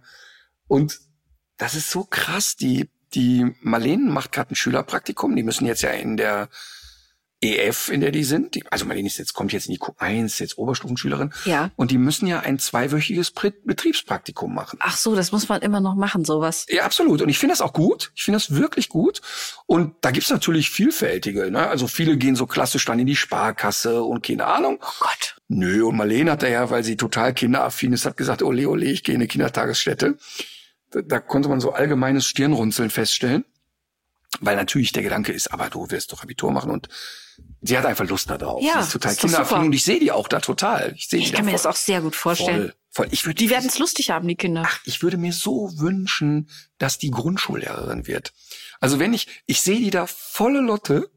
Und das ist so krass. Die, die Marlene macht gerade ein Schülerpraktikum. Die müssen jetzt ja in der EF, in der die sind. Die, also Marlene ist jetzt, kommt jetzt in die Q1, jetzt Oberstufenschülerin. Ja. Und die müssen ja ein zweiwöchiges Betriebspraktikum machen. Ach so, das muss man immer noch machen, sowas. Ja, absolut. Und ich finde das auch gut. Ich finde das wirklich gut. Und da gibt's natürlich vielfältige. Ne? Also viele gehen so klassisch dann in die Sparkasse und keine Ahnung. Oh Gott. Nö, und Marlene hat da ja, weil sie total kinderaffin ist, hat gesagt, ole, ole, ich gehe in eine Kindertagesstätte. Da, da konnte man so allgemeines Stirnrunzeln feststellen. Weil natürlich der Gedanke ist, aber du wirst doch Abitur machen und sie hat einfach Lust da drauf. Ja, sie ist total super. und ich sehe die auch da total. Ich sehe die Ich kann mir voll, das auch sehr gut vorstellen. voll, voll. Ich würde Die werden es lustig haben, die Kinder. Ach, ich würde mir so wünschen, dass die Grundschullehrerin wird. Also wenn ich, ich sehe die da volle Lotte,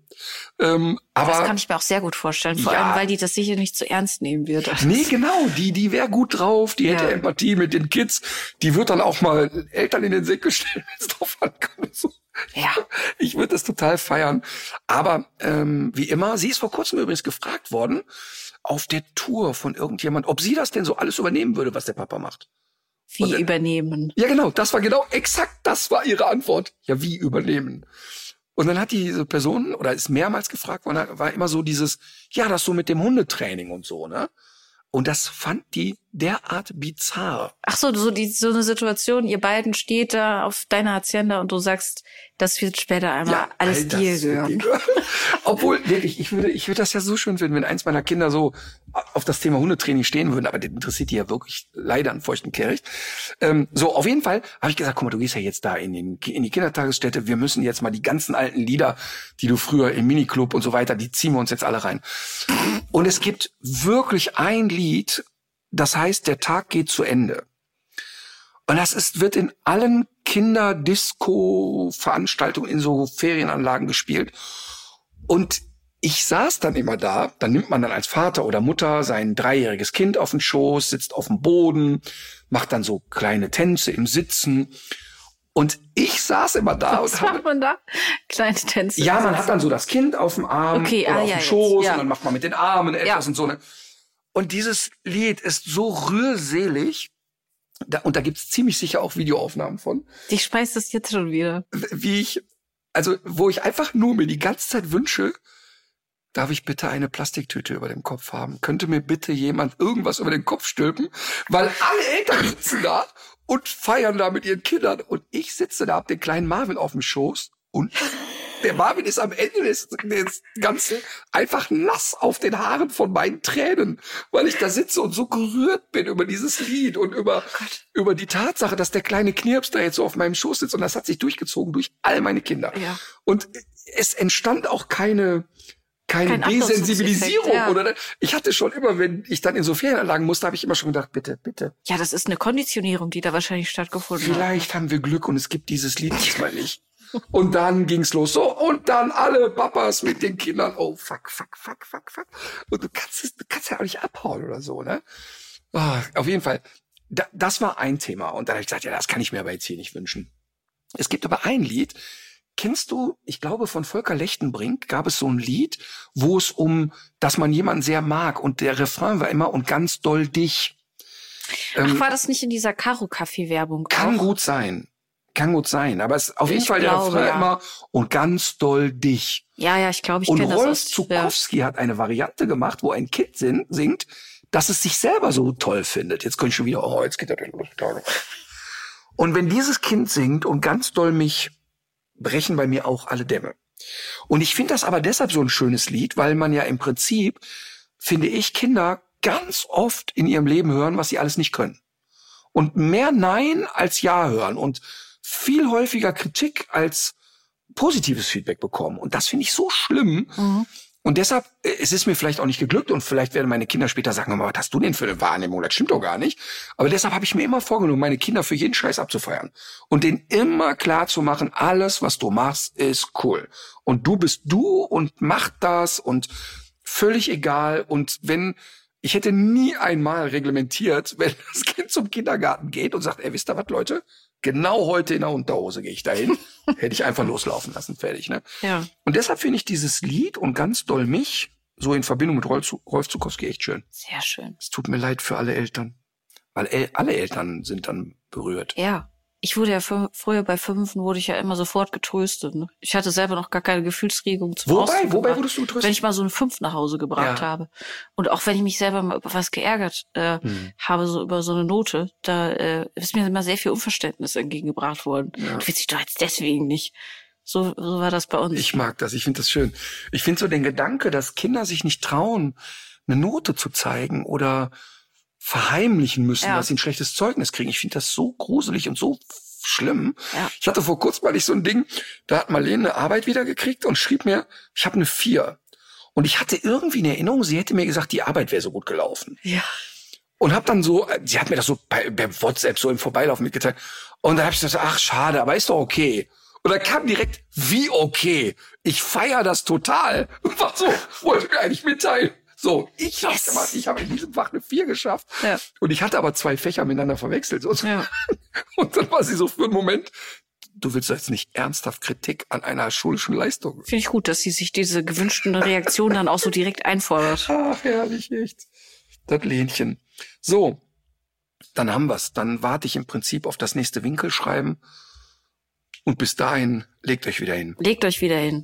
ähm, aber das kann ich mir auch sehr gut vorstellen. Vor Ja. allem, weil die das sicher nicht zu ernst nehmen wird. Nee, genau, die, die wäre gut drauf, die hätte Ja. Empathie mit den Kids, die wird dann auch mal Eltern in den Säcke stellen, wenn es drauf ankommt. So. Ja. Ich würde das total feiern. Aber ähm, wie immer, sie ist vor kurzem übrigens gefragt worden, auf der Tour von irgendjemand, ob sie das denn so alles übernehmen würde, was der Papa macht. Wie äh, übernehmen. Ja, genau, das war genau exakt das war ihre Antwort. Ja, wie übernehmen? Und dann hat diese Person, oder ist mehrmals gefragt worden, war immer so dieses, ja, das so mit dem Hundetraining und so, ne? Und das fand die derart bizarr. Ach so, so, die, so eine Situation, ihr beiden steht da auf deiner Hacienda und du sagst, das wird später einmal alles all das dir gehören. Obwohl, wirklich, ich würde, ich würde das ja so schön finden, wenn eins meiner Kinder so auf das Thema Hundetraining stehen würden, aber das interessiert die ja wirklich leider an feuchten Kehricht. Ähm, so, auf jeden Fall habe ich gesagt, guck mal, du gehst ja jetzt da in, den, in die Kindertagesstätte, wir müssen jetzt mal die ganzen alten Lieder, die du früher im Miniclub und so weiter, die ziehen wir uns jetzt alle rein. Und es gibt wirklich ein Lied, das heißt, der Tag geht zu Ende. Und das ist, wird in allen Kinderdisco-Veranstaltungen in so Ferienanlagen gespielt. Und ich saß dann immer da, dann nimmt man dann als Vater oder Mutter sein dreijähriges Kind auf den Schoß, sitzt auf dem Boden, macht dann so kleine Tänze im Sitzen. Und ich saß immer da Was und macht habe, man da? Kleine Tänze. ja, man hat dann so das Kind auf dem Arm Okay, oder ah, auf ja, dem jetzt, Schoß ja. und dann macht man mit den Armen etwas Ja. und so. Und dieses Lied ist so rührselig. Da, und da gibt's ziemlich sicher auch Videoaufnahmen von, Dich speist das jetzt schon wieder. wie ich, also wo ich einfach nur mir die ganze Zeit wünsche, darf ich bitte eine Plastiktüte über dem Kopf haben? Könnte mir bitte jemand irgendwas über den Kopf stülpen? Weil alle Eltern sitzen da und feiern da mit ihren Kindern und ich sitze da, hab den kleinen Marvin auf dem Schoß und der Marvin ist am Ende des, des Ganzen einfach nass auf den Haaren von meinen Tränen, weil ich da sitze und so gerührt bin über dieses Lied und über, über die Tatsache, dass der kleine Knirps da jetzt so auf meinem Schoß sitzt und das hat sich durchgezogen durch all meine Kinder. Ja. Und es entstand auch keine, keine Kein Desensibilisierung ja. oder ich hatte schon immer, wenn ich dann in so Ferienanlagen musste, habe ich immer schon gedacht, bitte, bitte. Ja, das ist eine Konditionierung, die da wahrscheinlich stattgefunden hat. Vielleicht haben wir Glück und es gibt dieses Lied diesmal nicht. Und dann ging's los. So, und dann alle Papas mit den Kindern. Oh, fuck, fuck, fuck, fuck, fuck. Und du kannst es, du kannst ja auch nicht abhauen oder so, ne? Ah, auf jeden Fall. Da, das war ein Thema. Und dann habe ich gesagt, ja, das kann ich mir aber jetzt hier nicht wünschen. Es gibt aber ein Lied. Kennst du, ich glaube, von Volker Lechtenbrink gab es so ein Lied, wo es um, dass man jemanden sehr mag. Und der Refrain war immer und ganz doll dich. Ach, war das nicht in dieser Karo-Kaffee-Werbung Ähm, Kann auch? gut sein. Kann gut sein. Aber es ist auf jeden Ich Fall der glaube, Refrain ja. immer und ganz doll dich. Ja, ja, ich glaube, ich und kenne das Rolf aus. Ja. Zukowski hat eine Variante gemacht, wo ein Kind sin singt, dass es sich selber so toll findet. Jetzt könnte ich schon wieder, oh, jetzt geht er los. Und wenn dieses Kind singt und ganz doll mich, brechen bei mir auch alle Dämme. Und ich finde das aber deshalb so ein schönes Lied, weil man ja im Prinzip, finde ich, Kinder ganz oft in ihrem Leben hören, was sie alles nicht können. Und mehr Nein als Ja hören und viel häufiger Kritik als positives Feedback bekommen. Und das finde ich so schlimm. Mhm. Und deshalb, äh, es ist mir vielleicht auch nicht geglückt und vielleicht werden meine Kinder später sagen, "Aber was hast du denn für eine Wahrnehmung? Das stimmt doch gar nicht. Aber deshalb habe ich mir immer vorgenommen, meine Kinder für jeden Scheiß abzufeiern. Und denen immer klar zu machen, alles, was du machst, ist cool. Und du bist du und mach das und völlig egal. Und wenn, ich hätte nie einmal reglementiert, wenn das Kind zum Kindergarten geht und sagt, ey, wisst ihr was, Leute? Genau heute in der Unterhose gehe ich dahin. hätte ich einfach loslaufen lassen, fertig, ne? Ja. Und deshalb finde ich dieses Lied und ganz doll mich so in Verbindung mit Rolf, Rolf Zukowski echt schön. Sehr schön. Es tut mir leid für alle Eltern. Weil el alle Eltern sind dann berührt. Ja. Ich wurde ja fü- früher bei Fünfen wurde ich ja immer sofort getröstet. Ne? Ich hatte selber noch gar keine Gefühlsregung zum Wobei, Ausdruck wobei gebracht, wurdest du getröstet? Wenn ich mal so einen Fünf nach Hause gebracht Ja. habe. Und auch wenn ich mich selber mal über was geärgert äh, Hm. habe, so über so eine Note, da äh, ist mir immer sehr viel Unverständnis entgegengebracht worden. Ja. Du willst dich doch jetzt deswegen nicht. So, so war das bei uns. Ich mag das, ich finde das schön. Ich finde so den Gedanke, dass Kinder sich nicht trauen, eine Note zu zeigen oder verheimlichen müssen, Ja. dass sie ein schlechtes Zeugnis kriegen. Ich finde das so gruselig und so schlimm. Ja. Ich hatte vor kurzem mal nicht so ein Ding, da hat Marlene eine Arbeit wiedergekriegt und schrieb mir, ich habe eine vier. Und ich hatte irgendwie eine Erinnerung, sie hätte mir gesagt, die Arbeit wäre so gut gelaufen. ja. Und hab dann so, äh, sie hat mir das so bei, bei WhatsApp so im Vorbeilaufen mitgeteilt. Und dann hab ich gesagt, ach schade, aber ist doch okay. Und dann kam direkt, wie okay? Ich feier das total. Und war so, wollte mir eigentlich mitteilen. So, ich Yes. gemacht, ich habe in diesem Fach eine vier geschafft. Ja. Und ich hatte aber zwei Fächer miteinander verwechselt. Und, Ja. und dann war sie so für einen Moment, du willst doch jetzt nicht ernsthaft Kritik an einer schulischen Leistung. Finde ich gut, dass sie sich diese gewünschten Reaktionen dann auch so direkt einfordert. Ach, herrlich, echt. Das Lähnchen. So, dann haben wir's. Dann warte ich im Prinzip auf das nächste Winkelschreiben. Und bis dahin, legt euch wieder hin. Legt euch wieder hin.